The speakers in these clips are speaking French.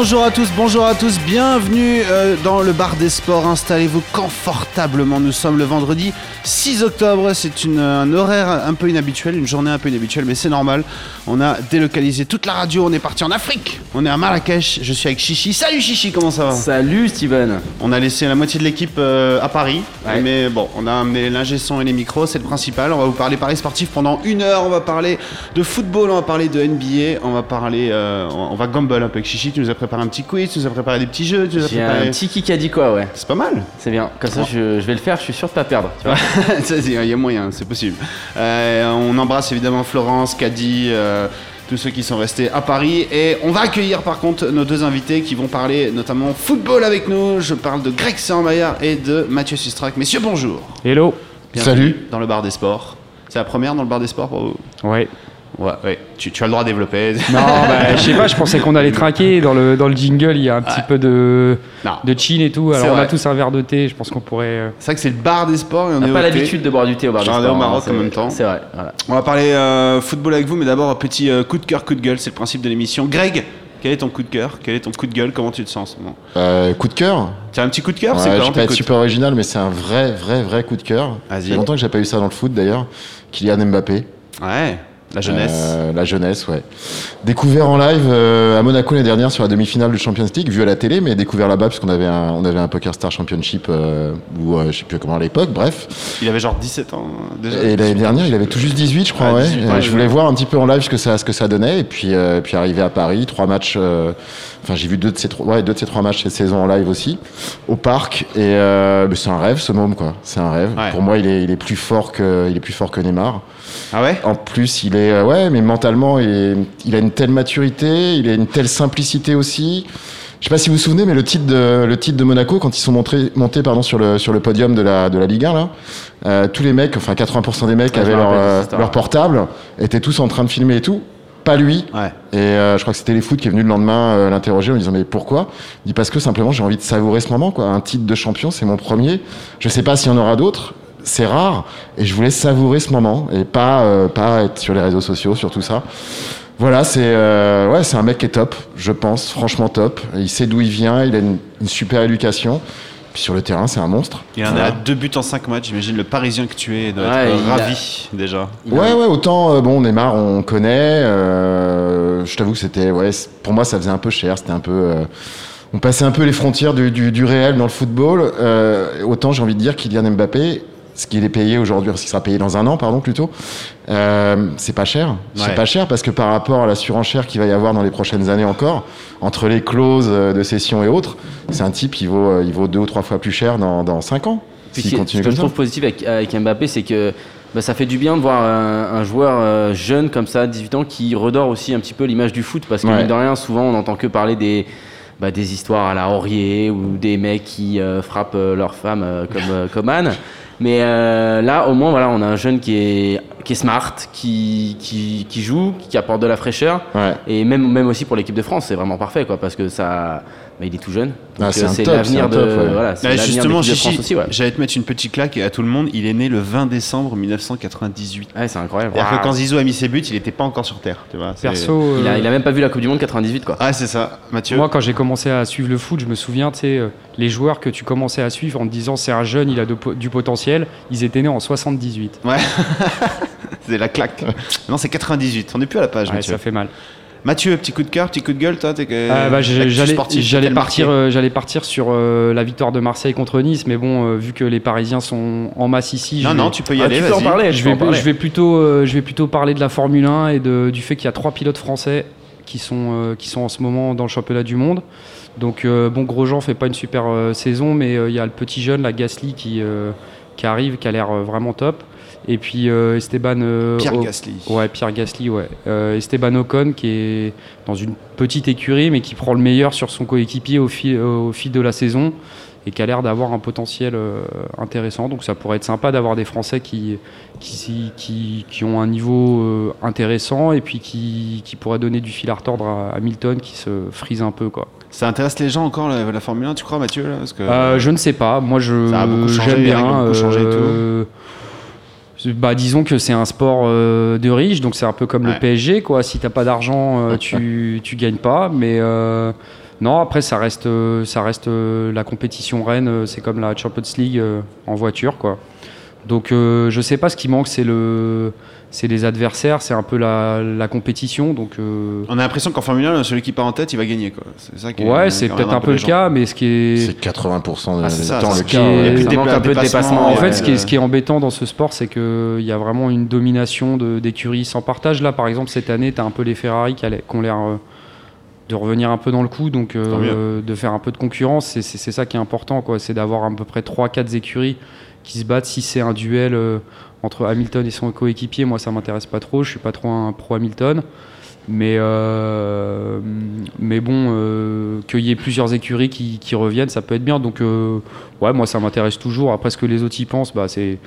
Bonjour à tous, bonjour à tous, bienvenue euh, dans le bar des sports. Installez-vous confortablement. Nous sommes le vendredi 6 octobre. C'est une- un horaire un peu inhabituel, une journée un peu inhabituelle, mais c'est normal. On a délocalisé toute la radio. On est parti en Afrique. On est à Marrakech. Je suis avec Chichi. Salut Chichi, comment ça va? Salut Steven On a laissé la moitié de l'équipe euh, à Paris, Ouais. mais bon, on a amené l'ingé son et les micros, c'est le principal. On va vous parler Paris sportif pendant une heure. On va parler de football, on va parler de NBA, on va parler, euh, on on va gamble un peu avec Chichi. Tu nous as préparé un petit quiz, tu nous as préparé des petits jeux, tu nous as préparé. un petit dit quoi ouais C'est pas mal. C'est bien, comme ça je, je vais le faire, je suis sûr de pas perdre. C'est- Il y a moyen, c'est possible. Euh, on embrasse évidemment Florence, Caddy. euh, tous ceux qui sont restés à Paris. Et on va accueillir par contre nos deux invités qui vont parler notamment football avec nous. Je parle de Greg Sermaillard et de Mathieu Sustrac. Messieurs, bonjour. Hello. Bienvenue Salut. Dans le bar des sports. C'est la première dans le bar des sports pour vous? Ouais. Ouais, ouais. Tu, tu as le droit de développer. Non, bah, je sais pas, je pensais qu'on allait trinquer. Dans le, dans le jingle, il y a un petit peu de, Non. de chin et tout. C'est Alors, on vrai. a tous un verre de thé. Je pense qu'on pourrait. euh, C'est vrai que c'est le bar des sports et on, On n'a pas l'habitude de boire du thé au bar des sports, au Maroc hein, en c'est- même temps. C'est vrai, voilà. On va parler euh, football avec vous, mais d'abord un petit euh, coup de cœur, coup de gueule. C'est le principe de l'émission. Greg, quel est ton coup de cœur? Quel est ton coup de gueule? Comment tu te sens Euh, coup de cœur? Tu as un petit coup de cœur? Ouais, C'est Je pas être super original, mais c'est un vrai, vrai, vrai coup de cœur. Ça fait longtemps que j'ai pas eu ça dans le foot d'ailleurs. Kylian Mbappé. Ouais, la jeunesse. Euh, la jeunesse, ouais. Découvert en live euh, à Monaco l'année dernière sur la demi-finale du Champions League, vu à la télé, mais découvert là-bas puisqu'on avait un, on avait un Poker Star Championship euh, ou euh, je sais plus comment à l'époque, bref. Il avait genre 17 ans déjà. Et l'année dernière, il avait tout juste 18, je crois. Ah, ouais. 18, ouais, je voulais voir un petit peu en live ce que ça, ce que ça donnait. Et puis, euh, puis arrivé à Paris, trois matchs. euh, Enfin, j'ai vu deux de ces trois, ouais, deux de ces trois matchs cette saison en live aussi, au parc. Et euh, c'est un rêve, ce môme, quoi. C'est un rêve. Ouais. Pour moi, il est, il est plus fort que, il est plus fort que Neymar. Ah ouais En plus, il est, euh, ouais, mais mentalement, il, est- il a une telle maturité, il a une telle simplicité aussi. Je sais pas si vous vous souvenez, mais le titre de, le titre de Monaco, quand ils sont montrés, montés pardon, sur, le, sur le podium de la, de la Ligue 1, là, euh, tous les mecs, enfin 80% des mecs Ouais, avaient leur, euh, leur portable, étaient tous en train de filmer et tout. Pas lui. Ouais. Et euh, je crois que c'était les foot qui est venu le lendemain euh, l'interroger en lui disant mais pourquoi? Il dit parce que simplement j'ai envie de savourer ce moment quoi. Un titre de champion c'est mon premier. Je sais pas s'il y en aura d'autres. C'est rare et je voulais savourer ce moment et pas euh, pas être sur les réseaux sociaux sur tout ça. Voilà c'est euh, ouais c'est un mec qui est top je pense franchement top. Il sait d'où il vient il a une, une super éducation. Puis sur le terrain c'est un monstre. Il en est Voilà. à deux buts en cinq matchs. J'imagine le Parisien que tu es doit Ouais, être il a- ravi déjà. Il a- Ouais, ouais, autant, euh, bon, Neymar, on connaît. euh, je t'avoue que c'était, ouais, pour moi, ça faisait un peu cher. C'était un peu. euh, on passait un peu les frontières du, du- du réel dans le football. euh, autant, j'ai envie de dire, Kylian Mbappé, ce qu'il est payé aujourd'hui, ce qui sera payé dans un an, pardon, plutôt, euh, c'est pas cher. Ouais. C'est pas cher parce que par rapport à la surenchère qu'il va y avoir dans les prochaines années encore, entre les clauses euh, de cession et autres, c'est un type, il vaut, euh, il vaut deux ou trois fois plus cher dans, dans cinq ans. Puis S'il ce que je trouve positif avec, avec Mbappé, c'est que bah, ça fait du bien de voir un, un joueur euh, jeune comme ça, 18 ans, qui redore aussi un petit peu l'image du foot. Parce que, Ouais. mine de rien, souvent, on n'entend que parler des, bah, des histoires à la Aurier ou des mecs qui euh, frappent euh, leur femme euh, comme, comme Anne. Mais euh, là, au moins, voilà, on a un jeune qui est, qui est smart, qui, qui, qui joue, qui apporte de la fraîcheur. Ouais. Et même, même aussi pour l'équipe de France, c'est vraiment parfait, quoi, parce que ça, bah, il est tout jeune. Ah, c'est euh, l'avenir de, top, ouais. voilà, Bah, justement, Chichi, ouais. j'allais te mettre une petite claque à tout le monde. Il est né le 20 décembre 1998. Ouais, c'est incroyable. C'est-à-dire que quand Zizou a mis ses buts, il n'était pas encore sur Terre. Tu vois, Perso, Il a, euh, il a même pas vu la Coupe du Monde 98 quoi. Ah, c'est ça. Mathieu moi, quand j'ai commencé à suivre le foot, je me souviens, tu sais, euh, les joueurs que tu commençais à suivre en te disant c'est un jeune, il a de du potentiel, ils étaient nés en 78. Ouais. c'est la claque. non, c'est 98. On n'est plus à la page, Ouais, Mathieu. ça fait mal. Mathieu, petit coup de cœur, petit coup de gueule, toi t'es Ah, bah, j'allais partir, euh, j'allais partir sur euh, la victoire de Marseille contre Nice, mais bon, euh, vu que les Parisiens sont en masse ici, Non, je non, vais- tu peux y Ah, aller. tu peux en parler. je vais, parler. je vais plutôt, je vais plutôt parler de la Formule 1 et de- du fait qu'il y a trois pilotes français qui sont, qui sont en ce moment dans le championnat du monde. Donc, bon, Grosjean fait pas une super saison, mais il y a le petit jeune, la Gasly, qui, qui arrive, qui a l'air vraiment top. Et puis euh, Esteban. euh, Pierre O- Gasly. Ouais, Pierre Gasly, ouais. Euh, Esteban Ocon, qui est dans une petite écurie, mais qui prend le meilleur sur son coéquipier au fil, au fil de la saison. et qui a l'air d'avoir un potentiel intéressant. Donc ça pourrait être sympa d'avoir des Français qui, qui, qui, qui ont un niveau intéressant et puis qui, qui pourraient donner du fil à retordre à Hamilton qui se frise un peu. Quoi. Ça intéresse les gens encore la, la Formule 1, tu crois, Mathieu là? Parce que, Euh, je ne sais pas. Moi, je Ça a beaucoup changé, j'aime bien. beaucoup changé et tout. euh, Bah, disons que c'est un sport euh, de riches, donc c'est un peu comme Ouais. le PSG, quoi. Si t'as pas d'argent, euh, tu tu gagnes pas. Mais euh, non, après ça reste ça reste la compétition reine. C'est comme la Champions League en voiture, quoi. Donc euh, je sais pas ce qui manque, c'est le c'est les adversaires, c'est un peu la, la compétition. Donc euh, On a l'impression qu'en Formule 1, celui qui part en tête, il va gagner. quoi. C'est ça qui ouais, c'est peut-être un peu le cas, mais ce qui est C'est 80% de Ah, c'est ça, du temps le cas. est-. Il y a plus de Ça manque dépla- un peu de dépassement, En fait, ce qui, est, euh, ce qui est embêtant dans ce sport, c'est qu'il y a vraiment une domination de- d'écuries sans partage. Là, par exemple, cette année, tu as un peu les Ferrari qui, ont l'air euh, de revenir un peu dans le coup, donc euh, euh, de faire un peu de concurrence. C'est- C'est c'est ça qui est important, quoi. c'est d'avoir à peu près 3-4 écuries qui se battent. Si c'est un duel euh, entre Hamilton et son coéquipier, moi, ça m'intéresse pas trop. Je suis pas trop un pro Hamilton. Mais, euh, mais bon, euh, qu'il y ait plusieurs écuries qui, reviennent, ça peut être bien. Donc, ouais, moi, ça m'intéresse toujours. Après, ce que les autres y pensent, bah, c'est.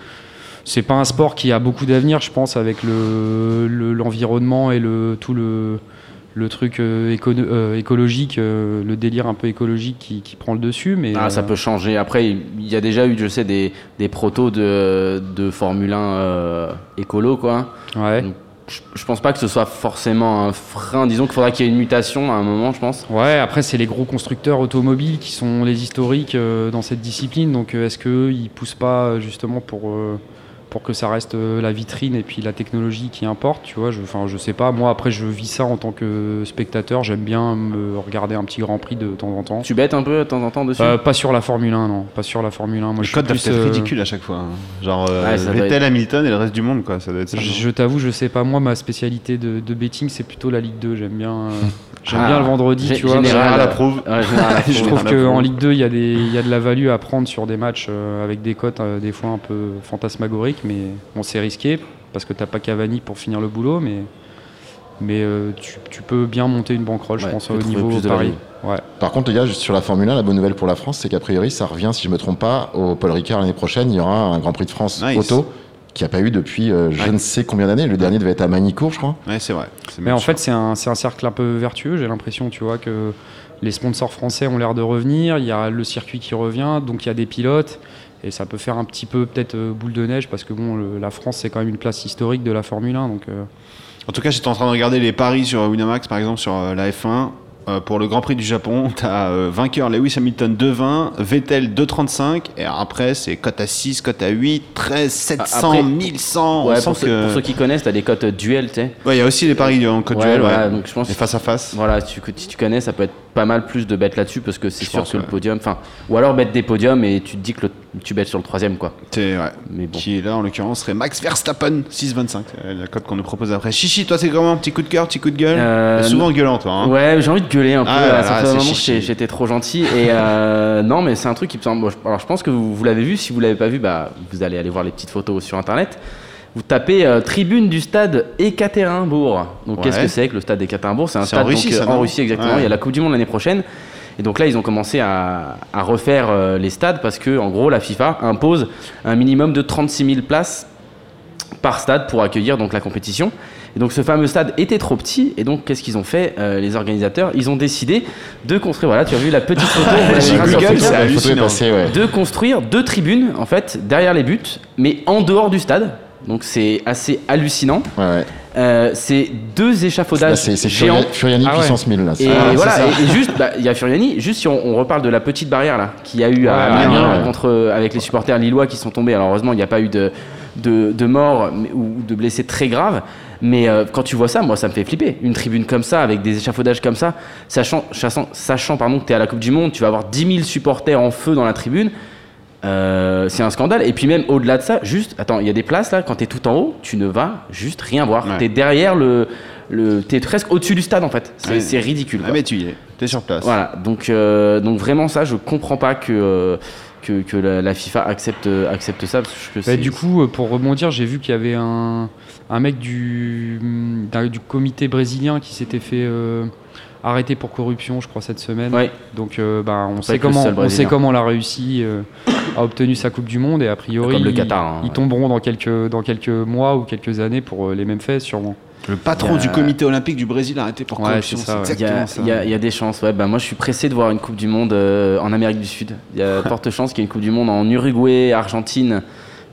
C'est pas un sport qui a beaucoup d'avenir, je pense, avec le- le- l'environnement et le, tout le, le truc euh, éco- euh, écologique, euh, le délire un peu écologique qui, qui prend le dessus. Mais, Ah, ça peut changer. Après, il y a déjà eu, je sais, des, des protos de, de Formule 1 euh, écolo, quoi. ouais. Donc, je, pense pas que ce soit forcément un frein. Disons qu'il faudra qu'il y ait une mutation à un moment, je pense. Ouais, après, c'est les gros constructeurs automobiles qui sont les historiques dans cette discipline. Donc, est-ce qu'eux, ils poussent pas justement pour, pour que ça reste euh, la vitrine et puis la technologie qui importe Tu vois, je, enfin, je sais pas. Moi, après, je vis ça en tant que spectateur. J'aime bien me regarder un petit Grand Prix de temps en temps. Tu bêtes un peu de temps en temps dessus Euh, pas sur la Formule 1, non. Pas sur la Formule 1. Moi, Le je code doit être euh, ridicule à chaque fois. hein. Genre euh, Ouais, Vettel, Hamilton et le reste du monde, quoi. Ça doit être ça. Je, t'avoue, je sais pas. Moi, ma spécialité de, de betting, c'est plutôt la Ligue 2. J'aime bien, euh, j'aime Ah, bien le vendredi, tu vois. général, Général approuve. ouais, général approuve. Je trouve qu'en. Ligue 2, il y, a des- il y a de la value à prendre sur des matchs euh, avec des cotes euh, des fois un peu fantasmagoriques, mais bon, c'est risqué parce que t'as pas Cavani pour finir le boulot, mais, mais euh, tu, tu peux bien monter une banquerolle, je Ouais, pense, tu au niveau plus de Paris. Ouais. Par contre, les gars, juste sur la Formule 1, la bonne nouvelle pour la France, c'est qu'a priori, ça revient, si je me trompe pas, au Paul Ricard l'année prochaine. Il y aura un Grand Prix de France Nice. auto qui a pas eu depuis euh, je Ouais. ne sais combien d'années. Le dernier devait être à Manicourt, je crois. Ouais, c'est vrai. Mais en sûr. fait, c'est un, c'est un cercle un peu vertueux, j'ai l'impression, tu vois, que les sponsors français ont l'air de revenir, il y a le circuit qui revient, donc il y a des pilotes, et ça peut faire un petit peu peut-être euh, boule de neige, parce que bon, le- la France, c'est quand même une place historique de la Formule 1, donc... euh, En tout cas, j'étais en train de regarder les paris sur Winamax, par exemple, sur euh, la F1. Euh, pour le Grand Prix du Japon, tu as vainqueur Lewis Hamilton 2,20, Vettel 2,35, et après, c'est cote à 6, cote à 8, 13, 700, Après- 1100. on Ouais, pour, ceux, que- pour ceux qui connaissent, t'as des cotes duel, tu sais. Ouais, il y a aussi les paris en code Ouais, duel, donc je pense Et face à face. Voilà, si tu, si tu connais, ça peut être pas mal plus de bêtes là-dessus parce que c'est sûr que le podium. Enfin, ou alors bête des podiums et tu te dis que le- tu bêtes sur le troisième, quoi. C'est- ouais. Mais bon. Qui est là, en l'occurrence, serait Max Verstappen, 6,25. euh, La cote qu'on nous propose après. Chichi, toi, c'est comment? Petit coup de cœur, petit coup de gueule? Euh, Souvent gueulant, toi. Hein. Ouais, j'ai envie de gueuler un peu. Ah là, là ça là, fait un c'est moment que chichi. j'ai- j'étais trop gentil. Et euh, non, mais c'est un truc qui me semble. Alors, je pense que vous, vous l'avez vu. Si vous l'avez pas vu, bah, vous allez aller voir les petites photos sur internet. Vous tapez euh, tribune du stade Ekaterinbourg. Donc, Ouais. qu'est-ce que c'est que le stade Ekaterinbourg C'est un C'est en stade Russie, donc, euh, ça, en Russie, exactement. Ouais. Il y a la Coupe du Monde l'année prochaine. Et donc là, ils ont commencé à, à refaire euh, les stades parce que, en gros, la FIFA impose un minimum de 36 000 places par stade pour accueillir donc la compétition. Et donc ce fameux stade était trop petit et donc qu'est-ce qu'ils ont fait euh, les organisateurs? Ils ont décidé de construire voilà, tu as vu la petite photo Google, c'est de construire deux tribunes en fait derrière les buts mais en dehors du stade. Donc c'est assez hallucinant. Ouais, ouais. Euh, c'est deux Là, échafaudages c'est c'est géants. Furiani, Furiani Ah ouais. puissance 1000. Là, Et Ah, voilà, et, et juste, bah, il y a Furiani, juste si on, on reparle de la petite barrière là, qu'il y a eu à Amiens ouais. contre, avec les supporters lillois qui sont tombés. Alors heureusement, il n'y a pas eu de, de, de morts ou de blessés très graves. Mais euh, quand tu vois ça, moi, ça me fait flipper. Une tribune comme ça, avec des échafaudages comme ça, sachant, sachant, sachant pardon, que tu es à la Coupe du Monde, tu vas avoir 10 000 supporters en feu dans la tribune. Euh, c'est un scandale. Et puis même au-delà de ça, juste, attends, il y a des places là, quand tu es tout en haut, tu ne vas juste rien voir. Ouais. Tu es derrière le... le tu es presque au-dessus du stade en fait. C'est Ouais. c'est ridicule. Ah, mais tu y es. T'es sur place. Voilà, donc, euh, donc vraiment ça, je comprends pas que, euh, que, que la, la FIFA accepte, accepte ça. Parce que Bah, c'est- du coup, pour rebondir, j'ai vu qu'il y avait un, un mec du, d'un- du comité brésilien qui s'était fait, euh, arrêté pour corruption, je crois, cette semaine. Ouais. Donc, euh, bah, on, sait comment, on sait comment l'a réussi, euh, a obtenu sa Coupe du Monde et a priori, Comme le ils- Qatar, hein, ils, tomberont dans quelques, dans quelques mois ou quelques années pour euh, les mêmes faits, sûrement. Le patron Il a- du comité olympique du Brésil arrêté pour Ouais, corruption. c'est ça, ouais. Il y, exactement a, ça. il y a- il y a des chances, ouais. Bah, moi, je suis pressé de voir une Coupe du Monde euh, en Amérique du Sud. Il y a forte chance qu'il y ait une Coupe du Monde en Uruguay, Argentine,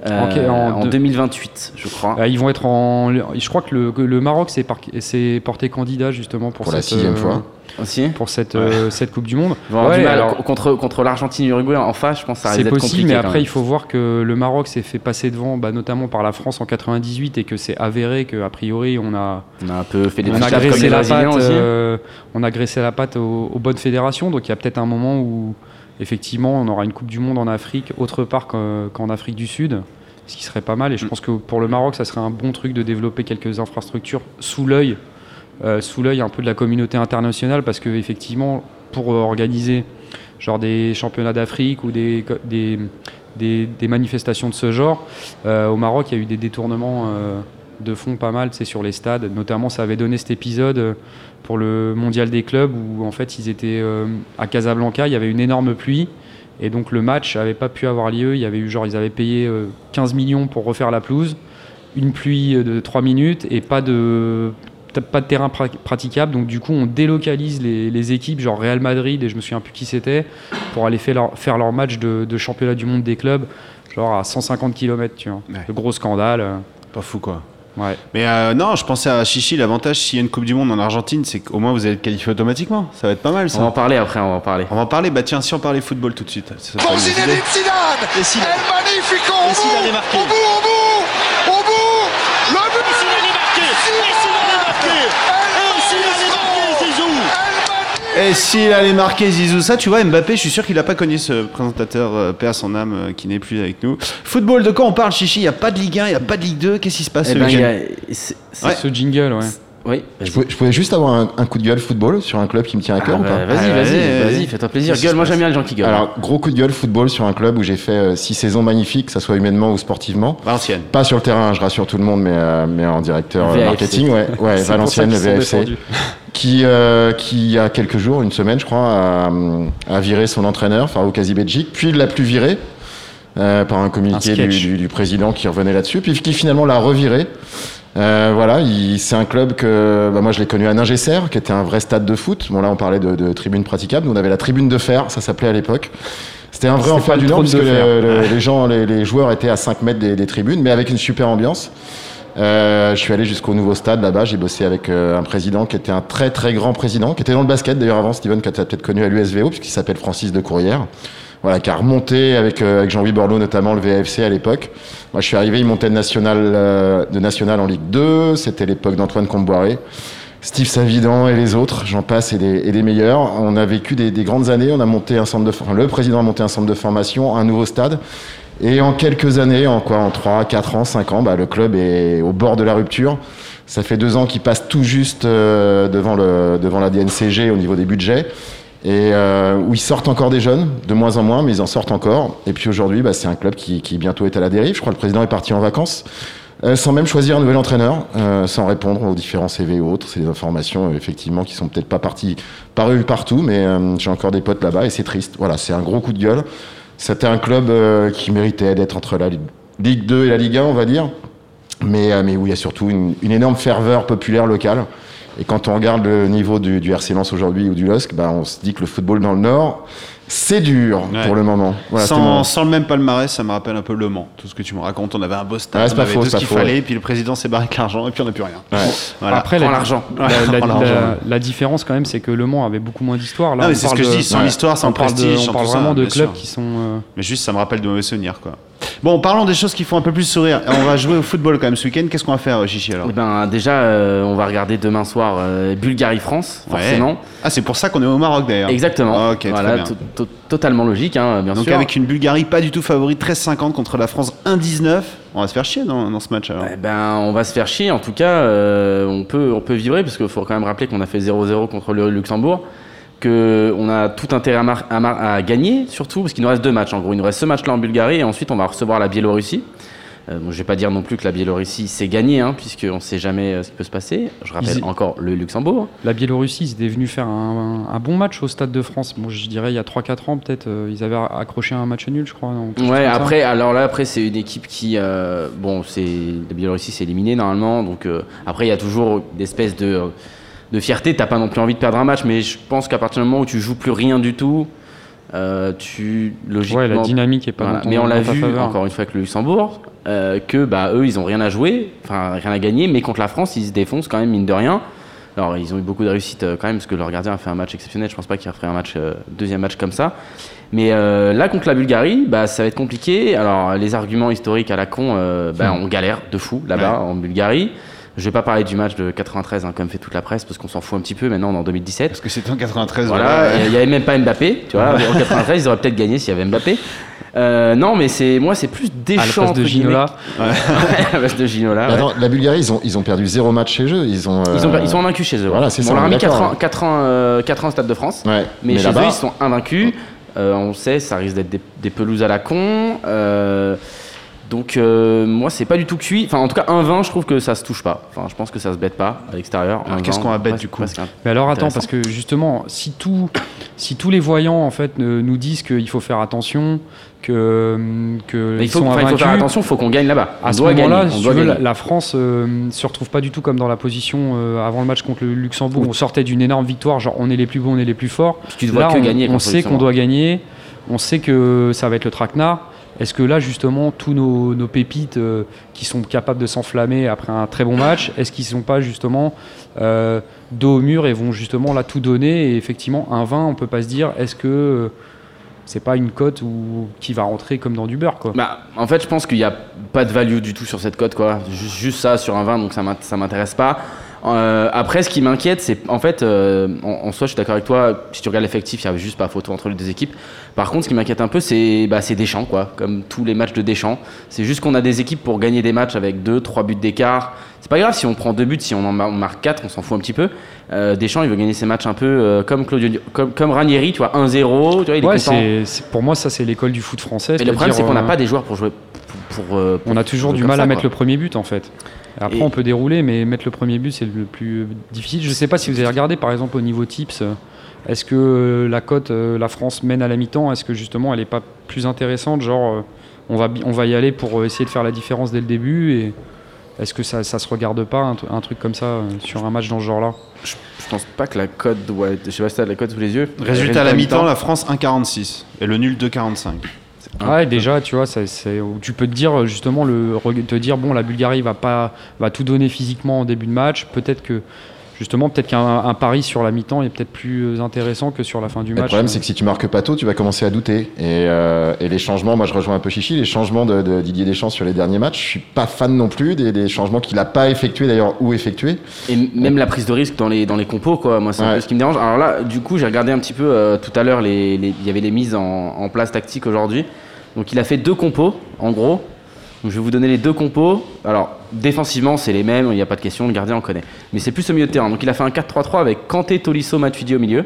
euh, en en, deux- 2028, je crois. Euh, ils vont être en. Je crois que le, que le Maroc s'est par- s'est porté candidat justement pour, Pour la cette, sixième euh, fois. Aussi. Pour cette, euh, cette Coupe du Monde. Ils vont avoir Ouais, du mal alors- contre, contre l'Argentine et l'Uruguay en face, je pense que ça risque C'est possible, mais après, il faut voir que le Maroc s'est fait passer devant, bah, notamment par la France en 98, et que c'est avéré qu'a priori, on a, On a un peu fait des on a trichages comme graissé les la patte, aussi. euh, on a graissé la patte aux, aux bonnes fédérations. Donc il y a peut-être un moment où, effectivement, on aura une Coupe du Monde en Afrique, autre part qu'en Afrique du Sud, ce qui serait pas mal. Et je pense que pour le Maroc, ça serait un bon truc de développer quelques infrastructures sous l'œil, euh, sous l'œil un peu de la communauté internationale, parce que effectivement, pour organiser genre des championnats d'Afrique ou des, co- des, des, des manifestations de ce genre. Euh, au Maroc, il y a eu des détournements euh, de fonds pas mal, c'est sur les stades. Notamment, ça avait donné cet épisode euh, pour le mondial des clubs où en fait ils étaient euh, à Casablanca, il y avait une énorme pluie. Et donc le match n'avait pas pu avoir lieu. Il y avait eu genre ils avaient payé euh, 15 millions pour refaire la pelouse, une pluie euh, de 3 minutes et pas de pas de terrain pra- praticable. Donc du coup on délocalise les, les équipes, genre Real Madrid et je me souviens plus qui c'était, pour aller faire leur, faire leur match de, de championnat du monde des clubs, genre à 150 km. Tu vois, Ouais. le gros scandale. euh, Pas fou quoi. Ouais. Mais euh, non, je pensais à Chichi, l'avantage s'il y a une Coupe du Monde en Argentine, c'est qu'au moins vous allez être qualifié automatiquement. Ça va être pas mal On ça. va en parler après, on va en parler. On va en parler, bah tiens, si on parlait football tout de suite. Ça, Pour Zinedine. Zidane Et El Magnifico au bout, au bout, au bout, au bout Le but Et s'il avait marqué Et s'il avait marqué Et s'il avait marqué, Et s'il allait marquer Zizou, ça, tu vois, Mbappé, je suis sûr qu'il n'a pas connu ce présentateur, euh, à son âme, euh, qui n'est plus avec nous. Football, de quoi on parle, Chichi? Il n'y a pas de Ligue 1, il n'y a pas de Ligue 2, qu'est-ce qui se passe Eh ce ben, il y week-end a- c'est- c'est- Ouais. Ce jingle, ouais. Oui, Je pouvais, je pouvais juste avoir un, un coup de gueule football sur un club qui me tient à cœur Ah ou pas bah, Vas-y, Ah, vas-y, vas-y, fais-toi plaisir. Gueule, moi j'aime bien les gens qui gueulent. Alors, gros coup de gueule football sur un club où j'ai fait euh, six saisons magnifiques, que ça soit humainement ou sportivement. Valenciennes. Pas sur le terrain, je rassure tout le monde, mais, euh, mais en directeur euh, VAFC. marketing, ouais, Valenciennes, le VFC, qui, euh, qui il y a quelques jours, une semaine je crois, a, a viré son entraîneur, Farouk Azibedjik, puis il l'a plus viré euh, par un communiqué Un du- du président qui revenait là-dessus, puis qui finalement l'a reviré. Euh, voilà, il- c'est un club que bah, moi je l'ai connu à Ningesser, qui était un vrai stade de foot. Bon là on parlait de, de tribune praticable, nous on avait la tribune de fer, ça s'appelait à l'époque. C'était un vrai enfer du Nord trône parce de que fer. le- le- les gens, les, les joueurs étaient à 5 mètres des, des tribunes, mais avec une super ambiance. Euh, je suis allé jusqu'au nouveau stade là-bas. J'ai bossé avec euh, un président qui était un très très grand président, qui était dans le basket d'ailleurs avant Steven, que tu as peut-être connu à l'USVO, puisqu'il s'appelle Francis de Courrières. Voilà, qui a remonté avec, euh, avec Jean-Louis Borloo notamment le VFC à l'époque. Moi je suis arrivé, il montait de national, euh, de national en Ligue 2. C'était l'époque d'Antoine Comboiré. Steve Savidan et les autres, j'en passe, et des, et des meilleurs. On a vécu des, des grandes années. On a monté un centre de, enfin, le président a monté un centre de formation, un nouveau stade. Et en quelques années, en quoi, en 3, 4 ans, 5 ans, bah, le club est au bord de la rupture. Ça fait deux ans qu'il passe tout juste euh, devant, le, devant la DNCG au niveau des budgets. Et euh, où ils sortent encore des jeunes, de moins en moins, mais ils en sortent encore. Et puis aujourd'hui, bah, c'est un club qui, bientôt est à la dérive. Je crois que le président est parti en vacances, euh, sans même choisir un nouvel entraîneur, euh, sans répondre aux différents CV et autres. C'est des informations, effectivement, qui sont peut-être pas parties, parues partout, mais j'ai encore des potes là-bas et c'est triste. Voilà, c'est un gros coup de gueule. C'était un club qui méritait d'être entre la Ligue- Ligue 2 et la Ligue 1, on va dire, mais, où il y a surtout une énorme ferveur populaire locale. Et quand on regarde le niveau du, du RC Lens aujourd'hui ou du LOSC, bah, on se dit que le football dans le Nord, c'est dur Ouais. pour le moment. Voilà, sans, mon- sans le même palmarès, ça me rappelle un peu Le Mans. Tout ce que tu me racontes, on avait un beau stade, Ouais, on avait faux, tout ce qu'il faux, fallait, ouais. puis le président s'est barré avec l'argent, et puis on n'a plus rien. Ouais. Voilà. Après, Prends la, l'argent. la, la- la- la différence quand même, c'est que Le Mans avait beaucoup moins d'histoire. Là, Ah, mais c'est ce que je de- dis, sans Ouais. l'histoire, sans on parle, de- prestige, on sans parle vraiment de clubs sûr. qui sont. euh, Mais juste, ça me rappelle de mauvais souvenirs, quoi. Bon, parlons des choses qui font un peu plus sourire. On va jouer au football quand même ce week-end. Qu'est-ce qu'on va faire, Chichi, alors Eh ben, déjà, euh, on va regarder demain soir euh, Bulgarie-France, Ouais. forcément. Ah, c'est pour ça qu'on est au Maroc, d'ailleurs. Exactement. Ok, très voilà, bien. to- to- totalement logique, hein, bien Donc sûr. avec une Bulgarie pas du tout favorite, 13-50 contre la France 1-19. On va se faire chier dans, dans ce match alors. Eh ben, on va se faire chier. En tout cas, euh, on, peut, on peut vibrer parce qu'il faut quand même rappeler qu'on a fait 0-0 contre le Luxembourg, qu'on a tout intérêt à, gagner, surtout parce qu'il nous reste deux matchs. En gros, il nous reste ce match-là en Bulgarie et ensuite on va recevoir la Biélorussie. Euh, bon, je vais pas dire non plus que la Biélorussie c'est gagné, hein, puisqu'on ne sait jamais euh, ce qui peut se passer. Je rappelle Ils- encore le Luxembourg. La Biélorussie, ils étaient venus faire un, un- un bon match au Stade de France. Bon, je dirais il y a 3-4 ans, peut-être, euh, ils avaient accroché un match nul, je crois. non, Ouais, ça. après, alors là, après, c'est une équipe qui, bon, la Biélorussie, c'est éliminé normalement, donc après, il y a toujours une espèce de, de fierté. T'as pas non plus envie de perdre un match, mais je pense qu'à partir du moment où tu joues plus rien du tout, euh, tu logiquement. Ouais, la dynamique est pas Voilà. Mais on l'a vu faveur. encore une fois avec le Luxembourg, euh, que bah eux, ils ont rien à jouer, enfin rien à gagner, mais contre la France, ils se défoncent quand même mine de rien. Alors ils ont eu beaucoup de réussite euh, quand même parce que leur gardien a fait un match exceptionnel. Je pense pas qu'il referait un match euh, deuxième match comme ça. Mais là contre la Bulgarie, bah ça va être compliqué. Alors les arguments historiques à la con, bah, on galère de fou là-bas en Bulgarie. Je vais pas parler du match de 93 hein, comme fait toute la presse parce qu'on s'en fout un petit peu. Maintenant on est en 2017. Parce que c'était en 93. Voilà, il n'y avait même pas Mbappé, tu vois. En 93, ils auraient peut-être gagné s'il y avait Mbappé. Euh, non, mais c'est moi, c'est plus À la Deschamps place de. Ginola. Ouais, à la place de Ginola. Ouais. attends, la Bulgarie, ils ont, ils ont perdu zéro match chez eux. Ils ont. Ils, ont, euh, ils sont invaincus chez eux. Voilà, c'est Bon, ça, On leur a mis 4 d'accord, ans, 4 ans, euh, 4 ans au Stade de France. Ouais. Mais, chez eux, ils sont invaincus. Euh, on sait, ça risque d'être des, des pelouses à la con. Euh, donc, euh, moi, c'est pas du tout cuit. Enfin, en tout cas, un 20, je trouve que ça se touche pas. Enfin, je pense que ça se bête pas à l'extérieur. Alors, qu'est-ce 20, qu'on va presque- du coup Mais alors attends, parce que justement, si, tout, si tous les voyants en fait nous disent qu'il faut faire attention, que, que Mais il ils faut, sont enfin, il faut faire attention, il faut qu'on gagne là-bas. À On ce doit moment-là, si tu doit veux, la, la France euh, se retrouve pas du tout comme dans la position euh, avant le match contre le Luxembourg. On sortait d'une énorme victoire, genre on est les plus bons, on est les plus forts. Tu dois Là, que on, gagner on sait qu'on doit gagner, on sait que ça va être le traquenard. Est-ce que là, justement, tous nos, pépites euh, qui sont capables de s'enflammer après un très bon match, est-ce qu'ils ne sont pas justement euh, dos au mur et vont justement là tout donner Et effectivement, un 20, on peut pas se dire, est-ce que euh, c'est pas une cote qui va rentrer comme dans du beurre quoi? Bah, en fait, je pense qu'il n'y a pas de value du tout sur cette cote, quoi. Juste, juste ça sur un 20, donc ça ça m'intéresse pas. Euh, après, ce qui m'inquiète, c'est en fait, euh, en, en soi, je suis d'accord avec toi. Si tu regardes l'effectif, il y a juste pas photo entre les deux équipes. Par contre, ce qui m'inquiète un peu, c'est bah, c'est Deschamps, quoi. Comme tous les matchs de Deschamps, c'est juste qu'on a des équipes pour gagner des matchs avec 2 trois buts d'écart. C'est pas grave si on prend deux buts, si on en mar- on marque 4 on s'en fout un petit peu. Euh, Deschamps, il veut gagner ses matchs un peu comme Claudio, comme, comme Ranieri, tu vois, 1-0. Tu vois, il est Ouais, content. c'est- c'est- pour moi, ça c'est l'école du foot français. Mais le problème, c'est qu'on n'a pas des joueurs pour jouer. Pour, pour, pour On a toujours du mal ça, à mettre quoi. le premier but en fait. Après Et- on peut dérouler, mais mettre le premier but c'est le plus difficile. Je sais pas si vous avez regardé par exemple au niveau tips, est-ce que la cote euh, la France mène à la mi-temps, est-ce que justement elle est pas plus intéressante Genre euh, on va, bi- on va y aller pour euh, essayer de faire la différence dès le début et est-ce que ça, ça se regarde pas un, tru- un truc comme ça euh, sur un match dans ce genre-là? Je pense pas que la cote doit être. Je sais pas si t'as la cote sous les yeux. Résultat à la mi-temps, la France 1,46 et le nul 2,45. Ouais, déjà, tu vois, ça, c'est où tu peux te dire justement le te dire bon, la Bulgarie va pas va tout donner physiquement en début de match. Peut-être que justement, peut-être qu'un un pari sur la mi-temps est peut-être plus intéressant que sur la fin du Le match. problème, c'est que si tu marques pas tôt, tu vas commencer à douter. Et, euh, et les changements, moi je rejoins un peu Chichi, les changements de, de Didier Deschamps sur les derniers matchs, je suis pas fan non plus des, des changements qu'il a pas effectués d'ailleurs ou effectués. Et même la prise de risque dans les, dans les compos, quoi. Moi, c'est un Ouais. peu ce qui me dérange. Alors là, du coup, j'ai regardé un petit peu euh, tout à l'heure, les- les- il y avait les mises en, en place tactique aujourd'hui. Donc, il a fait deux compos, en gros. Donc, je vais vous donner les deux compos. Alors, défensivement, c'est les mêmes, il n'y a pas de question, le gardien, on connaît. Mais c'est plus au milieu de terrain. Donc, il a fait un 4-3-3 avec Kanté, Tolisso, Matuidi au milieu.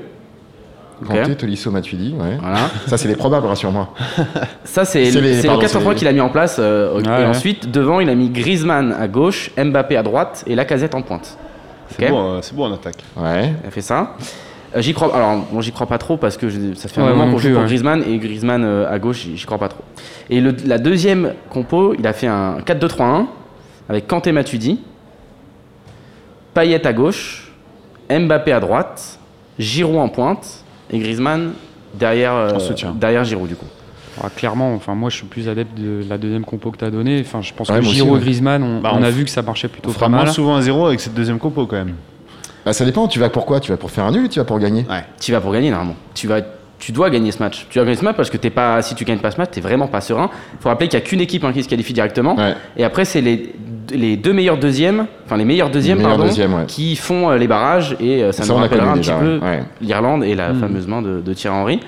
Kanté, Tolisso, Matuidi, ouais. Voilà. Ça, c'est les probables, rassure-moi. Ça, c'est les- le pardon, 4 c'est- qu'il a mis en place. euh, et ouais. ensuite, devant, il a mis Griezmann à gauche, Mbappé à droite et Lacazette en pointe. C'est bon, euh, c'est bon en attaque. Ouais. Il a fait ça. Euh, j'y crois. Alors, bon, j'y crois pas trop parce que je- ça fait un Ouais, moi moment qu'on joue pour ouais. Griezmann et Griezmann euh, à gauche, j'y crois pas trop. Et le- la deuxième compo, il a fait un 4-2-3-1 avec Kanté Matuidi, Payet à gauche, Mbappé à droite, Giroud en pointe et Griezmann derrière, euh, derrière Giroud du coup. Ah, clairement, enfin moi je suis plus adepte de la deuxième compo que tu as donnée. Enfin, je pense Ouais, que Giroud ouais. et Griezmann, on, Bah, on on a vu que ça marchait plutôt On fera pas moins mal. souvent un 0 avec cette deuxième compo quand même. Bah, ça dépend, tu vas pour quoi? Tu vas pour faire un nul ou tu vas pour gagner? Ouais. Tu vas pour gagner normalement. Tu vas tu dois gagner ce match. Tu dois gagner ce match parce que t'es pas, si tu gagnes pas ce match, t'es vraiment pas serein. Il faut rappeler qu'il y a qu'une équipe hein, qui se qualifie directement. Ouais. Et après, c'est les, les deux meilleurs deuxièmes, enfin les meilleurs deuxièmes, Les meilleurs pardon, deuxièmes, ouais. qui font euh, les barrages. Et euh, ça, Ça, nous rappellera un petit peu ouais. L'Irlande et la fameuse main de, de Thierry Henry.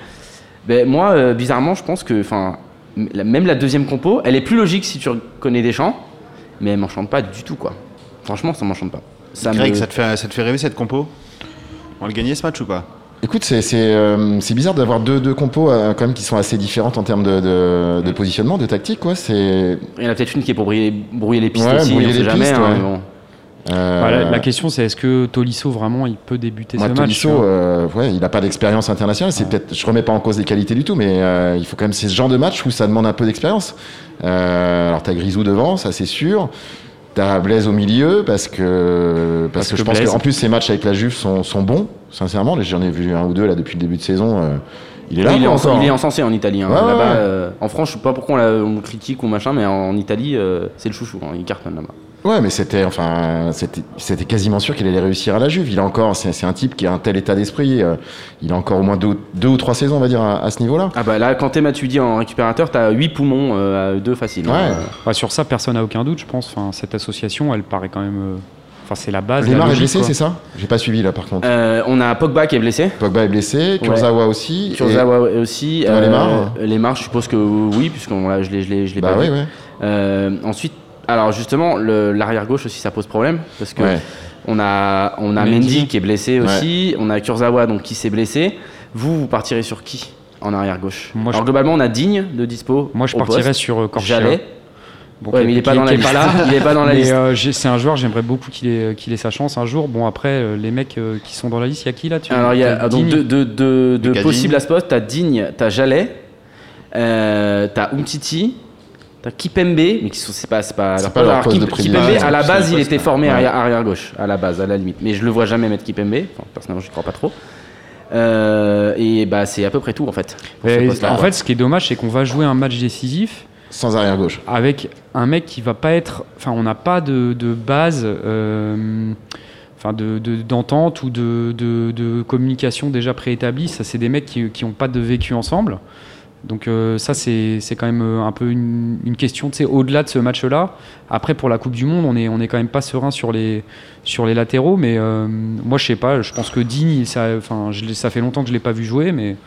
Ben, moi, euh, bizarrement, je pense que, enfin, même la deuxième compo, elle est plus logique si tu connais des chants, mais elle m'enchante pas du tout, quoi. Franchement, ça m'enchante pas. Ça Greg, me- ça, te fait, ça te fait rêver cette compo? On va le gagner ce match ou pas? Écoute, c'est euh, c'est bizarre d'avoir deux, deux compos euh, quand même qui sont assez différentes en termes de, de, de positionnement, de tactique. Quoi. Il y en a peut-être une qui est pour brouiller, brouiller les pistes Ouais, aussi, brouiller on sait les jamais. pistes, ouais. mais bon. euh, Bah, la, la question c'est est-ce que Tolisso vraiment il peut débuter moi, ce match Tolisso, euh, ouais, il n'a pas d'expérience internationale. C'est peut-être, je remets pas en cause les qualités du tout, mais euh, il faut quand même c'est ce genre de match où ça demande un peu d'expérience. Euh, alors t'as Grisou devant, ça c'est sûr. T'as Blaise au milieu parce que parce, Parce que, je pense qu'en plus ces matchs avec la Juve sont, sont bons. Sincèrement, j'en ai vu un ou deux là depuis le début de saison. euh, il est là il, est quoi, en, encore. il est encensé en Italie. hein. Ouais, ouais, Là-bas, ouais. euh, en France, je sais pas pourquoi on le critique ou machin, mais en, Italie, euh, c'est le chouchou. hein, il cartonne là-bas. Ouais, mais c'était enfin c'était c'était quasiment sûr qu'il allait réussir à la Juve. Il a encore c'est c'est un type qui a un tel état d'esprit. euh, il a encore au moins deux, deux ou trois saisons, on va dire, à, à ce niveau-là. Ah bah là, quand t'es Matuidi en récupérateur, t'as 8 poumons euh, à 2 faciles. hein. Ouais. Euh, Bah, sur ça personne n'a aucun doute je pense enfin, cette association elle paraît quand même euh, enfin c'est la base la Lemar est blessé, c'est ça? J'ai pas suivi là par contre. euh, on a Pogba qui est blessé. Pogba est blessé, Kurzawa aussi. et- Kurzawa aussi. Thomas Lemar je suppose que oui, puisqu'on l'a- je l'ai je l'ai- je l'ai Bah pas oui, vu. ouais. Euh, ensuite, alors justement, l'arrière gauche aussi, ça pose problème parce que Ouais. on a on a Mendy. Mendy qui est blessé aussi, on a Kurzawa donc qui s'est blessé. Vous, vous partirez sur qui en arrière gauche? Moi, je- Alors globalement, on a Digne de dispo. moi je au partirais poste. sur euh, Corchia. Bon, Ouais, mais il est pas dans la liste. pas là. Il est pas dans la Mais liste. euh, c'est un joueur, j'aimerais beaucoup qu'il ait, sa chance un jour. Bon, après, euh, les mecs euh, qui sont dans la liste, il y a qui là tu Alors il y a t'as donc deux, deux, deux, deux Lucas possibles Digne. à ce poste. T'as Digne, t'as Jalais, euh, t'as Umtiti, t'as Kipembe, mais qui sont c'est pas c'est pas, C'est leur pas leur Alors, poste Kip- de Kipembe prédilection. à la base il était formé ouais. arrière, gauche à la base à la limite, mais je le vois jamais mettre Kipembe. Enfin, personnellement je crois pas trop. Euh, et bah c'est à peu près tout en fait. Et en fait, ce qui est dommage, c'est qu'on va jouer un match décisif Sans arrière gauche. avec un mec qui va pas être. Enfin, on n'a pas de, de base. euh, Enfin, de, de- d'entente ou de, de- de communication déjà préétablie. Ça, c'est des mecs qui n'ont pas de vécu ensemble. Donc euh, ça, c'est, c'est quand même euh, un peu une, une question, tu sais, au-delà de ce match-là. Après, pour la Coupe du Monde, on est, on est quand même pas serein sur les, sur les latéraux. Mais euh, moi, je sais pas, je pense que Digne, ça, enfin, je l'ai- ça fait longtemps que je l'ai pas vu jouer, mais,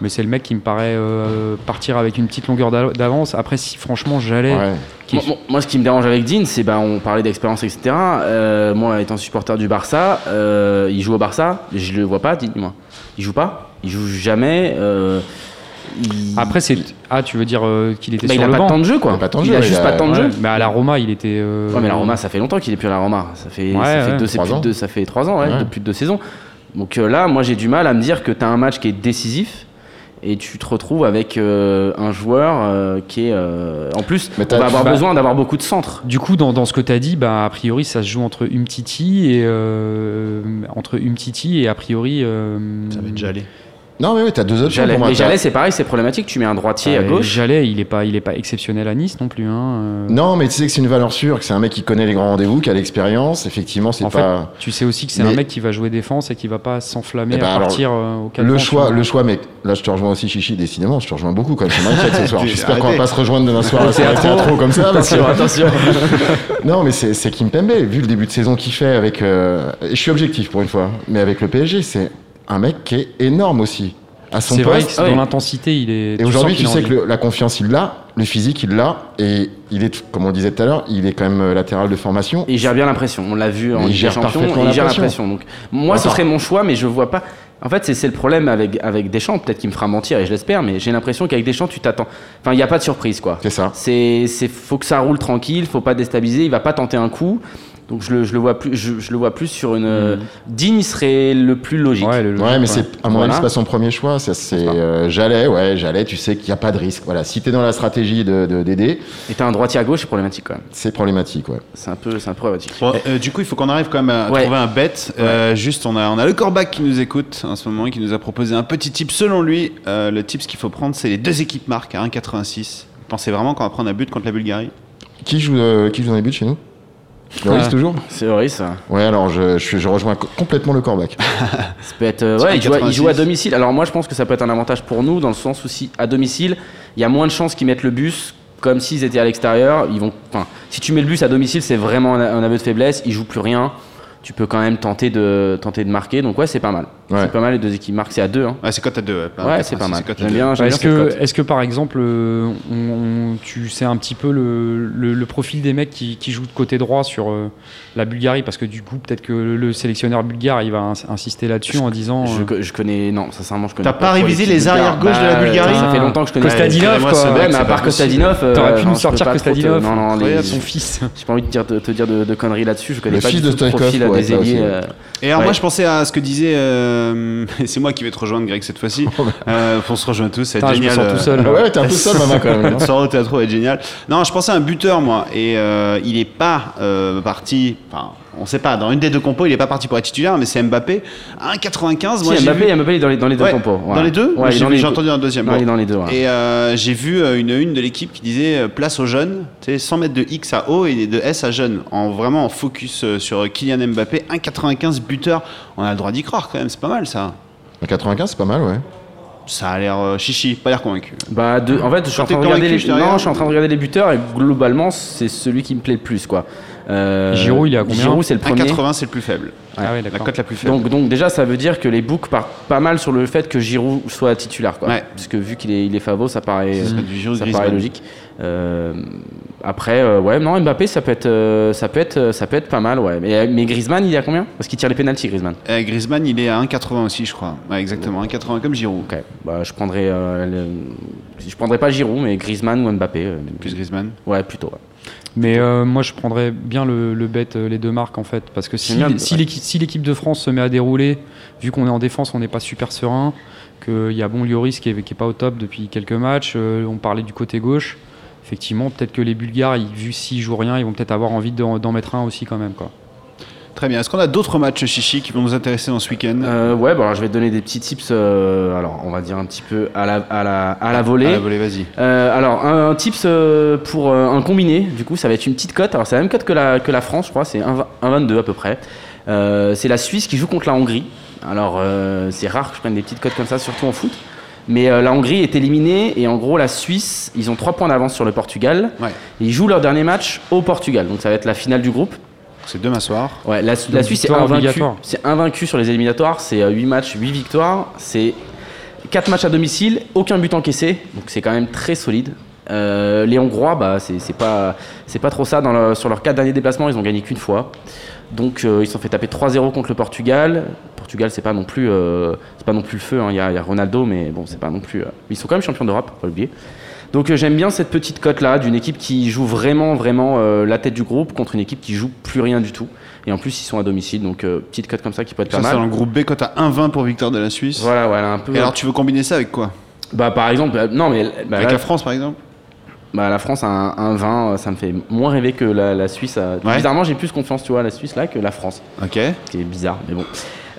mais c'est le mec qui me paraît euh, partir avec une petite longueur d'a- d'avance. Après, si franchement, j'allais... Ouais. Moi, ce qui me dérange avec Dean, c'est bah, on parlait d'expérience, etc. Euh, moi, étant supporter du Barça, euh, il joue au Barça, je le vois pas, Dean, moi. Il joue pas, il joue jamais. Il- Après, c'est... Ah, tu veux dire euh, qu'il était bah, il sur a le pas banc temps de jeu, quoi. Il a pas de temps de Il jeu, a il juste a- pas de temps de Ouais, jeu. mais à la Roma, il était... euh, Ouais, mais la Roma, ça fait longtemps qu'il est plus à la Roma. Ça fait, Ouais, ça fait, ouais. deux, Trois plus de ans. deux- ça fait trois ans, ouais, Ouais. depuis deux saisons. Donc euh, là, moi, j'ai du mal à me dire que tu as un match qui est décisif et tu te retrouves avec euh, un joueur euh, qui est. euh, en plus, Mais on va avoir bah- besoin d'avoir beaucoup de centres. Du coup, dans, dans ce que tu as dit, bah, a priori, ça se joue entre Umtiti et euh, entre Umtiti et a priori. euh, Ça va être Jalé. Non, mais oui, t'as deux options pour moi. Jalais, c'est pareil, c'est problématique. Tu mets un droitier à euh, gauche. Jalais, il est pas, il est pas exceptionnel à Nice non plus. Hein, euh. Non, mais tu sais que c'est une valeur sûre, que c'est un mec qui connaît les grands rendez-vous, qui a l'expérience. Effectivement, c'est En pas. Tu sais aussi que c'est Mais- un mec qui va jouer défense et qui va pas s'enflammer Eh ben, à alors, partir euh, au quatre Le vents, choix, le choix, mais là je te rejoins aussi, Chichi, décidément, je te rejoins beaucoup quand même. Ce soir. J'espère qu'on va pas se rejoindre demain soir à la théâtro comme ça. Attention, attention. Non, mais c'est c'est Kimpembe, vu le début de saison qu'il fait avec. euh, je suis objectif pour une fois, mais avec le PSG, c'est un mec qui est énorme aussi. À son C'est vrai poste. que Ah dans l'intensité, il est. Et aujourd'hui, tu sais que le- la confiance, il l'a, le physique, il l'a, et il est, comme on disait tout à l'heure, il est quand même euh, latéral de formation. Il gère bien l'impression. On l'a vu en il gère Champions. parfaitement Il gère l'impression. l'impression. Donc, moi, ce serait mon choix, mais je vois pas. En fait, c'est c'est le problème avec, avec Deschamps. Peut-être qu'il me fera mentir et je l'espère, mais j'ai l'impression qu'avec Deschamps, tu t'attends. Enfin, il n'y a pas de surprise, quoi. C'est ça. C'est, c'est, faut que ça roule tranquille, faut pas déstabiliser. Il va pas tenter un coup. Donc je le, je le vois plus, je, je le vois plus sur une. euh, Digne serait le plus logique. Ouais, le- Ouais, mais c'est, à mon avis, c'est pas son premier choix. Ça, c'est, euh, Jalais, ouais, Jalais, tu sais qu'il n'y a pas de risque. Voilà, si t'es dans la stratégie de, de, d'aider, Et t'as un droitier à gauche, c'est problématique quand même. c'est problématique, ouais. C'est un peu, c'est un peu problématique. Bon, euh, du coup, il faut qu'on arrive quand même à Ouais. trouver un bet. Euh, juste, on a, on a le Corbac qui nous écoute en ce moment et qui nous a proposé un petit tip. Selon lui, euh, le tip, ce qu'il faut prendre, c'est les deux équipes marques à 1,86. Vous pensez vraiment qu'on va prendre un but contre la Bulgarie? Qui joue, euh, qui joue dans les buts chez nous? Loris, Ah. toujours C'est horrible ça. Ouais, alors je, je, je rejoins co- complètement le Corbac. Ça peut être. euh, ouais, il joue, à, il 1,86. joue à domicile. Alors moi, je pense que ça peut être un avantage pour nous dans le sens où si à domicile, il y a moins de chances qu'ils mettent le bus. Comme s'ils étaient à l'extérieur, ils vont. Enfin, si tu mets le bus à domicile, c'est vraiment un, un aveu de faiblesse. Ils jouent plus rien. Tu peux quand même tenter de, tenter de marquer. Donc ouais, c'est pas mal. Ouais. C'est pas mal, les deux équipes marquent, c'est à deux. Hein. Ouais, c'est cote à deux. Ouais, Ouais, c'est pas mal. J'aime bien, Est-ce que, est-ce que par exemple, euh, on- on- tu sais un petit peu le, le- le profil des mecs qui, qui jouent de côté droit sur euh, la Bulgarie? Parce que du coup, peut-être que le sélectionneur bulgare il va ins- insister là-dessus en disant. Je, euh, je connais, non, sincèrement, je connais. T'as pas trop révisé les bulgare. arrières-gauches de la Bah, Bulgarie? Ça fait longtemps que je connais. Kostadinov, quoi. Ouais, mais à pas part. Kostadinov, T'aurais pu nous sortir pas Kostadinov. Non, non, son fils. J'ai pas envie de te dire de, conneries là-dessus. Je connais pas fils du de tout le profil ailiers. euh, Et alors Ouais. moi je pensais à ce que disait, euh, c'est moi qui vais te rejoindre Greg cette fois-ci, euh, on se rejoint tous, ça va être Putain, je me génial. sens tout seul. Ouais, t'es un peu seul, maman, quand même. On sort au théâtre, va être génial. Non, je pensais à un buteur, moi. Et euh, il est pas euh, parti. Enfin, on sait pas. Dans une des deux compos, il est pas parti pour être titulaire, mais c'est Mbappé. 1,95. Moi, Si, j'ai Mbappé, vu- Mbappé, il est dans les, dans les deux Ouais, compos. Dans les deux Ouais, J'ai dans les entendu un deuxième. Non, bon. il est dans les deux. ouais. Et euh, j'ai vu euh, une une de l'équipe qui disait euh, place aux jeunes, tu sais, 100 mètres de X à O et de S à jeunes, en vraiment en focus sur Kylian Mbappé, 1,95 buteur. On a le droit d'y croire quand même, c'est pas mal ça. En 95, c'est pas mal, ouais. Ça a l'air euh, chichi, pas l'air convaincu. Bah, de- en fait, je suis en train de regarder les, non, je suis en train de regarder les buteurs et globalement, c'est celui qui me plaît le plus, quoi. Euh, Giroud, il est à combien Giroud, c'est le premier. 1,80 c'est le plus faible. Ah ouais, La cote la plus faible. Donc, donc déjà, ça veut dire que les books partent pas mal sur le fait que Giroud soit titulaire, quoi. Ouais. Parce que vu qu'il est, il est favori, ça paraît, ça paraît logique. Euh, après, euh, ouais, non, Mbappé, ça peut être, euh, ça peut être, ça peut être pas mal, ouais. Mais, mais Griezmann, il est à combien? Parce qu'il tire les pénalties, Griezmann. Euh, Griezmann, il est à 1,80 aussi, je crois. Ouais, exactement, 1,80 comme Giroud. Bah, je prendrais, euh, le- je prendrais pas Giroud, mais Griezmann ou Mbappé. euh, Plus Griezmann? Ouais, plutôt. Mais euh, moi, je prendrais bien le, le bet, euh, les deux marques en fait. Parce que si, si ouais. l'équipe si de France se met à dérouler, vu qu'on est en défense, on n'est pas super serein, qu'il y a bon Lloris qui est, qui est pas au top depuis quelques matchs, euh, on parlait du côté gauche. Effectivement, peut-être que les Bulgares, ils, vu s'ils jouent rien, ils vont peut-être avoir envie d'en d'en mettre un aussi quand même. Quoi. Très bien. Est-ce qu'on a d'autres matchs chichi qui vont nous intéresser dans ce week-end? Euh, ouais, bah, alors je vais te donner des petits tips. euh, alors, on va dire un petit peu à la, à la, à la volée. À la volée, vas-y. Euh, alors, un, un tips euh, pour un combiné, du coup, ça va être une petite cote. Alors, c'est la même cote que la, que la France, je crois, c'est 1,20 1,22 à peu près. C'est la Suisse qui joue contre la Hongrie. Alors, c'est rare que je prenne des petites cotes comme ça, surtout en foot. Mais euh, la Hongrie est éliminée et en gros, la Suisse, ils ont 3 points d'avance sur le Portugal. Ouais. Ils jouent leur dernier match au Portugal. Donc, ça va être la finale du groupe. C'est demain soir. Ouais, la, la Suisse est victoire invaincu. obligatoire. C'est invaincu sur les éliminatoires. C'est 8 matchs, 8 victoires. C'est 4 matchs à domicile, aucun but encaissé. Donc c'est quand même très solide. Euh, les Hongrois, bah, c'est c'est pas, c'est pas trop ça. Dans le- sur leurs 4 derniers déplacements, ils ont gagné qu'une fois. Donc euh, ils se sont fait taper 3-0 contre le Portugal. Portugal, c'est pas non plus, euh, c'est pas non plus le feu. hein. Il y, a, il y a Ronaldo, mais bon, c'est pas non plus. euh, Ils sont quand même champions d'Europe, faut pas l'oublier. Donc euh, j'aime bien cette petite cote là d'une équipe qui joue vraiment vraiment euh, la tête du groupe contre une équipe qui joue plus rien du tout. Et en plus ils sont à domicile, donc euh, petite cote comme ça qui peut être Ça, pas c'est dans mal. le groupe B, cote à 1,20 pour victoire de la Suisse. Voilà, voilà un peu. Et alors, tu veux combiner ça avec quoi? Bah par exemple, non mais bah, Avec là, la France, par exemple? Bah, la France a un, un 20, euh, ça me fait moins rêver que la, la Suisse. Ouais. Bizarrement j'ai plus confiance tu vois à la Suisse là que la France. Ok. Ce qui est bizarre, mais bon.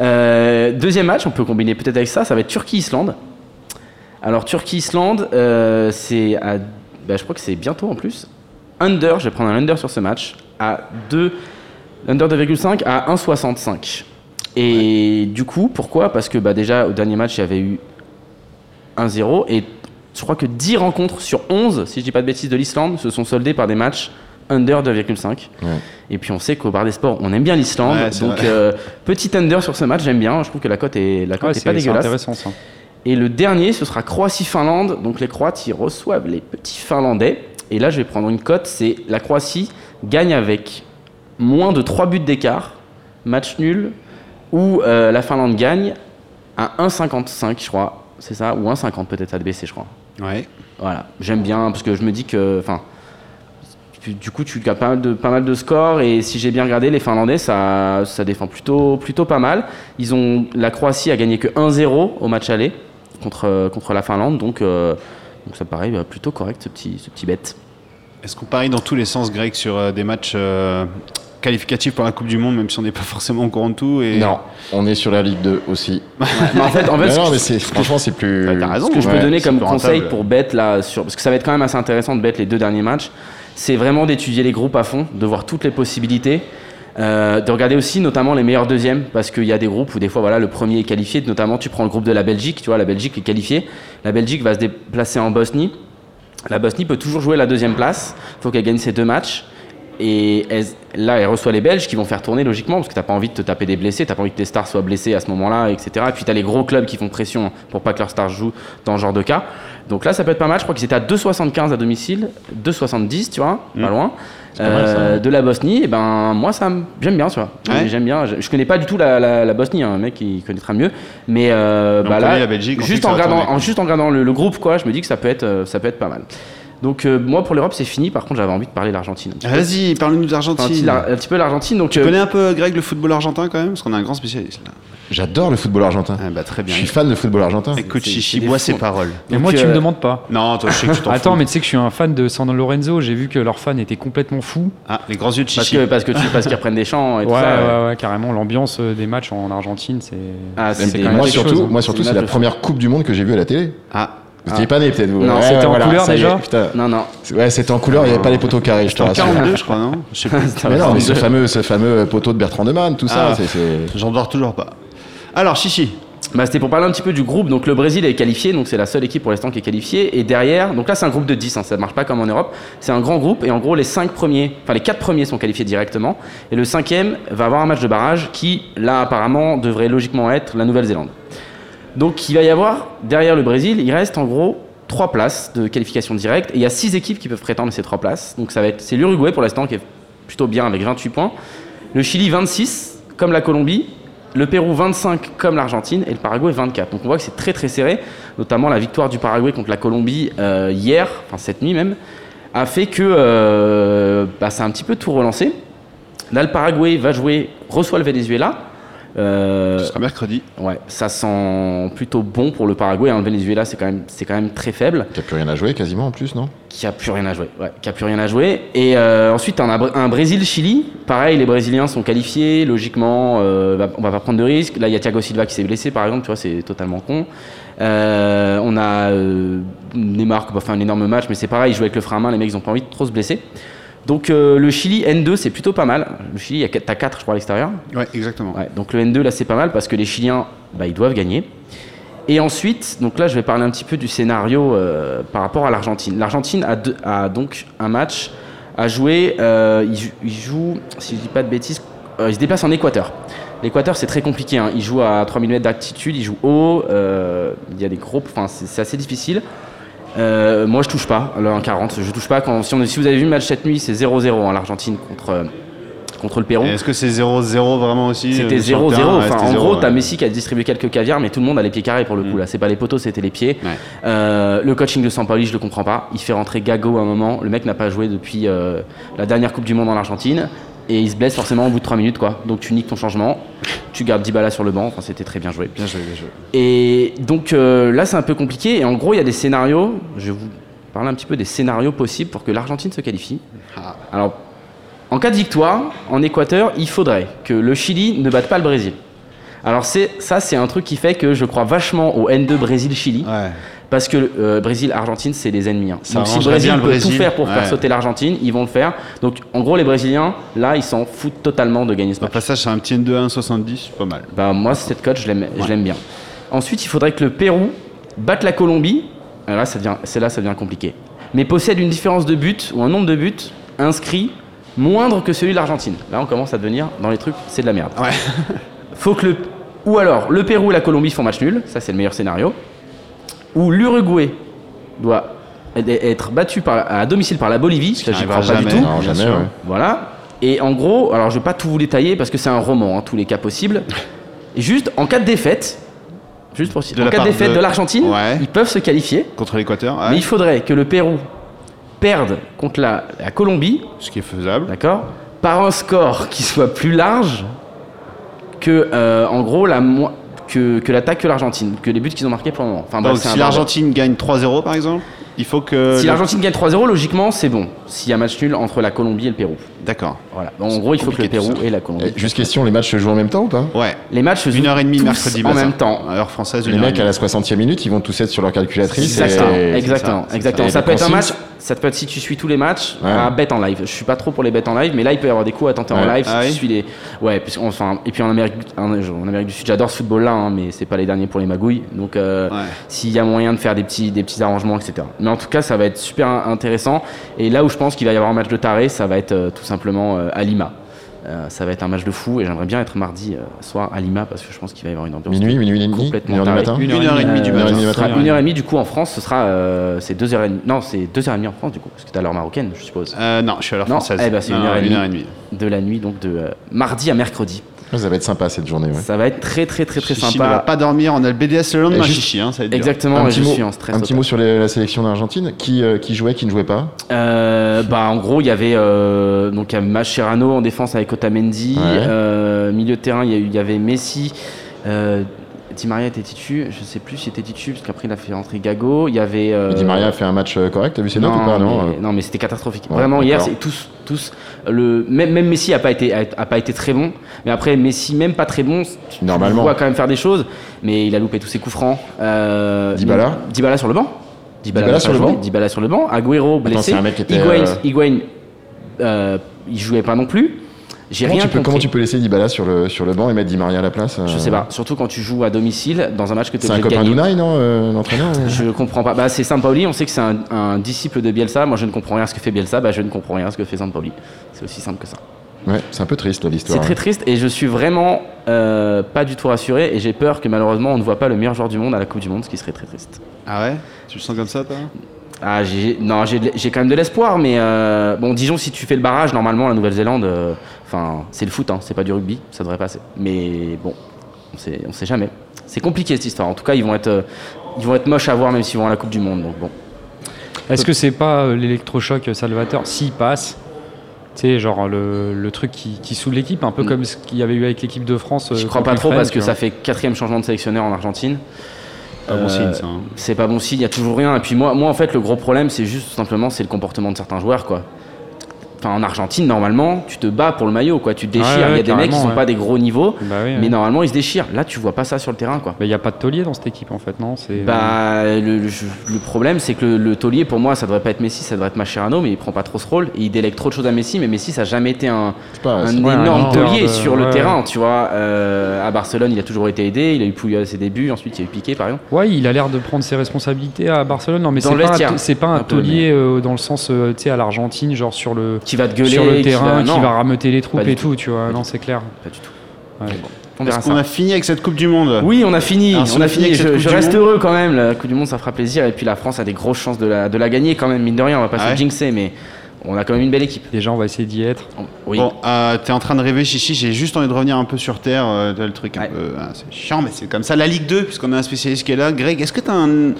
Euh, deuxième match, on peut combiner peut-être avec ça, ça va être Turquie-Islande. Alors Turquie-Islande, euh, c'est à, bah, je crois que c'est bientôt en plus. Under, je vais prendre un under sur ce match, à 2, under 2,5 à 1,65. Et du coup, pourquoi? Parce que bah, déjà au dernier match, il y avait eu 1-0 et je crois que 10 rencontres sur 11, si je dis pas de bêtises, de l'Islande se sont soldées par des matchs under 2,5. Ouais. Et puis on sait qu'au bar des sports, on aime bien l'Islande. Ouais, c'est donc euh, petit under sur ce match, j'aime bien. Je trouve que la cote est, la cote Ouais, est c'est pas c'est dégueulasse. intéressant ça. Et le dernier, ce sera Croatie-Finlande. Donc les Croates, ils reçoivent les petits Finlandais. Et là, je vais prendre une cote, c'est la Croatie gagne avec moins de 3 buts d'écart, match nul, ou euh, la Finlande gagne à 1,55, je crois. C'est ça? Ou 1,50 peut-être à baisser, je crois. Ouais. Voilà, j'aime bien parce que je me dis que, enfin, du coup, tu as pas mal de, pas mal de scores et si j'ai bien regardé, les Finlandais, ça, ça défend plutôt, plutôt pas mal. Ils ont, la Croatie a gagné que 1-0 au match aller contre, contre la Finlande, donc, euh, donc ça paraît euh, plutôt correct ce petit, ce petit bet. Est-ce qu'on parie dans tous les sens, Greg, sur euh, des matchs euh, qualificatifs pour la Coupe du Monde, même si on n'est pas forcément au courant de tout et... Non, on est sur la Ligue 2 aussi. Mais en fait, en fait, Mais ce non, mais c'est, franchement, c'est plus. T'as raison. Ce que je peux donner comme conseil rentable. pour bet là, sur, parce que ça va être quand même assez intéressant de bet les deux derniers matchs, c'est vraiment d'étudier les groupes à fond, de voir toutes les possibilités, euh, de regarder aussi notamment les meilleurs deuxièmes, parce qu'il y a des groupes où des fois voilà le premier est qualifié, notamment tu prends le groupe de la Belgique, tu vois la Belgique est qualifiée, la Belgique va se déplacer en Bosnie, la Bosnie peut toujours jouer la deuxième place, il faut qu'elle gagne ses deux matchs. Et là, elle reçoit les Belges qui vont faire tourner logiquement parce que t'as pas envie de te taper des blessés, t'as pas envie que tes stars soient blessés à ce moment-là, etc. Et puis t'as les gros clubs qui font pression pour pas que leurs stars jouent dans ce genre de cas. Donc là, ça peut être pas mal. Je crois qu'ils étaient à 2,75 à domicile, 2,70, tu vois, pas loin. Ça, Euh, de la Bosnie, et ben moi ça me- j'aime bien, tu vois. Ouais. J'aime bien. Je, je connais pas du tout la, la- la Bosnie, hein, un mec qui connaîtra mieux. Mais euh, bah là, la Belgique, juste ça en regardant, tourner. en- juste en regardant le, le groupe, quoi, je me dis que ça peut être, euh, ça peut être pas mal. Donc euh, moi pour l'Europe c'est fini. Par contre j'avais envie de parler de l'Argentine. peu. Vas-y, parle-nous Enfin, un, petit, d'Argentine. la- un petit peu l'Argentine. Donc Tu connais un peu, Greg, le football argentin quand même? Parce qu'on a un grand spécialiste là. J'adore le football argentin. Ah, bah, très Je bien. suis fan de football argentin. Écoute, Chichi, bois ses paroles. Et Donc, moi, tu euh, me demandes pas. Non, toi, je sais que tu t'en Attends, fous. mais tu sais que je suis un fan de San Lorenzo. J'ai vu que leurs fans étaient complètement fous. Ah, les grands yeux de parce Chichi. que parce que tu parce qu'ils reprennent des chants et Ouais, tout ça. ouais, ouais, carrément. L'ambiance euh, des matchs en Argentine, c'est. Ah, c'est moi surtout, chose, hein. moi surtout, C'est la de première Coupe du Monde que j'ai vue à la télé. Ah, Vous étiez pas né peut-être vous. Non, c'était en couleur, déjà putain. Non non. Ouais, c'était en couleur, il n'y avait pas les poteaux carrés, je te en rassure. 42, je crois, non Je sais plus. Mais non, mais ce 42. fameux, ce fameux poteau de Bertrand Demann, tout ça, Ah. J'en dors toujours pas. Alors, Chichi. Bah, c'était pour parler un petit peu du groupe. Donc le Brésil est qualifié, donc c'est la seule équipe pour l'instant qui est qualifiée. Et derrière, donc là c'est un groupe de 10, hein, ça ne marche pas comme en Europe. C'est un grand groupe et en gros les 5 premiers, enfin les 4 premiers sont qualifiés directement. Et le cinquième va avoir un match de barrage qui, là apparemment, devrait logiquement être la Nouvelle-Zélande. Donc il va y avoir, derrière le Brésil, il reste en gros 3 places de qualification directe. Et il y a 6 équipes qui peuvent prétendre ces 3 places. Donc ça va être, c'est l'Uruguay pour l'instant qui est plutôt bien avec 28 points. Le Chili 26, comme la Colombie. Le Pérou 25 comme l'Argentine et le Paraguay 24. Donc on voit que c'est très très serré, notamment la victoire du Paraguay contre la Colombie euh, hier, enfin cette nuit même, a fait que euh, bah, ça a un petit peu tout relancé. Là le Paraguay va jouer, reçoit le Venezuela. Euh, Ce sera mercredi. ouais, ça sent plutôt bon pour le Paraguay. hein. Le Venezuela c'est quand même c'est quand même très faible n'y a plus rien à jouer quasiment en plus, non? Qui a plus rien à jouer. Ouais, qui a plus rien à jouer. Et euh, ensuite, on a un Br- un Brésil-Chili. Pareil, les Brésiliens sont qualifiés. Logiquement, euh, va- on va pas prendre de risques. Là, il y a Thiago Silva qui s'est blessé, par exemple. Tu vois, c'est totalement con. Euh, on a Neymar qui a pas fait un énorme match, mais c'est pareil, il joue avec le frein à main. Les mecs, ils ont pas envie de trop se blesser. Donc euh, le Chili N2, c'est plutôt pas mal. Le Chili, t'as 4, je crois, à l'extérieur. Ouais, exactement. Ouais, donc le N2 là c'est pas mal parce que les Chiliens bah, ils doivent gagner. Et ensuite, donc là je vais parler un petit peu du scénario euh, par rapport à l'Argentine. L'Argentine a, deux- a donc un match à jouer. euh, il, jou- il joue, si je dis pas de bêtises, euh, il se déplace en Équateur. L'Équateur c'est très compliqué. hein. Il joue à 3000 mètres d'altitude, il joue haut. il y a des groupes, enfin c'est assez difficile. Euh, moi je touche pas le 1,40. Je touche pas quand si, on- si vous avez vu le match cette nuit, c'est 0-0 en l'Argentine contre euh, contre le Pérou. Est-ce que c'est 0-0 vraiment aussi C'était euh, le 0-0. terrain? Ouais, Enfin, c'était en 0, gros, ouais. t'as Messi qui a distribué quelques caviars, mais tout le monde a les pieds carrés pour le coup. Mm. Là, c'est pas les poteaux, c'était les pieds. Ouais. Euh, le coaching de Sampaoli, je le comprends pas. Il fait rentrer Gago à un moment. Le mec n'a pas joué depuis euh, la dernière Coupe du Monde en Argentine. Et il se blesse forcément au bout de 3 minutes, quoi. Donc tu niques ton changement, tu gardes Dybala sur le banc. Enfin, c'était très bien joué. Bien joué, bien joué. Et donc euh, là, c'est un peu compliqué. Et en gros, il y a des scénarios. Je vais vous parler un petit peu des scénarios possibles pour que l'Argentine se qualifie. Ah. Alors, en cas de victoire, en Équateur, il faudrait que le Chili ne batte pas le Brésil. Alors c'est ça, c'est un truc qui fait que je crois vachement au N2 Brésil-Chili. Ouais. Parce que euh, Brésil-Argentine, c'est des ennemis. hein. Ça Donc si Brésil bien le peut Brésil. tout faire pour faire sauter l'Argentine, ils vont le faire. Donc en gros, les Brésiliens, là, ils s'en foutent totalement de gagner ce match. passage, c'est un petit N2 1,70, pas mal. Bah, moi, cette cote, je l'aime Ouais. bien. Ensuite, il faudrait que le Pérou batte la Colombie. Alors là, ça devient, c'est là, ça devient compliqué. Mais possède une différence de buts ou un nombre de buts inscrits moindre que celui de l'Argentine. Là, on commence à devenir dans les trucs, c'est de la merde. Ouais. Faut que le ou alors le Pérou et la Colombie font match nul, ça c'est le meilleur scénario. Ou l'Uruguay doit être battu par, à domicile par la Bolivie, ça j'y crois pas du jamais. tout. Non, bien jamais, ouais. Voilà. Et en gros, alors je vais pas tout vous détailler parce que c'est un roman, hein, tous les cas possibles. Et juste en cas de défaite, juste pour De en cas de défaite de- de, l'Argentine, Ouais. ils peuvent se qualifier. Contre l'Équateur, ouais. Mais il faudrait que le Pérou perde contre la, la Colombie, ce qui est faisable. d'accord, par un score qui soit plus large que, euh, en gros, la que, que l'attaque que l'Argentine, que les buts qu'ils ont marqués pour le moment. Enfin, Donc si l'Argentine gagne 3-0 par exemple, il faut que. Si l'Argentine gagne 3-0, logiquement, c'est bon. S'il y a match nul entre la Colombie et le Pérou. D'accord. Voilà. En gros, il faut que le Pérou et la Colombie. Et Juste question, les matchs se jouent en même temps ou pas? Ouais. Les matchs se Une jouent heure et demie mercredi en même temps. Heure française, une Les heure mecs à la 60e minute, ils vont tous être sur leur calculatrice. Exactement, et- exactement, ça, exactement. Ça peut être un match Ça peut être si tu suis tous les matchs, Ouais. à bet en live. Je suis pas trop pour les bets en live, mais là, il peut y avoir des coups à tenter en live si Ah tu oui suis les. Ouais, puisqu'on- enfin, et puis en Amérique, en, en Amérique du Sud, j'adore ce football-là, hein, mais c'est pas les derniers pour les magouilles. Donc, euh, Ouais. s'il y a moyen de faire des petits, des petits arrangements, etc. Mais en tout cas, ça va être super in- intéressant. Et là où je pense qu'il va y avoir un match de taré, ça va être euh, tout simplement euh, à Lima. Euh, ça va être un match de fou et j'aimerais bien être mardi euh, soir à Lima parce que je pense qu'il va y avoir une ambiance. Minuit, minuit et demi, Complètement une heure du matin. Une heure et demie du Euh, Une heure et matin. demie du ce sera matin. une heure et demie du coup en France, ce sera euh, c'est deux heures et demie. Non, c'est deux heures et demie en France du coup, parce que t'as l'heure marocaine, je suppose. Euh, non, je suis à l'heure française. eh ben, c'est une heure et demie. une heure et demie. De la nuit, donc de euh, mardi à mercredi. Ça va être sympa cette journée. ouais. Ça va être très très très très Chichi sympa. ne va pas dormir, on a le BDS le lendemain, juste- Chichi, hein, ça va être. Exactement, Un et petit je mot, suis en stress. un petit mot sur les- la sélection d'Argentine. Qui, euh, qui jouait, qui ne jouait pas? Euh, bah en gros il y avait euh, donc il y avait Mascherano en défense avec Otamendi, Ouais. Euh, milieu de terrain il y, avait Messi, euh, Di Maria était titu, je sais plus s'il était titu parce qu'après il a fait rentrer Gago, il y avait euh, Di Maria a fait un match euh, correct. T'as vu ses notes ou pas Non. mais, euh, non, mais c'était catastrophique. Ouais, Vraiment hier, c'est tous, tous. Le même, même Messi a pas été, a, a pas été très bon. Mais après Messi, même pas très bon, tu, Normalement. le vois quand même faire des choses. Mais il a loupé tous ses coups francs. Euh, Dybala Dybala sur le banc. Dybala pas sur le banc Dybala sur le banc. Agüero blessé. c'est un mec qui était, Higuain, Higuain, euh, il jouait pas non plus. J'ai Comment rien tu, peux, compris. comment tu peux laisser Dybala sur le, sur le banc et mettre Di Maria à la place euh, Je sais pas. Surtout quand tu joues à domicile dans un match que tu es C'est un copain d'Unai, non euh, L'entraîneur ou- Je comprends pas. Bah, c'est Sampaoli, on sait que c'est un, un disciple de Bielsa. Moi, je ne comprends rien à ce que fait Bielsa. Bah, je ne comprends rien à ce que fait Sampaoli. C'est aussi simple que ça. Ouais, c'est un peu triste l'histoire. C'est très triste et je suis vraiment euh, pas du tout rassuré et j'ai peur que malheureusement on ne voit pas le meilleur joueur du monde à la Coupe du Monde, ce qui serait très triste. Ah ouais? Tu le sens comme ça, toi? Ah, j'ai, non, j'ai, quand même de l'espoir, mais euh, bon, disons si tu fais le barrage, normalement la Nouvelle-Zélande, euh, enfin, c'est le foot, hein, c'est pas du rugby, ça devrait passer. Mais bon, on sait, on sait jamais. C'est compliqué cette histoire. En tout cas, ils vont être, euh, ils vont être moches à voir même s'ils vont à la Coupe du Monde. Donc bon. Est-ce que c'est pas euh, l'électrochoc salvateur s'il passe tu sais, genre le, le truc qui, qui saoule l'équipe, un peu Mm. comme ce qu'il y avait eu avec l'équipe de France. euh, Je crois pas trop parce que ça fait quatrième changement de sélectionneur en Argentine. Pas bon Euh, signe, ça. hein. C'est pas bon signe, il y a toujours rien. Et puis moi, moi en fait, le gros problème, c'est juste tout simplement c'est le comportement de certains joueurs, quoi. Enfin, en Argentine, normalement, tu te bats pour le maillot, quoi. Tu te déchires. Ouais, il y a des mecs qui sont ouais. pas des gros niveaux, Bah oui, mais ouais. normalement ils se déchirent. Là, tu vois pas ça sur le terrain, quoi. Bah, il n'y a pas de taulier dans cette équipe en fait, non? C'est- Bah, le, le- le problème, c'est que le, le taulier, pour moi, ça devrait pas être Messi, ça devrait être Mascherano, mais il prend pas trop ce rôle et il délègue trop de choses à Messi. Mais Messi, ça a jamais été un, C'est pas- un c'est- ouais, énorme un taulier de- sur le terrain, tu vois. Euh, à Barcelone, il a toujours été aidé, il a eu Puyol à ses débuts, ensuite il y a eu Piqué, par exemple. Ouais, il a l'air de prendre ses responsabilités à Barcelone. Non, mais c'est pas, un pas taulier euh, dans le sens, euh, tu sais, à l'Argentine, genre sur le, Qui va te gueuler, sur le qui terrain, qui va rameuter les troupes et tout. tout, tu vois. Pas Non, c'est clair. Pas du tout. Ouais. On qu'on a fini avec cette Coupe du Monde? Oui, on a fini. Alors, si on a fini. Je, reste Monde- heureux quand même. La Coupe du Monde, ça fera plaisir. Et puis la France a des grosses chances de la, de la gagner quand même, mine de rien. On va pas Ah se ouais jinxer, mais on a quand même une belle équipe. Déjà, on va essayer d'y être. Oui. Bon, euh, t'es en train de rêver, Chichi. J'ai juste envie de revenir un peu sur Terre. euh, t'as le truc un Ouais. peu. ah, c'est chiant, mais c'est comme ça. La Ligue 2, puisqu'on a un spécialiste qui est là. Greg, est-ce que t'as un,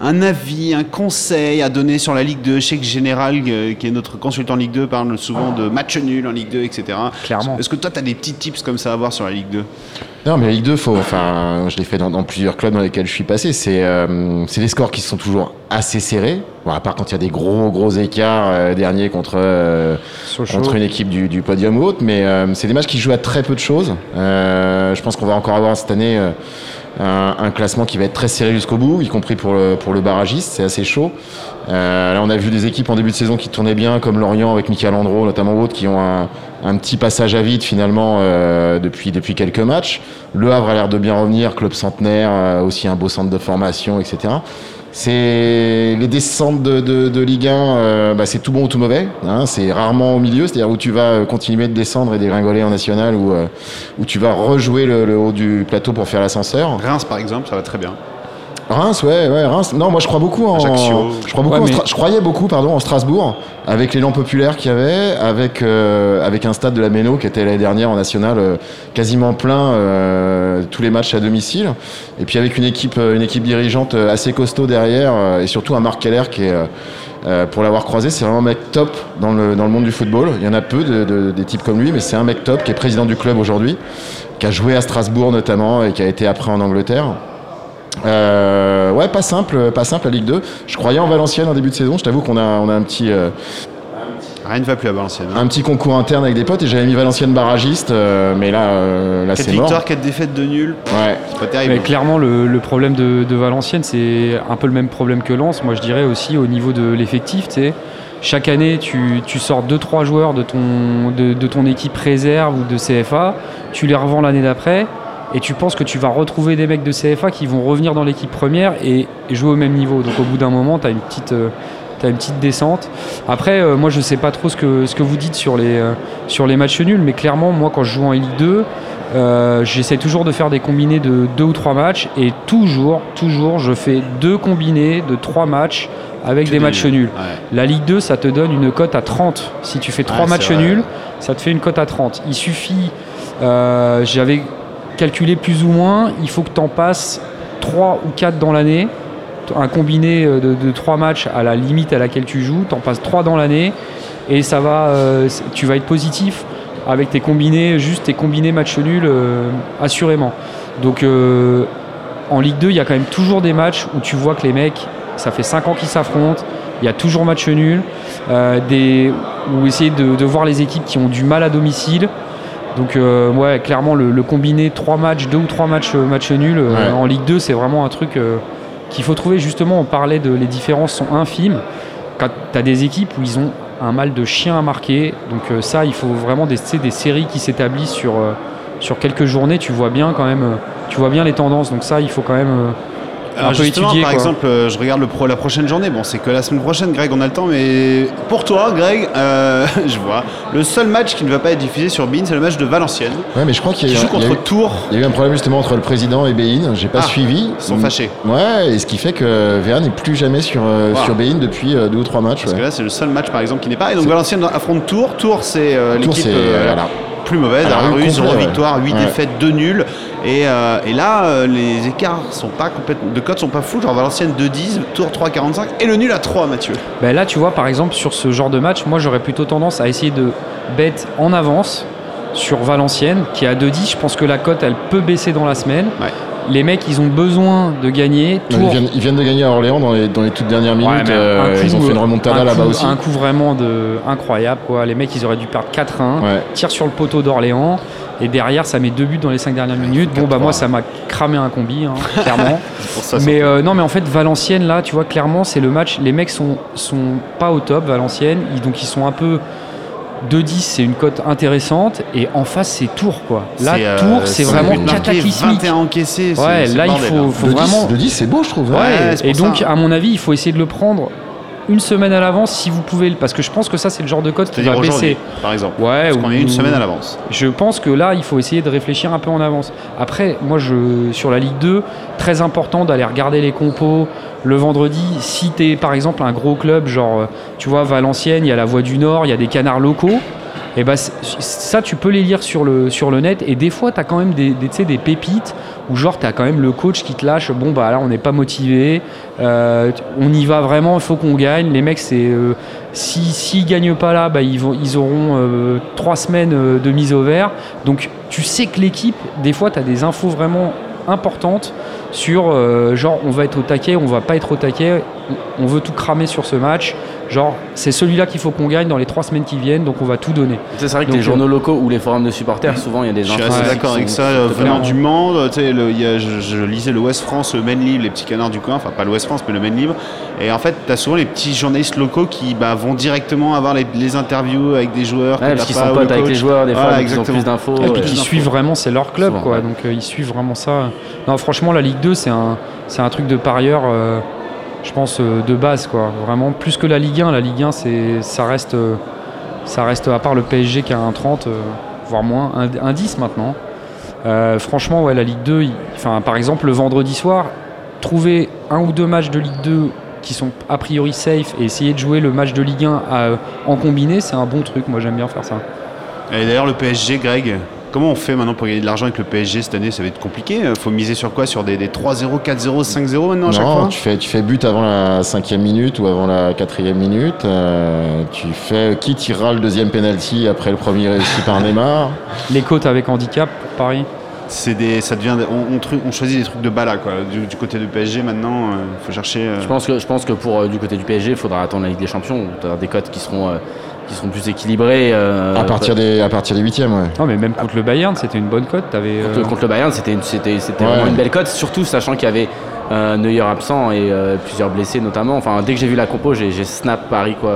un avis, un conseil à donner sur la Ligue 2 Je sais que Général, euh, qui est notre consultant Ligue 2, parle souvent de match nul en Ligue 2, etc. Clairement. Est-ce que toi, t'as des petits tips comme ça à avoir sur la Ligue 2 Non, mais la Ligue 2, faut, enfin, je l'ai fait dans, dans plusieurs clubs dans lesquels je suis passé. C'est euh, scores qui sont toujours assez serrés. Bon, à part quand il y a des gros, gros écarts euh, dernier contre, euh, contre une équipe du, du podium ou autre. Mais euh, c'est des matchs qui jouent à très peu de choses. Euh, je pense qu'on va encore avoir cette année euh, un, un classement qui va être très serré jusqu'au bout, y compris pour le, pour le barragiste. C'est assez chaud. Euh, là, on a vu des équipes en début de saison qui tournaient bien, comme Lorient avec Michael Andro, notamment autres, qui ont un, un petit passage à vide finalement euh, depuis, depuis quelques matchs. Le Havre a l'air de bien revenir, club centenaire, euh, aussi un beau centre de formation, etc. C'est les descentes de, Ligue 1, euh, bah, c'est tout bon ou tout mauvais. hein. c'est rarement au milieu, c'est-à-dire où tu vas euh, continuer de descendre et dégringoler en national, ou euh, où tu vas rejouer le, le haut du plateau pour faire l'ascenseur. Reims, par exemple, ça va très bien. Reims, ouais, ouais, Reims. Non, moi je crois beaucoup en. Ajaccio. Je crois beaucoup Ouais, en mais- Stra- Je croyais beaucoup, pardon, en Strasbourg, avec l'élan populaire qu'il y avait, avec euh, avec un stade de la Méno qui était l'année dernière en national euh, quasiment plein, euh, tous les matchs à domicile, et puis avec une équipe euh, une équipe dirigeante euh, assez costaud derrière, euh, et surtout un Marc Keller qui est pour l'avoir croisé, c'est vraiment un mec top dans le, dans le monde du football. Il y en a peu de, de- des types comme lui, mais c'est un mec top qui est président du club aujourd'hui, qui a joué à Strasbourg notamment et qui a été après en Angleterre. Euh, ouais, pas simple, pas simple la Ligue 2. Je croyais en Valenciennes en début de saison. Je t'avoue qu'on a, on a un petit, euh, Rien ne va plus à Valenciennes. hein. Un petit concours interne avec des potes et j'avais mis Valenciennes barragiste, euh, mais là, euh, là 4 c'est mort. victoires, 4 défaites, 2 nuls. Ouais. C'est pas terrible. Mais clairement, le, le problème de, de Valenciennes, c'est un peu le même problème que Lens. Moi, je dirais aussi au niveau de l'effectif. tu sais. Chaque année, tu, tu sors 2-3 joueurs de ton, de, de ton équipe réserve ou de CFA, tu les revends l'année d'après, et tu penses que tu vas retrouver des mecs de CFA qui vont revenir dans l'équipe première et, jouer au même niveau. Donc au bout d'un moment, tu as une petite... euh, une petite descente. Après, euh, moi, je sais pas trop ce que, ce que vous dites sur les, euh, sur les matchs nuls, mais clairement, moi, quand je joue en Ligue 2, euh, j'essaie toujours de faire des combinés de deux ou trois matchs, et toujours, toujours, je fais deux combinés de trois matchs avec des matchs nuls. Ouais. La Ligue 2, ça te donne une cote à 30. Si tu fais trois Ouais, matchs nuls, ça te fait une cote à 30. Il suffit, j'avais calculé plus ou moins, il faut que tu en passes 3 ou 4 dans l'année. Un combiné euh, de, de 3 matchs à la limite à laquelle tu joues, tu en passes 3 dans l'année et ça va, euh, tu vas être positif avec tes combinés, juste tes combinés matchs nuls euh, assurément. Donc euh, en Ligue 2, il y a quand même toujours des matchs où tu vois que les mecs, ça fait 5 ans qu'ils s'affrontent, il y a toujours match nul, des, ou essayer de voir les équipes qui ont du mal à domicile. Donc euh, ouais, clairement le, le combiné 3 matchs, 2 ou 3 matchs, euh, matchs nuls euh, Ouais. en Ligue 2, c'est vraiment un truc qu'il faut trouver justement. On parlait de les différences sont infimes. Quand tu as des équipes où ils ont un mal de chien à marquer, donc ça, il faut vraiment des, des séries qui s'établissent sur, sur quelques journées. Tu vois bien quand même, tu vois bien les tendances. Donc ça, il faut quand même un peu justement, étudier. par quoi. exemple, euh, je regarde le pro, la prochaine journée. Bon, c'est que la semaine prochaine, Greg, on a le temps, mais pour toi, Greg, euh, je vois le seul match qui ne va pas être diffusé sur Bein, c'est le match de Valenciennes, Ouais, mais je crois qu'il y, a- joue il y a contre eu- Tours. il y a eu un problème justement entre le président et Bein. J'ai pas Ah, suivi. ils sont fâchés. Ouais, et ce qui fait que Véa n'est plus jamais sur, euh, Wow. sur Bein depuis euh, deux ou trois matchs. Parce que là, c'est le seul match, par exemple, qui n'est pas. Et donc Valenciennes affronte Tours. Tours, c'est euh, Tours, l'équipe voilà. Plus mauvaise. Complet, 0 ouais. victoire, 8 Ouais. défaites, 2 nuls. Et, euh, et là, euh, les écarts sont pas complètement. De cotes sont pas fous. Genre Valenciennes 2-10, Tours 3-45 et le nul à 3, Mathieu. Ben là, tu vois, par exemple, sur ce genre de match, moi, j'aurais plutôt tendance à essayer de bet en avance sur Valenciennes, qui est à 2-10. Je pense que la cote, elle peut baisser dans la semaine. Ouais. Les mecs, ils ont besoin de gagner. Ils viennent, ils viennent de gagner à Orléans dans les, dans les toutes dernières minutes. Ouais, euh, coup, ils ont fait une remontada un là-bas aussi. Un coup vraiment de, incroyable. Quoi. Les mecs, ils auraient dû perdre 4-1. Ouais. Tire sur le poteau d'Orléans. Et derrière, ça met deux buts dans les 5 dernières minutes. Bon, bah moi, ça m'a cramé un combi, hein, clairement. Ça, Mais euh, non, mais en fait, Valenciennes, là, tu vois, clairement, c'est le match. Les mecs sont, sont pas au top, Valenciennes. Ils- donc, ils sont un peu. 2-10, c'est une cote intéressante. Et en face, c'est Tours, quoi. Là, euh, Tours, c'est vraiment cataclysmique. 21 encaissés. c'est- Ouais, là, il faut, hein. faut de 10, vraiment. de 10, c'est beau, je trouve. hein. Ouais, Ouais, et donc, ça. à mon avis, il faut essayer de le prendre une semaine à l'avance si vous pouvez. Parce que je pense que ça, c'est le genre de cote qui va baisser. par exemple. Ouais, Parce ou- qu'on est une semaine à l'avance. Je pense que là, il faut essayer de réfléchir un peu en avance. Après, moi, je, sur la Ligue 2, très important d'aller regarder les compos le vendredi. Si tu es, par exemple, un gros club, genre, tu vois, Valenciennes, il y a la Voix du Nord, il y a des canards locaux. Et bah, c'est- ça, tu peux les lire sur le, sur le net. Et des fois, tu as quand même des pépites où, genre, tu as quand même le coach qui te lâche Bon, bah là, on n'est pas motivé. euh, on y va vraiment, il faut qu'on gagne. Les mecs, c'est. euh, si s'ils gagnent pas là, bah, ils, auront euh, trois semaines de mise au vert. Donc, tu sais que l'équipe, des fois, tu as des infos vraiment importantes sur euh, genre on va être au taquet, on va pas être au taquet, on veut tout cramer sur ce match. Genre, c'est celui-là qu'il faut qu'on gagne dans les trois semaines qui viennent, donc on va tout donner. C'est vrai que Donc, les journaux locaux ou les forums de supporters, souvent il y a des Je suis assez qui d'accord avec ça. euh, Venant du Mans, euh, tu sais, le- y a- je, je lisais le West France, le Maine Libre, les petits canards du coin, enfin pas le West France, mais le Maine Libre. Et en fait, tu as souvent les petits journalistes locaux qui bah, vont directement avoir les, les interviews avec des joueurs. Ouais, parce qu'ils sont potes avec les joueurs, des fois, Voilà, donc ils ont plus d'infos. Et puis ouais. qui suivent vraiment, c'est leur club, Souvent, quoi. ouais. Donc euh, ils suivent vraiment ça. Non, franchement, la Ligue 2, c'est un, c'est un truc de parieur, euh, je pense, euh, de base, quoi. Vraiment, plus que la Ligue 1. La Ligue 1, c'est, ça reste, euh, ça reste à part le PSG qui a un 30, euh, voire moins, un, un 10 maintenant. Franchement, ouais, la Ligue 2, il- enfin, par exemple, le vendredi soir, trouver un ou deux matchs de Ligue 2 qui sont a priori safe et essayer de jouer le match de Ligue 1 à- en combiné, c'est un bon truc. Moi, j'aime bien faire ça. Et d'ailleurs, le PSG, Greg, comment on fait maintenant pour gagner de l'argent avec le PSG cette année? Ça va être compliqué. Euh, Faut miser sur quoi? Sur des, des 3-0, 4-0, 5-0 maintenant à chaque Non, fois? tu fais, tu fais but avant la cinquième minute ou avant la quatrième minute. euh, tu fais qui tirera le deuxième penalty après le premier réussi par Neymar? Les côtes avec handicap pour Paris? C'est des, ça devient, on, on, tru- on choisit des trucs de bala quoi. Du, du côté du PSG maintenant, il faut chercher. euh, Je pense que, je pense que pour euh, du côté du PSG, il faudra attendre la Ligue des Champions tu as des cotes qui seront euh, qui seront plus équilibrés. euh, À partir des, à partir des huitièmes, ouais. Non, mais même contre le Bayern, c'était une bonne cote. T'avais, euh, Contre, contre le Bayern, c'était c'était c'était Ouais. vraiment une belle cote, surtout sachant qu'il y avait euh, Neuer absent et euh, plusieurs blessés notamment. Enfin, dès que j'ai vu la compo, j'ai snap Paris quoi.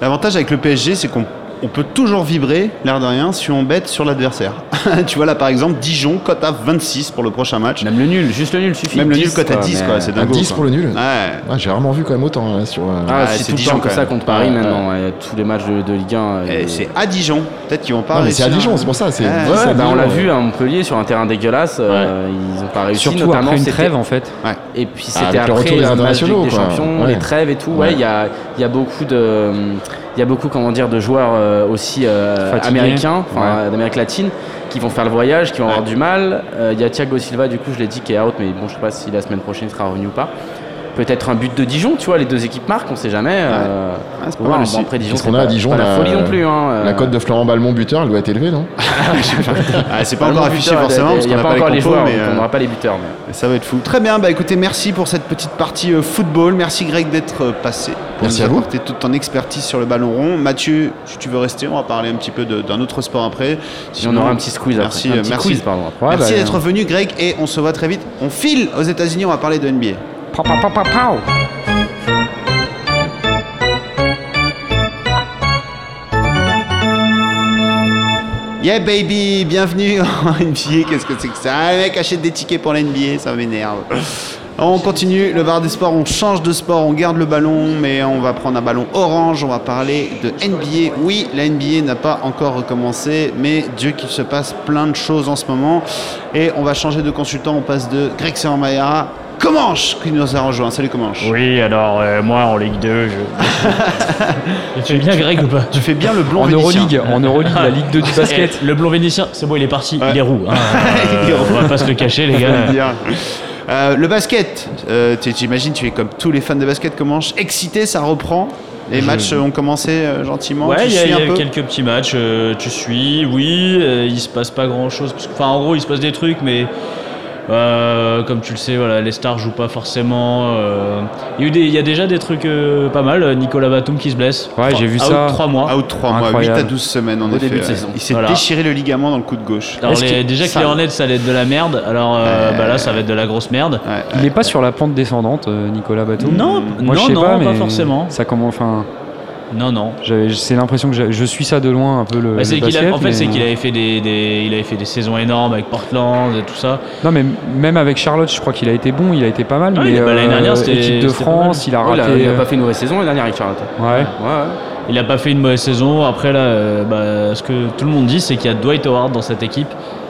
L'avantage avec le PSG, c'est qu'on on peut toujours vibrer, l'air de rien, si on bête sur l'adversaire. tu vois là par exemple, Dijon cote à 26 pour le prochain match. Même le nul, juste le nul suffit. Même le 10, nul cote à quoi, 10 mais- quoi, c'est dingue. 10 pour le nul Ouais. Ah, J'ai rarement vu quand même autant là, sur. euh, Ah, c'est tout le Dijon, temps que quand ça contre Paris Ouais, maintenant. ouais, tous les matchs de, de Ligue 1. Et euh, c'est à Dijon. Peut-être qu'ils vont pas c'est à Dijon, c'est pour ça. C'est Ouais, 10 Ouais, à bah, on l'a vu à Montpellier sur un terrain dégueulasse. euh, ils ont pas réussi. surtout notamment, après une trêve en fait. Et puis Ah, c'était le après retour des le internationaux, des champions, les trêves et tout. Ouais, il y a beaucoup de, il y a beaucoup comment dire de joueurs euh, aussi euh, américains, enfin d'Amérique latine, qui vont faire le voyage, qui vont avoir du mal. Euh, Il y a Thiago Silva, du coup, je l'ai dit, qui est out, mais bon, je sais pas si la semaine prochaine il sera revenu ou pas. Peut-être un but de Dijon, tu vois, les deux équipes marquent, on sait jamais. euh, Ah, c'est pas mal aussi. après Dijon, Parce c'est qu'on a pas, à Dijon pas la la- folie non plus. Hein, La euh. cote de Florent Balmont buteur, elle doit être élevée, non Ah, c'est pas Bah, encore affiché buteur, forcément parce qu'on n'a pas pas encore les les compos, joueurs, mais on euh, n'aura pas les buteurs. mais- ça va être fou. Très bien, bah écoutez, merci pour cette petite partie euh, football. Merci Greg d'être euh, passé. Pour Merci nous à vous. apporter toute ton expertise sur le ballon rond. Mathieu, si tu veux rester, on va parler un petit peu d'un autre sport après. On aura un petit squeeze après. Merci, euh, merci. Ouais, Merci bah, d'être venu Greg et on se voit très vite. On file aux États-Unis, on va parler de NBA. Pow. Yeah baby, bienvenue en NBA. Qu'est-ce que c'est que ça? Ah, Le mec achète des tickets pour la NBA, ça m'énerve. On continue le bar des sports, on change de sport, on garde le ballon, mais on va prendre un ballon orange, on va parler de NBA. Oui, la NBA n'a pas encore recommencé, mais Dieu qu'il se passe plein de choses en ce moment. Et on va changer de consultant, on passe de Greg Sermayara, Comanche, qui nous a rejoint. Salut Comanche. Oui, alors euh, moi en Ligue 2, je. tu fais bien Greg ou pas Tu fais bien le blond En vénitien. Euroleague, en Euroleague, la Ligue 2 du basket. Le blond vénitien, c'est bon, il est parti, Ouais. il est roux. hein. Il est Euh, on va pas se le cacher, les gars. Euh, le basket, euh, tu- j'imagine tu es comme tous les fans de basket, comment excité, ça reprend. Les Je- matchs ont commencé euh, gentiment. Ouais, il y a, y peu quelques petits matchs, euh, tu suis, oui, euh, il se passe pas grand chose. Enfin, en gros, il se passe des trucs, mais euh, comme tu le sais, voilà, les stars jouent pas forcément. euh. Il, y a eu des- il y a déjà des trucs euh, pas mal. Nicolas Batum qui se blesse. Ouais, j'ai vu Out ça. trois mois. Out 3 mois, 8 Incroyable. à 12 semaines en Au effet. début de saison. Il s'est Voilà. déchiré le ligament dans le coude gauche. Alors, les- déjà qu'il est en net, ça allait être de la merde. Alors bah là, ça va être de la grosse merde. Ouais, Il n'est pas sur la pente descendante, Nicolas Batum. Non, Moi, je non, sais non, pas, pas forcément. Ça commence, enfin, Non, non. c'est l'impression que je suis ça de loin un peu le. Bah, c'est le qu'il a- basket, en fait, mais- c'est qu'il avait fait des, des- il avait fait des saisons énormes avec Portland et tout ça. Non, mais même avec Charlotte, je crois qu'il a été bon, il a été pas mal. Ah, mais bah, l'année euh, dernière, c'était- équipe de France, il a raté. il, a, il a euh, pas fait une mauvaise saison l'année dernière avec Charlotte. Ouais. Ouais, ouais. Il a pas fait une mauvaise saison. Après là, euh, bah, ce que tout le monde dit, c'est qu'il y a Dwight Howard dans cette équipe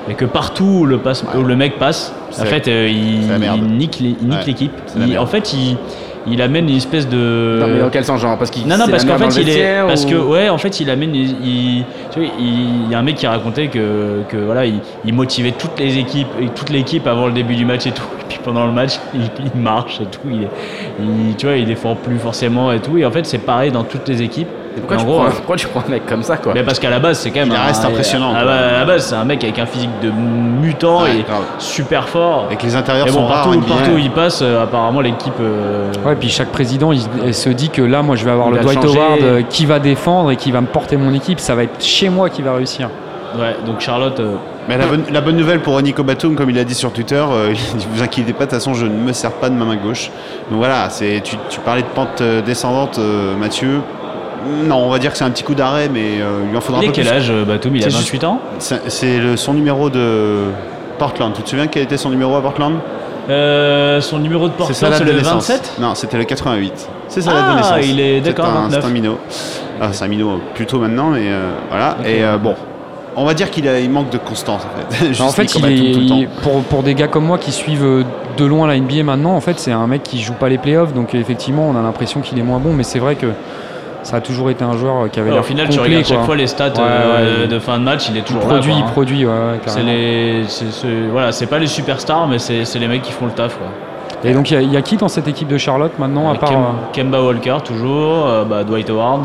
et que partout où le, passe, où le mec passe, en fait, euh, il, il nique Ouais, l'équipe. En fait, il, il amène une espèce de. Non, mais dans quel sens, genre Parce qu'il Non, non, parce qu'en fait, il est. Parce que, ouais, en fait, il amène. Il, tu vois, il il y a un mec qui racontait que, que voilà, il, il motivait toutes les équipes, toute l'équipe avant le début du match et tout. Et puis pendant le match, il, il marche et tout. Il- tu vois, il défend plus forcément et tout. Et en fait, c'est pareil dans toutes les équipes. Et Pourquoi, En tu gros, prends, euh, pourquoi tu prends un mec comme ça, quoi mais parce qu'à la base, c'est quand même. Il un- reste impressionnant, À, quoi. à la base, c'est un mec avec un physique de mutant Ouais, et grave. super fort. Avec les intérieurs Et bon, sont rares. partout, NBA. partout où il passe, euh, apparemment, l'équipe. euh, Ouais, puis chaque président, il, il se dit que là, moi, je vais avoir Il le Dwight. Howard euh, qui va défendre et qui va me porter mon équipe. Ça va être chez moi qui va réussir. ouais, donc Charlotte. euh, Mais la bonne, la bonne nouvelle pour Nico Batum, comme il a dit sur Twitter, euh, il dit, vous inquiétez pas, de toute façon, je ne me sers pas de ma main gauche. Donc voilà, c'est, tu, tu parlais de pente euh, descendante, euh, Mathieu. Non, on va dire que c'est un petit coup d'arrêt, mais euh, il en faudra il un peu quel plus. âge, euh, Batum? Il a C'est 28 ans? C'est, son numéro de Portland. Tu te souviens quel était son numéro à Portland? Euh, son numéro de date c'est de le naissance. 27 Non, c'était le 88. C'est sa Ah, date de naissance. il est- C'est d'accord, un- 29. C'est un minot. Ah, c'est un minot plutôt maintenant, mais euh, voilà. Et euh, bon, on va dire qu'il il manque de constance en fait. Juste en fait, il est, tout le temps. il- pour, pour des gars comme moi qui suivent euh, de loin la NBA maintenant, en fait, c'est un mec qui joue pas les playoffs. Donc, effectivement, on a l'impression qu'il est moins bon. Mais c'est vrai que ça a toujours été un joueur qui avait l'air Au final, tu complet, regardes quoi. chaque fois les stats Ouais, euh, ouais. de fin de match, il est Il toujours produit, là. il quoi, hein. produit, ouais, C'est voilà, c'est pas les superstars, mais c'est les mecs qui font le taf. Quoi. Et donc, il y a- il y, a qui dans cette équipe de Charlotte maintenant, à Avec part. Kem- euh, Kemba Walker toujours, euh, bah, Dwight Howard.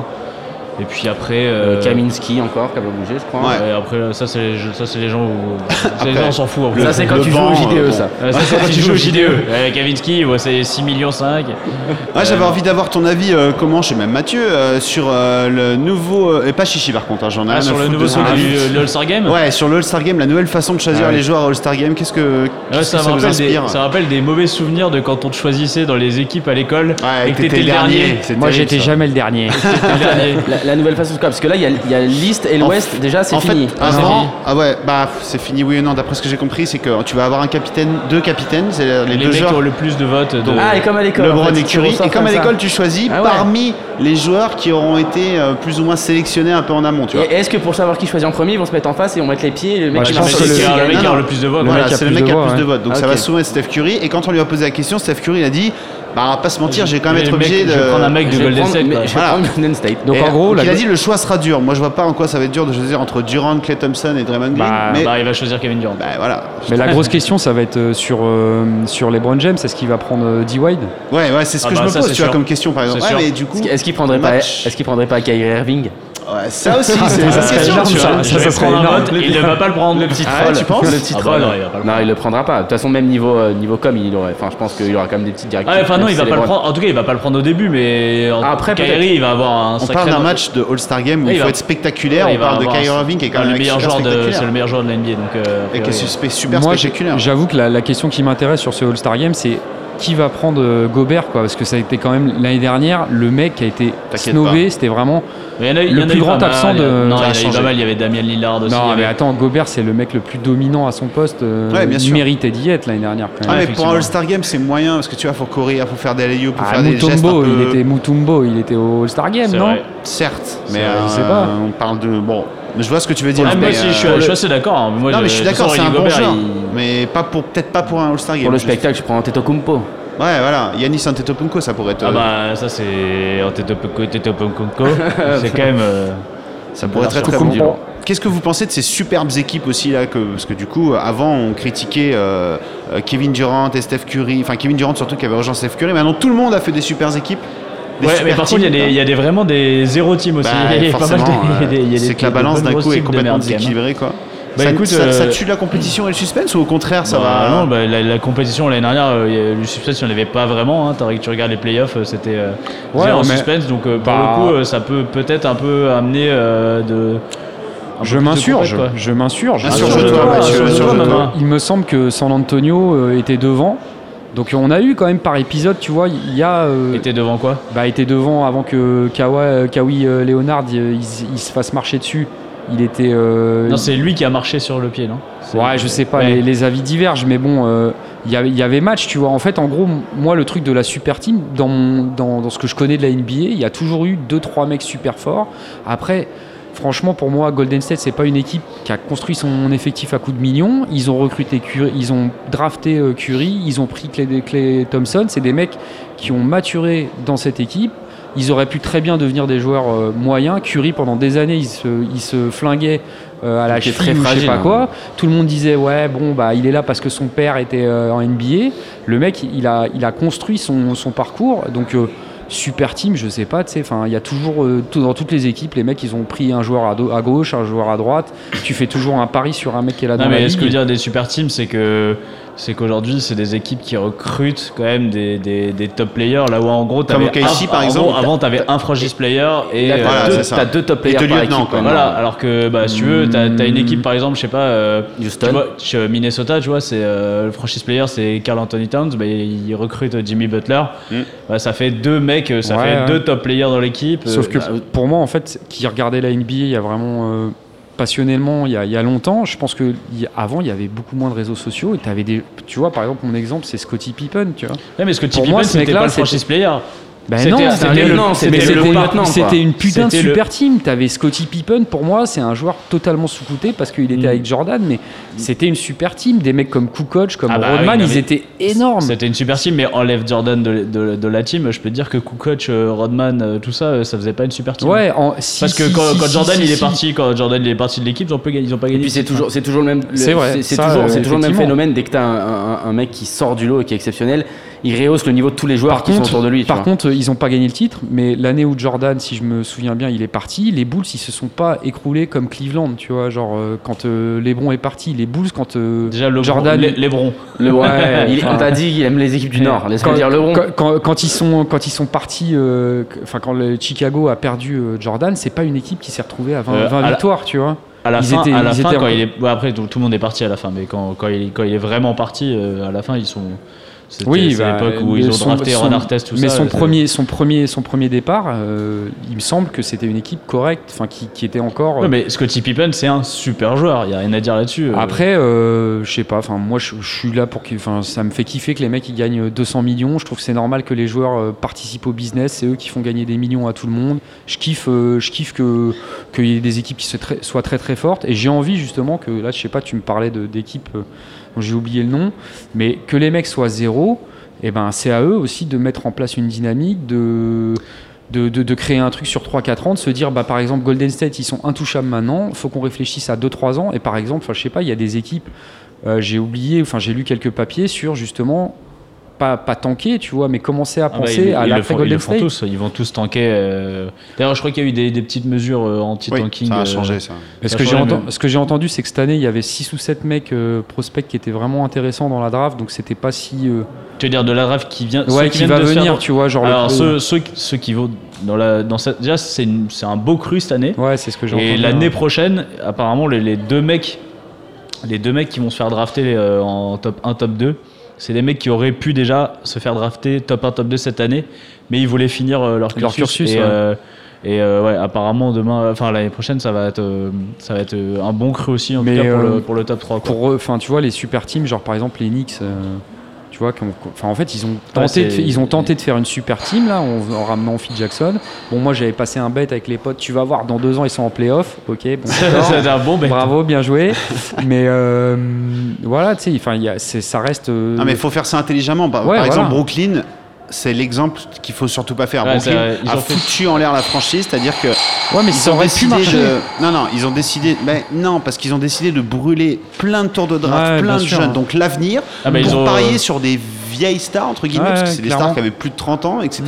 Et puis après. Euh, euh, Kaminski encore, qui a pas bougé, je crois. Ouais. ouais, après, ça, c'est les, ça, c'est les gens où. ça, les Après, gens, on s'en fout. en fait. Ça, c'est quand tu joues au JDE, euh, ça. Ouais, ça, c'est quand tu joues au JDE. Ouais, Kavinsky, ouais, c'est 6 millions 5. Ouais, j'avais envie d'avoir ton avis, euh, comment, chez même Mathieu, euh, sur euh, le nouveau. euh, et pas Chichi par contre, hein, j'en ai Ah, sur le nouveau son du All-Star Game Ouais, sur le All-Star Game, la nouvelle façon de choisir Ah ouais. les joueurs à All-Star Game, qu'est-ce que, ça, que me ça vous rappelle des, inspire ça me rappelle des mauvais souvenirs de quand on te choisissait dans les équipes à l'école Ouais, et que t'étais le dernier. Moi, j'étais ça. jamais le dernier. Le. La, nouvelle façon de parce que là, il y y a l'East et l'Ouest, déjà, c'est fini. fait, Ah, avant, fini. ah ouais, bah c'est fini, oui ou non. D'après ce que j'ai compris, c'est que tu vas avoir un capitaine, deux capitaines, c'est les, Les deux mecs qui joueurs. ont le plus de votes. De... Ah, et comme à l'école. LeBron en fait, et tu Curry. Et comme à l'école, tu choisis Ah ouais. parmi les joueurs qui auront été euh, plus ou moins sélectionnés un peu en amont, tu vois. Et est-ce que pour savoir qui choisit en premier, ils vont se mettre en face et on mettre les pieds et le mec qui le- le mec qui a le plus de votes. Le Voilà, c'est le mec qui a voix, plus de votes. Donc ça va souvent être Steph Curry. Et quand on lui a posé la question, Steph Curry il a dit Bah, on va pas se mentir, j'ai quand même être obligé de. je vais prendre un mec vais Golden State. mais quoi. je vais Voilà. prendre Golden State. Donc Et, en gros, donc, la il a dit le choix sera dur. Moi, je vois pas en quoi ça va être dur de choisir entre Durant, Clay Thompson et Draymond Green. Bah, mais Bah, il va choisir Kevin Durant. bah, voilà. Mais la grosse question, ça va être euh, sur, euh, sur LeBron James. Est-ce qu'il va prendre euh, D-Wade? Ouais, ouais, c'est ce Ah que bah, je me pose, tu vois, sûr. comme question par exemple. Mais du coup. Est-ce qu'il prendrait pas, est-ce qu'il prendrait pas Kyrie Irving? Ouais, ça aussi, c'est Ça serait énorme, ça. ça serait énorme. il ne va pas le prendre. Le petit Ah ouais, troll, tu penses le petit Ah bah non, il va pas le Non, il le prendra pas. De toute façon, même niveau euh, niveau com, il aurait. Enfin, je pense qu'il y aura quand même des petites directives. Ah, enfin non, il va pas le prendre. En tout cas, il va pas le prendre au début, mais en- Après, peut-être. Kyrie, il va avoir un On sacré. parle d'un match de All-Star Game où il faut va- être spectaculaire. On parle de Kyrie Irving qui est quand même le meilleur joueur de, c'est le meilleur joueur de la NBA. Donc, euh, Et qui est super- spectaculaire. j'avoue que la, la question qui m'intéresse sur ce All-Star Game, c'est qui va prendre euh, Gobert, quoi, parce que ça a été quand même l'année dernière le mec qui a été snobé. C'était vraiment. Mais il y en a eu- le y en plus grand absent de- Non, il y en a pas mal. Il y avait Damien Lillard aussi. non, mais avait- attends, Gobert, c'est le mec le plus dominant à son poste. euh, Ouais, bien il sûr. méritait d'y être l'année dernière. Quand Ah, mais pour un. All-Star Game, c'est moyen parce que tu vois, faut courir, faut faire des alley faut Ah, faire des gestes. Mutombo, un peu- il était Mutombo, il était au All-Star Game, non vrai. Certes, mais vrai, je euh, sais pas. on parle de. Bon, je vois ce que tu veux dire. Ah, mais, moi aussi, je suis euh, je suis assez d'accord. hein. Moi, Non, mais je suis d'accord, c'est un bon joueur. il- Mais pas pour, peut-être pas pour un All-Star Game. Pour le spectacle, je prends Antetokounmpo. Ouais, voilà. Yanis Antetokounmpo, ça pourrait être. Ah euh, bah ça c'est Antetokounmpo, Antetokounmpo. c'est quand même. euh, Ça pourrait être très très bon. Qu'est-ce que vous pensez de ces superbes équipes aussi là que, Parce que du coup, avant, on critiquait euh, Kevin Durant et Steph Curry. Enfin, Kevin Durant surtout qui avait rejoint Steph Curry. Maintenant, tout le monde a fait des super équipes. Des Ouais, mais par contre, il y a teams, des- il y, a des vraiment des zéro team aussi. Bah, Il y a pas mal de- euh, c'est que la balance d'un coup est teams complètement déséquilibrée quoi. Bah, ça, écoute, ça- euh, ça tue la compétition et le suspense ou au contraire ça Bah, va Non, bah, la, la compétition l'année dernière, euh, il y a- le suspense, il n'y en avait pas vraiment. Hein. T'as- Tu regardes les playoffs, c'était euh, Ouais, zéro mais- suspense. Donc euh, pour le coup, euh, ça peut peut-être un peu amener euh, de. Je m'insurge, je m'insurge. Maman. Il me semble que San Antonio était devant. Donc on a eu quand même par épisode, tu vois, il y a euh, t'es devant quoi? bah, était devant avant que Kawa, euh, Kawhi euh, Leonard il, il se fasse marcher dessus. Il était. euh, Non, c'est lui qui a marché sur le pied, non? Ouais, je sais pas, Ouais. les, les avis divergent, mais bon, il y avait- match, tu vois. En fait, en gros, moi, le truc de la super team, dans, mon- dans, dans ce que je connais de la NBA, il y a toujours eu 2-3 mecs super forts. Après, franchement, pour moi, Golden State, c'est pas une équipe qui a construit son effectif à coups de millions. Ils ont recruté Curry, ils ont drafté euh, Curry, ils ont pris Clay, Clay Thompson. C'est des mecs qui ont maturé dans cette équipe. Ils auraient pu très bien devenir des joueurs euh, moyens. Curry, pendant des années, il se, il se flinguait euh, à la cheville très ou je sais pas hein. quoi. Tout le monde disait ouais bon bah il est là parce que son père était euh, en NBA. Le mec il a il a construit son, son parcours donc super team je sais pas tu sais enfin il y a toujours euh, tout- dans toutes les équipes les mecs ils ont pris un joueur à, do- à gauche un joueur à droite. Tu fais toujours un pari sur un mec qui est là Non, dans la mais ce que veut dire des super teams, c'est que c'est qu'aujourd'hui, c'est des équipes qui recrutent quand même des, des, des top players. Là où en gros, Comme t'avais OKC, un- par en exemple. gros, avant, t'avais un franchise player et. Là, euh, t'as voilà, deux- ça. T'as top players par lieutenants, équipe. quoi. Voilà, alors que bah, si tu veux, t'as as une équipe par exemple, je sais pas, euh, Houston. tu vois, chez Minnesota, tu vois, c'est euh, le franchise player, c'est Carl Anthony Towns, bah, il recrute Jimmy Butler, Mm. Bah, ça fait deux mecs, ça Ouais, fait ouais. deux top players dans l'équipe. Sauf que Euh, bah, pour moi, en fait, qui regardait la NBA, il y a vraiment euh, passionnellement, il y, a, il y a longtemps, je pense que il avant, il y avait beaucoup moins de réseaux sociaux. Et avais des, tu vois, par exemple, mon exemple, c'est Scottie Pippen, tu vois. ouais, mais moi, Pippen, c'était pas le franchise player. Ben non, c'était non, une- putain de le- super team. T'avais Scottie Pippen, pour moi, c'est un joueur totalement sous-coté parce qu'il était Mm. avec Jordan, mais c'était une super team. Des mecs comme Kukoc, comme Ah bah Rodman, oui, non, ils étaient énormes. C'était une super team, mais enlève Jordan de, de- de la team, je peux te dire que Kukoc, euh, Rodman, euh, tout ça, euh, ça faisait pas une super team. Ouais, en- si, Parce que si, quand, si, quand si, Jordan si, il est si. parti, quand Jordan il est parti de l'équipe, ils ont, pas gagné- ils ont pas Et puis c'est toujours, c'est toujours le même. C'est toujours, le phénomène dès que t'as un mec qui sort du lot et qui est exceptionnel. Il rehausse le niveau de tous les joueurs Par qui contre, sont autour de lui. par vois. contre, ils n'ont pas gagné le titre, mais l'année où Jordan, si je me souviens bien, il est parti, les Bulls, ils se sont pas écroulés comme Cleveland, tu vois. Genre, euh, quand euh, LeBron est parti, les Bulls, quand euh, Déjà, le Jordan. les, Lebron. Le Ouais, il, on t'a dit qu'il aime les équipes du Nord. Laisse-moi quand, dire LeBron. quand, quand- quand ils sont quand ils sont partis, euh, enfin quand le Chicago a perdu euh, Jordan, c'est pas une équipe qui s'est retrouvée à 20, Euh, 20 à la- victoires, tu vois. À la Ils fin, étaient- à la fin étaient quand en- il est. bon, après, tout, tout le monde est parti à la fin, mais quand, quand, il, quand il est vraiment parti, euh, à la fin, ils sont. Oui, c'est bah, l'époque où mais ils ont son- drafté son- Ron Artest, tout mais ça. son premier, son premier, son premier départ, euh, il me semble que c'était une équipe correcte, enfin qui, qui était encore. Ouais, mais Scottie Pippen, c'est un super joueur, il n'y a rien à dire là-dessus. euh. Après, euh, je sais pas. Enfin, moi, je, suis là pour que. Enfin, ça me fait kiffer que les mecs ils gagnent 200 millions. Je trouve que c'est normal que les joueurs euh, participent au business. C'est eux qui font gagner des millions à tout le monde. Je kiffe, euh, je kiffe que qu'il y ait des équipes qui soient très, soient très très fortes. Et j'ai envie justement que là, je sais pas. Tu me parlais d'équipes euh, j'ai oublié le nom, mais que les mecs soient zéro. Et ben, c'est à eux aussi de mettre en place une dynamique de de, de- créer un truc sur 3-4 ans, de se dire, bah, par exemple, Golden State, ils sont intouchables maintenant, faut qu'on réfléchisse à 2-3 ans. Et par exemple, je sais pas, il y a des équipes, euh, j'ai oublié, enfin, j'ai lu quelques papiers sur justement, pas, pas tanker, tu vois, mais commencer à Ah bah, penser ils, à ils le l'après font, ils le font tous, ils vont tous tanker. euh. D'ailleurs, je crois qu'il y a eu des, des petites mesures euh, Oui, anti-tanking. ça a euh, changé ça. Mais ce que, j'ai change, enten- mais- ce que j'ai entendu, c'est que cette année, il y avait 6 ou 7 mecs euh, prospects qui étaient vraiment intéressants dans la draft, donc c'était pas si. euh, Tu veux dire de la draft qui vient. ceux Ouais, qui va de se faire- venir, tu vois, genre. le- Alors, ceux, ceux, ceux qui vont dans la. Dans cette, déjà, c'est un beau cru cette année. Ouais, c'est ce que j'ai entendu. Et l'année prochaine, apparemment, les, les deux mecs, les deux mecs qui vont se faire drafter euh, en top 1, top 2, c'est des mecs qui auraient pu déjà se faire drafter top 1, top 2 cette année, mais ils voulaient finir euh, leur cursus. Leur cursus, et ouais. euh, et, euh, ouais, apparemment demain, enfin l'année prochaine, ça va être, euh, ça va être un bon cru aussi en Mais, tout cas pour, euh, le, pour le top 3. quoi. pour eux, enfin tu vois les super teams, genre par exemple les Knicks, tu vois, qui ont- enfin en fait ils ont tenté, de, fa- ils ont tenté de faire une super team là en, en ramenant Phil Jackson. Bon moi j'avais passé un bet avec les potes, tu vas voir dans deux ans ils sont en playoff, ok, bon d'accord. C'est un bon bet. Bravo, bien joué. Mais euh, voilà, tu sais, ça reste. euh, Non, mais il faut faire ça intelligemment. Par, Ouais, par exemple, voilà. Brooklyn, c'est l'exemple qu'il faut surtout pas faire. Ouais, vrai, ils a ont fait- foutu en l'air la franchise, c'est-à-dire que Ouais, mais ils ça ont aurait pu décidé marcher. de. Non, non, ils ont décidé. Ben non, parce qu'ils ont décidé de brûler plein de tours de draft, Ouais, plein de sûr. jeunes. Donc l'avenir, Ah, bah, ils pour ont- parier sur des vieilles stars entre guillemets, Ouais, parce que c'est des stars qui avaient plus de 30 ans, etc.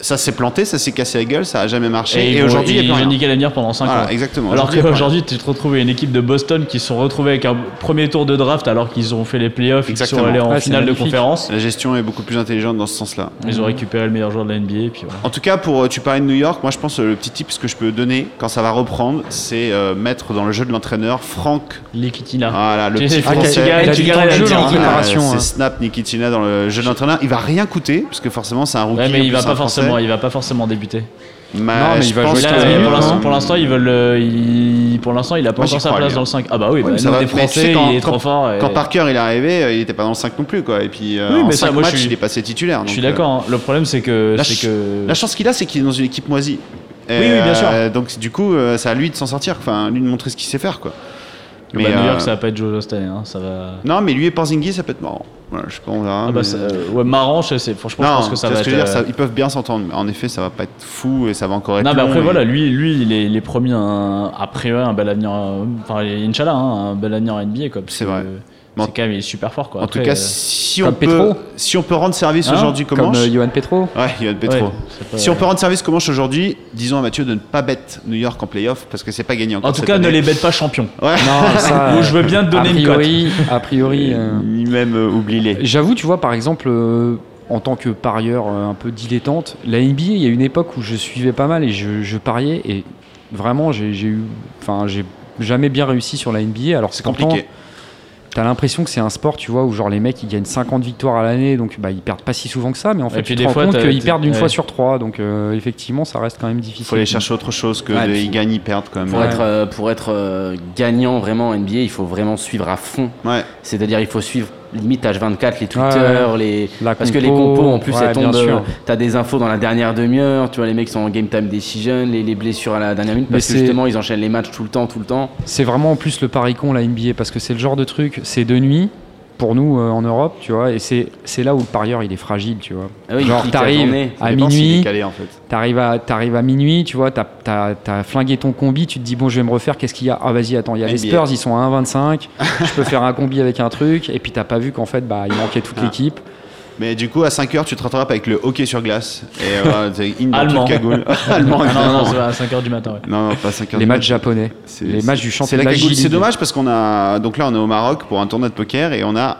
Ça s'est planté, ça s'est cassé la gueule, ça a jamais marché. Et, aujourd'hui, il n'y a plus rien. niqué l'avenir pendant 5 Voilà, ans. exactement. Alors qu'aujourd'hui, tu te retrouves avec une équipe de Boston qui se sont retrouvés avec un premier tour de draft alors qu'ils ont fait les playoffs et qu'ils sont allés en Ouais, finale de conférence. La gestion est beaucoup plus intelligente dans ce sens-là. Ils ont récupéré le meilleur joueur de la NBA. Et puis voilà. En tout cas, pour euh, tu parlais de New York, moi je pense euh, le petit tip que je peux donner quand ça va reprendre, c'est euh, mettre dans le jeu de l'entraîneur Franck. Liquitina. Voilà, le petit Ah, de Liquitina. préparation, c'est hein. Snap Nikitina dans le jeu d'entraîneur. Il va rien coûter parce que forcément c'est un rookie. Mais il va pas Français. Forcément, il va pas forcément débuter. Mais Non, mais je il va jouer Là, que- 15 minutes, pour l'instant, hein. pour l'instant, ils veulent, euh, il- pour l'instant, il a pas encore sa place dans le 5. Ah bah oui, Ouais, bah, nous, va- des Français, sais, quand- il est quand- trop fort. et- Quand Parker il est arrivé, euh, il était pas dans le 5 non plus quoi. Et puis euh, Oui, en mais ça, 5 moi, je matchs, suis- il est passé titulaire. Je suis euh, d'accord. hein. Le problème, c'est que, La c'est ch- que. La chance qu'il a, c'est qu'il est dans une équipe moisie. Et, Oui, oui, bien sûr. euh, donc du coup, c'est à lui de s'en sortir, enfin, lui de montrer ce qu'il sait faire quoi. Bah, New York, euh, ça va pas être Jojo cette année. hein, Ça va. Non, mais lui et Porzingis, ça peut être marrant. Voilà, je on verra. Ah bah, mais- euh, ouais, marrant, je sais. Franchement, je pense que ça va que être. je veux dire, euh, ça- ils peuvent bien s'entendre. mais En effet, ça va pas être fou et ça va encore être. Non, mais après, et- voilà, lui, lui il, est, il est promis un, a priori un bel avenir. Enfin, Inch'Allah, hein, un bel avenir en NBA. C'est que, vrai. Mais C'est quand même il est super fort. Quoi. En Après, tout cas, euh, si comme on, peut, Petro. si on peut rendre service Hein aujourd'hui, comment Comme euh, Johan Petro. Ouais, Yohan Petro. ouais, c'est pas- Si on peut rendre service comment aujourd'hui, disons à Mathieu de ne pas bête New York en playoff parce que c'est pas encore. En tout cas, ne les bête pas champions. Ouais. Non, ça. Ou je veux bien te donner a une cote. priori, A priori. euh, Ni même euh, oublie-les. J'avoue, tu vois, par exemple, euh, en tant que parieur euh, un peu dilettante, la NBA, il y a une époque où je suivais pas mal et je, je pariais et vraiment, j'ai eu, enfin, j'ai jamais bien réussi sur la NBA. Alors C'est compliqué. T'as l'impression que c'est un sport, tu vois, où genre les mecs ils gagnent 50 victoires à l'année, donc bah, ils perdent pas si souvent que ça, mais en fait tu te rends fois, compte qu'ils perdent une ouais. fois sur trois, donc euh, effectivement ça reste quand même Il difficile. faut aller chercher autre chose que Ouais, de, ils gagnent, ils perdent quand même. Pour Ouais. être, euh, pour être euh, gagnant vraiment en NBA, il faut vraiment suivre à fond. Ouais. C'est-à-dire, il faut suivre limite H24 les Twitter, Ouais, les. La Parce que les compo, compos, en plus, ouais, elles tombent. euh, T'as des infos dans la dernière demi-heure. Tu vois, les mecs sont en game time decision, les, les blessures à la dernière minute, parce que justement, ils enchaînent les matchs tout le temps, tout le temps. C'est vraiment en plus le pari con la NBA parce que c'est le genre de truc, c'est de nuit pour nous euh, en Europe, tu vois, et c'est c'est là où le parieur il est fragile, tu vois. Ah oui, Genre t'arrives à minuit, calé, en fait. T'arrives à, t'arrives à minuit, tu vois, t'as as, flingué ton combi, tu te dis, bon, je vais me refaire, qu'est-ce qu'il y a? Ah, vas-y, attends, il y a les. Spurs, ils sont à 1,25, je peux faire un combi avec un truc, et puis t'as pas vu qu'en fait, bah, il manquait toute Ah. l'équipe. Mais du coup, à 5h, tu te rattrapes avec le hockey sur glace. Et euh, voilà, in dans Allemand. cagoule. Allemand, Ah non, non, c'est à 5h du matin, ouais. Non, non, pas 5h. Les matchs japonais. C'est- Les matchs du C'est championnat. C'est dommage parce qu'on a. Donc là, on est au Maroc pour un tournoi de poker et on a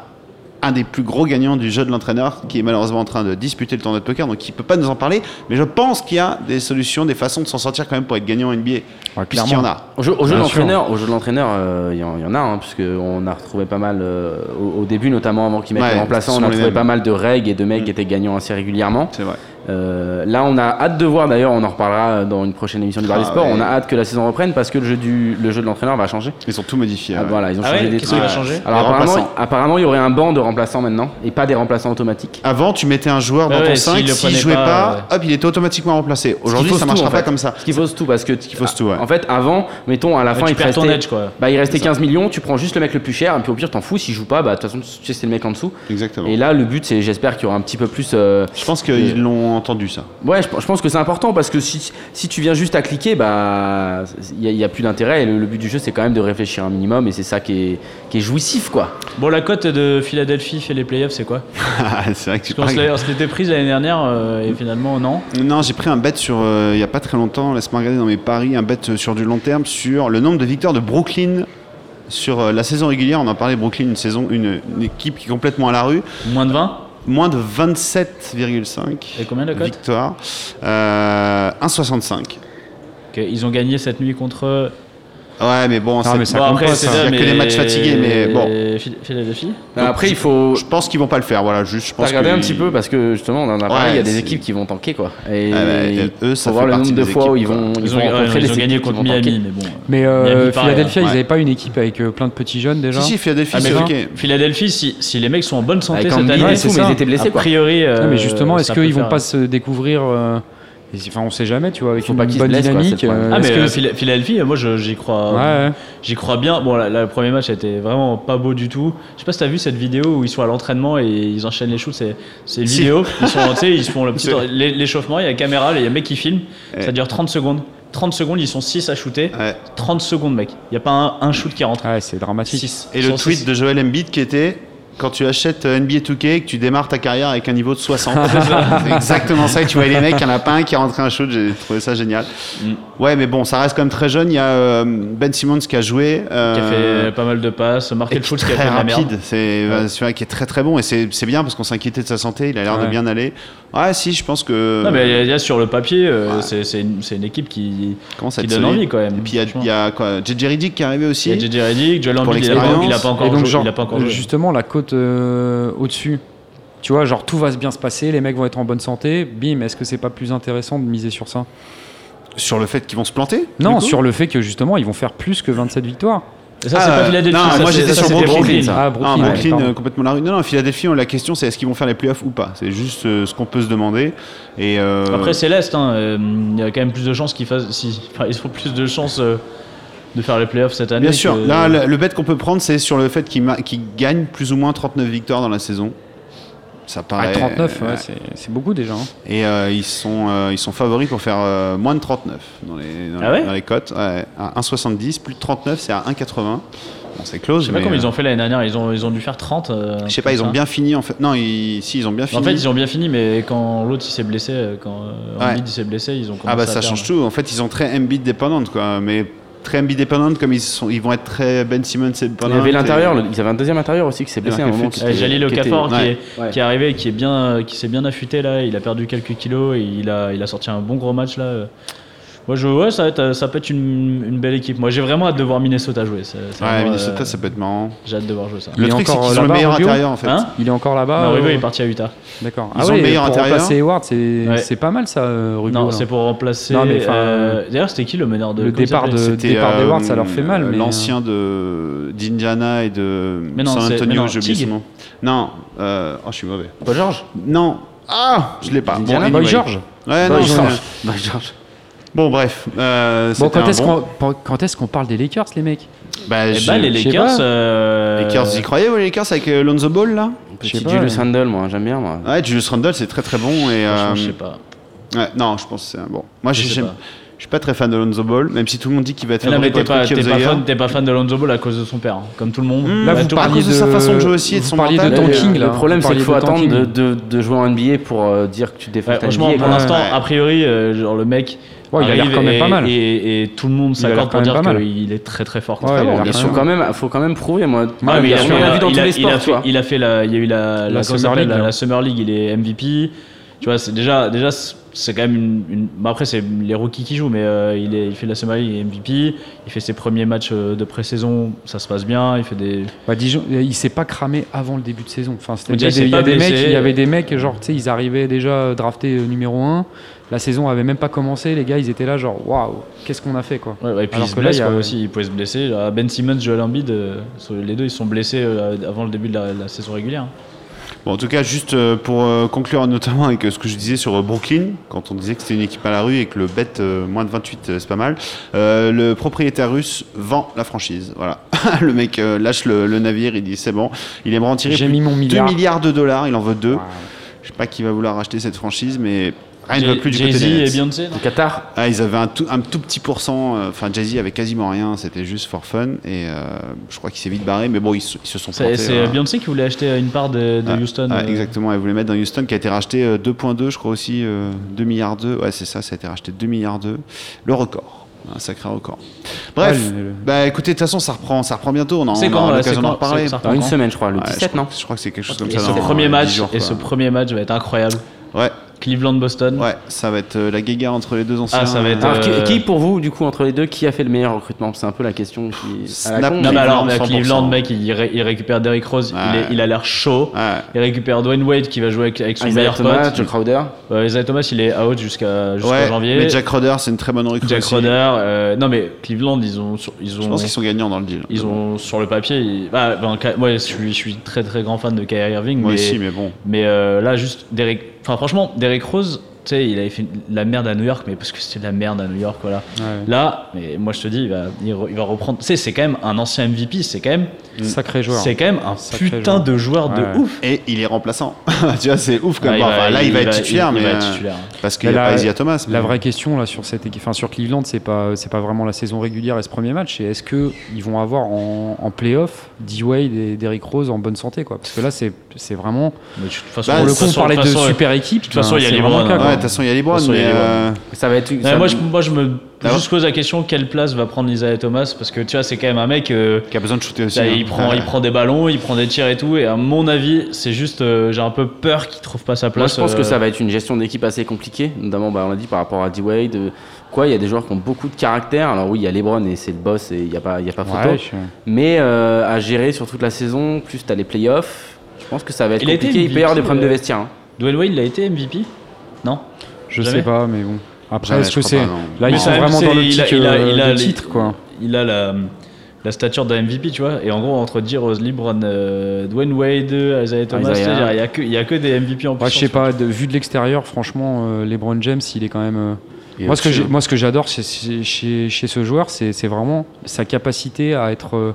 un des plus gros gagnants du jeu de l'entraîneur qui est malheureusement en train de disputer le tournoi de poker, donc il peut pas nous en parler. Mais je pense qu'il y a des solutions, des façons de s'en sortir quand même pour être gagnant en NBA. Ouais, Puisqu'il y en a. Au jeu, au jeu de l'entraîneur, au jeu de l'entraîneur, euh, il y, en- il y en a, hein, puisqu'on a retrouvé pas mal euh, au, au début, notamment avant qu'ils mettent Ouais, les remplaçants, ce on a retrouvé pas mal de règles et de mecs Mm. qui étaient gagnants assez régulièrement. C'est vrai. Euh, là, on a hâte de voir, d'ailleurs, on en reparlera dans une prochaine émission du Bar Ah des Sports, ouais. on a hâte que la saison reprenne parce que le jeu, du, le jeu de l'entraîneur va changer. Ils sont tout modifiés. Ah, ouais. voilà, ils ont Ah changé ouais, des qu'est-ce qui trucs. va changer Alors apparemment, il y aurait un banc de remplaçants maintenant et pas des remplaçants automatiques. Avant, tu mettais un joueur dans Ouais, ton ouais, 5, s'il jouait pas, pas, hop, il était automatiquement remplacé. Aujourd'hui, ça tout, marchera pas fait. comme ça. Ce qui fausse tout parce que qui fausse tout. En fait, avant, mettons à la fin, tu il te restait, edge, quoi. Bah, il restait 15 millions, tu prends juste le mec le plus cher et puis au pire t'en fous s'il joue pas, bah de toute façon tu sais c'est le mec en dessous. Exactement. Et là le but c'est j'espère qu'il y aura un petit peu plus. euh, Je pense qu'ils l'ont entendu ça. Ouais, je, je pense que c'est important parce que si, si tu viens juste à cliquer, bah il n'y a, plus d'intérêt. Et le, le but du jeu c'est quand même de réfléchir un minimum et c'est ça qui est, qui est jouissif quoi. Bon, la cote de Philadelphie fait les playoffs, c'est quoi? C'est vrai que tu l'est- on se l'était prise l'année dernière euh, et finalement, non. Non, j'ai pris un bet sur, euh, il y a pas très longtemps, laisse-moi regarder dans mes paris, un bet euh, sur du long terme sur le nombre de victoires de Brooklyn sur euh, la saison régulière. On en parlait, Brooklyn, une saison, une, une équipe qui est complètement à la rue. Moins de 20 Moins de 27,5 Et combien la cote victoires. Euh, 1,65. Ok, Ils ont gagné cette nuit contre. Ouais, mais bon, c'est- mais ça bon, compte après, pas, c'est ça. Il y a que des matchs fatigués, mais bon. Phil- Philadelphie Après il faut. je pense qu'ils vont pas le faire. Voilà, juste, je T'as pense regardé que un petit peu parce que justement on en a parlé, Ouais, il y a des c'est- équipes qui vont tanker quoi. Et Ah et eux, ça faut voir fait le partie nombre de des fois où ils équipes, vont, ils Ils vont ont, rencontrer ils des ont gagné équipes qui contre vont Miami, tanker. mais bon. Mais euh, Miami, pareil, Philadelphia, hein. ils Ouais. n'avaient pas une équipe avec euh, plein de petits jeunes déjà Si, si, Philadelphie, Ah, mais c'est non. ok. Philadelphie, si, si les mecs sont en bonne santé Avec cette année, et c'est tout, mais ça. ils étaient blessés a quoi. priori. Euh, mais justement, est-ce ça peut qu'ils vont faire- pas se découvrir euh, Enfin, on sait jamais, tu vois, avec Faut une pas bonne dynamique. euh, Ah, mais que- euh, Phila- Philadelphie, moi je- j'y crois. Ouais, J'y crois bien. Bon, là, là, le premier match a été vraiment pas beau du tout. Je sais pas si t'as vu cette vidéo où ils sont à l'entraînement et ils enchaînent les shoots. C'est, c'est une Si. vidéo. Ils sont, sais, ils se font le petit l'échauffement. Il y a la caméra, il y a un mec qui filme. Ouais. Ça dure 30 secondes. 30 secondes, ils sont 6 à shooter. Ouais. 30 secondes, mec. Il y a pas un, un shoot qui rentre. Ouais, c'est dramatique. 6. Et le tweet de Joel Embiid qui était quand tu achètes euh, NBA 2K et que tu démarres ta carrière avec un niveau de 60. c'est exactement ça. Et tu vois les mecs, il y en a pas un qui est rentré un shoot. J'ai trouvé ça génial. Mm. Ouais, mais bon, ça reste quand même très jeune. Il y a euh, Ben Simmons qui a joué. euh, Qui a fait pas mal de passes. Markel Schultz qui a très fait rapide. C'est c'est vrai qui est très très bon et c'est bien parce qu'on s'inquiétait de sa santé. Il a l'air de Ouais. bien aller. Ouais, si, je pense que. Non, mais il y a- il y a sur le papier, euh, Ouais. c'est, c'est une, c'est une équipe qui, comment ça qui te donne envie quand même. Et puis il y a- JJ Redick qui est arrivé aussi. Il y a JJ Redick, Joel Embiid, il a pas- l'expérience. il a pas encore Et donc, joué. genre, il a pas encore joué. justement, la côte euh, au-dessus, tu vois, genre tout va se bien se passer, les mecs vont être en bonne santé, bim, est-ce que c'est pas plus intéressant de miser sur ça? Sur le fait qu'ils vont se planter Non, sur le fait que justement, ils vont faire plus que 27 victoires. Et ça, Ah, c'est euh, pas Philadelphie. non, ça, moi, j'étais sur Brooklyn. ça. Ah, Ah, Brooklyn, euh, complètement la rue. Non, non, Philadelphie, on- la question c'est est-ce qu'ils vont faire les playoffs ou pas? C'est juste euh, ce qu'on peut se demander. Et euh, Après, c'est l'Est. hein, euh, Il y a quand même plus de chances qu'ils fassent. Si, enfin, ils ont plus de chances euh, de faire les playoffs cette année. bien sûr, que- là, le, le bet qu'on peut prendre, c'est sur le fait qu'ils qu'ils gagnent plus ou moins 39 victoires dans la saison. Ça Ah, paraît. 39, ouais, ouais. c'est- beaucoup déjà. hein. Et euh, ils, sont, euh, ils sont favoris pour faire euh, moins de 39 dans les, dans, Ah ouais dans les cotes. Ouais, à 1,70. Plus de 39, c'est à 1,80. Bon, c'est close. Je sais pas mais, comment ils euh, ont fait l'année dernière. Ils ont, ils ont dû faire 30. euh, Je sais pas, ils ont bien fini en fait. Non, ils, si, ils ont bien fini. En fait, ils ont bien fini, mais quand l'autre il s'est blessé, euh, quand euh. Embiid il s'est blessé, ils ont commencé Ah bah à ça perdre. change tout. En fait, ils sont très Embiid dépendants quoi. Mais très Embiid dépendants comme ils sont, ils vont être très Ben Simmons Il dépendants. y avait et- l'intérieur, le- ils avaient un deuxième intérieur aussi qui s'est blessé à un moment. Qui était- Jalil qui Okafor qui, ouais. est, Ouais. qui est arrivé, qui est bien, qui s'est bien affûté là. Il a perdu quelques kilos et il a, il a sorti un bon gros match là. Moi, je, ouais, ça, va être, ça peut être une, une belle équipe. Moi, j'ai vraiment hâte de voir Minnesota jouer. C'est- c'est Ouais, vraiment, Minnesota, euh, ça peut être marrant. J'ai hâte de voir jouer ça. Le Il est truc, c'est encore qu'ils ont le là-bas, meilleur Rubio intérieur en fait. Hein Il est encore là-bas. non, Rubio euh, il est parti à Utah. D'accord. Ils Ah ont le ouais, meilleur pour intérieur. remplacer Hayward, c'est Ouais. c'est pas mal ça, euh, Rubio. non, c'est pour remplacer. Non, mais euh, D'ailleurs, c'était qui le meneur de le départ de- C'était départ euh, d'Hayward, ça leur fait mal, mais, L'ancien de d'Indiana et de San Antonio, Tig. son nom. Non, euh, oh, je suis mauvais. Pas George? Non. Ah, je l'ai pas. Bon. Boy George? Ouais, non, George. Bon, bref. euh, Bon, quand est-ce bon. qu'on parle des Lakers, les mecs? Bah, Eh je- ben, les je sais Lakers. euh, Lakers, vous y croyez, vous, les Lakers, avec euh, Lonzo Ball, là Je sais Petit pas, Julius ouais. Randle, moi, j'aime bien, moi. Ouais, Julius Randle, c'est très très bon. Et, euh, je sais pas. ouais, non, je pense que c'est un bon. Moi, j'aime. Je suis pas très fan de Lonzo Ball, même si tout le monde dit qu'il va être favori t'es pas, pas pas fan de Lonzo Ball à cause de son père, hein, comme tout le monde. Mmh. Là, Bah, vous tout- à parliez cause de sa façon de jouer aussi et de vous son mental. de tanking. Le là. problème, Vous c'est qu'il faut de attendre de, de, de jouer en NBA pour euh, dire que tu défends Ouais, ta franchement, NBA. pour l'instant, Ouais. a priori, euh, genre le mec. Ouais, il a l'air quand même et, pas mal. Et, et tout le monde s'accorde pour dire qu'il est très très fort. Ouais, il faut quand même, faut quand même prouver, moi. Ouais, mais mais il a fait- a, on l'a vu dans il tous a- les il sports, a tu fait, vois. il a fait la, il y a eu la, Summer League, la, là. la Summer League, il est MVP. Tu vois, c'est déjà, déjà, c'est quand même une. une- bah après, c'est les rookies qui jouent, mais euh, il, est, il fait la Summer League, il est MVP. Il fait ses premiers matchs euh, de pré-saison, ça se passe bien. Il fait des. Bah, Dijon, il s'est pas cramé avant le début de saison. Enfin, y il y avait des mecs, genre, tu sais, ils arrivaient déjà draftés euh, numéro 1. La saison avait même pas commencé. Les gars, ils étaient là, genre, waouh, qu'est-ce qu'on a fait, quoi. Ouais, ouais, et puis Alors il se que là, blesse il y a- quoi, aussi, il pouvait se blesser. Là, Ben Simmons, Joel Embiid, euh, les deux ils sont blessés euh, avant le début de la, la saison régulière. Bon, en tout cas, juste euh, pour euh, conclure notamment avec euh, ce que je disais sur euh, Brooklyn, quand on disait que c'était une équipe à la rue et que le bet euh, moins de 28, euh, c'est pas mal, euh, le propriétaire russe vend la franchise. Voilà. le mec euh, lâche le, le navire, il dit c'est bon, il aimerait en tirer J'ai plus mis mon de 2 milliard. milliards de dollars, il en veut deux. Ouais. Je sais pas qui va vouloir acheter cette franchise, mais rien ne plus du côté Jay-Z des et. Beyoncé. Le Qatar Ah, ils avaient un tout, un tout petit pourcent, euh, enfin Jay-Z avait quasiment rien, c'était juste for fun, et euh, je crois qu'il s'est vite barré, mais bon, ils, se- ils se sont C'est plantés. c'est voilà. Beyoncé qui voulait acheter une part de, de Ah, Houston. ah, euh, exactement, elle voulait mettre dans Houston qui a été racheté euh, 2.2, je crois aussi, euh, 2 milliards 2. Ouais, c'est ça, ça a été racheté 2 milliards 2. Le record. Un sacré record. Bref, Ouais, le- le- bah écoutez, de toute façon, ça reprend, ça reprend bientôt. On, C'est on quand, aura l'occasion d'en reparler. Dans une semaine, je crois, le Ouais, je 17, crois- non Je crois que c'est quelque chose comme Et ça. ce dans, premier euh, match, 10 jours, et quoi. ce premier match va être incroyable. Ouais, Cleveland-Boston. ouais, ça va être euh, la guéguerre entre les deux anciens. Ah, ça va être, Alors, qui- Euh, qui, pour vous, du coup, entre les deux, qui a fait le meilleur recrutement? C'est un peu la question qui. à la Snap. con, Non, mais- alors, Cleveland, mais 100%. Cleveland, mec, il, ré- il récupère Derrick Rose, il, Ouais. est- il a l'air chaud. Ouais. Il récupère Dwayne Wade qui va jouer avec, avec son Isaiah meilleur Thomas, pote. Joe Crowder. Euh, Isaiah Thomas, il est out jusqu'à jusqu'en Ouais, janvier. mais Jack Roder, c'est une très bonne recrue. Jack. Roder. euh, non, mais Cleveland, ils ont, sur- ils Je ont, pense qu'ils sont gagnants dans le deal. ils ont sur le papier. ils- bah, ben, moi, je suis, je suis très très grand fan de Kyrie Irving, Moi mais, aussi, mais bon. mais euh, là, juste Derrick. Enfin, franchement, Derrick Rose, tu sais, il avait fait de la merde à New York, mais parce que c'était de la merde à New York, voilà. Ouais. Là, mais moi je te dis, il va, il re- il va reprendre. Tu sais, c'est quand même un ancien MVP, c'est quand même, Sacré joueur. c'est quand même un Sacré putain joueur. de joueur de Ouais. ouf. Et il est remplaçant. tu vois, c'est ouf quand même. il va- Enfin, là, il, va être titulaire, il mais. va être euh, titulaire. Parce qu'il n'y a la- pas Isaiah Thomas. La vraie question là sur cette équipe, enfin sur Cleveland, c'est pas c'est pas vraiment la saison régulière et ce premier match, c'est est-ce que ils vont avoir en, en playoff D Wade et Derrick Rose en bonne santé quoi? Parce que là c'est c'est vraiment Mais tu- de toute façon, Bah, pour de le toute coup on parlait de, super équipe. de toute façon, il y a les de toute façon, il y a les il mais. les euh, Ça va être. Ça- moi, je, moi, je me Ah juste pose la question quelle place va prendre Isaiah Thomas parce que tu vois, c'est quand même un mec. euh, Qui a besoin de shooter aussi. ça, hein. il, prend, Ouais. il prend des ballons, il prend des tirs et tout. Et à mon avis, c'est juste. euh, J'ai un peu peur qu'il trouve pas sa Moi, place. je pense que ça va être une gestion d'équipe assez compliquée, notamment, bah, on l'a dit, par rapport à D-Wade. Quoi, il y a des joueurs qui ont beaucoup de caractère. Alors oui, il y a LeBron et c'est le boss et il n'y a pas, il y a pas photo. Ouais, je- Mais euh, à gérer sur toute la saison, plus tu as les playoffs, je pense que ça va être Il compliqué. Il peut y avoir des problèmes de vestiaire. hein. Dwayne Wade, il a été MVP Non je Jamais sais pas, mais bon. Après, Jamais, est-ce que c'est pas, là Mais ils sont vraiment dans le il a- il a- il a les- titre quoi. Il a la, la stature d'un MVP, tu vois. Et en gros, entre dire Rose LeBron, euh, Dwayne Wade, Isaiah Thomas, il y a que- il y, a que des MVP en plus. Ouais, je sais pas, de, vu de l'extérieur, franchement, euh, LeBron James, il est quand même. euh, moi, ce que j'ai- hein. moi, ce que j'adore c'est- c'est- chez, chez ce joueur, c'est c'est vraiment sa capacité à être.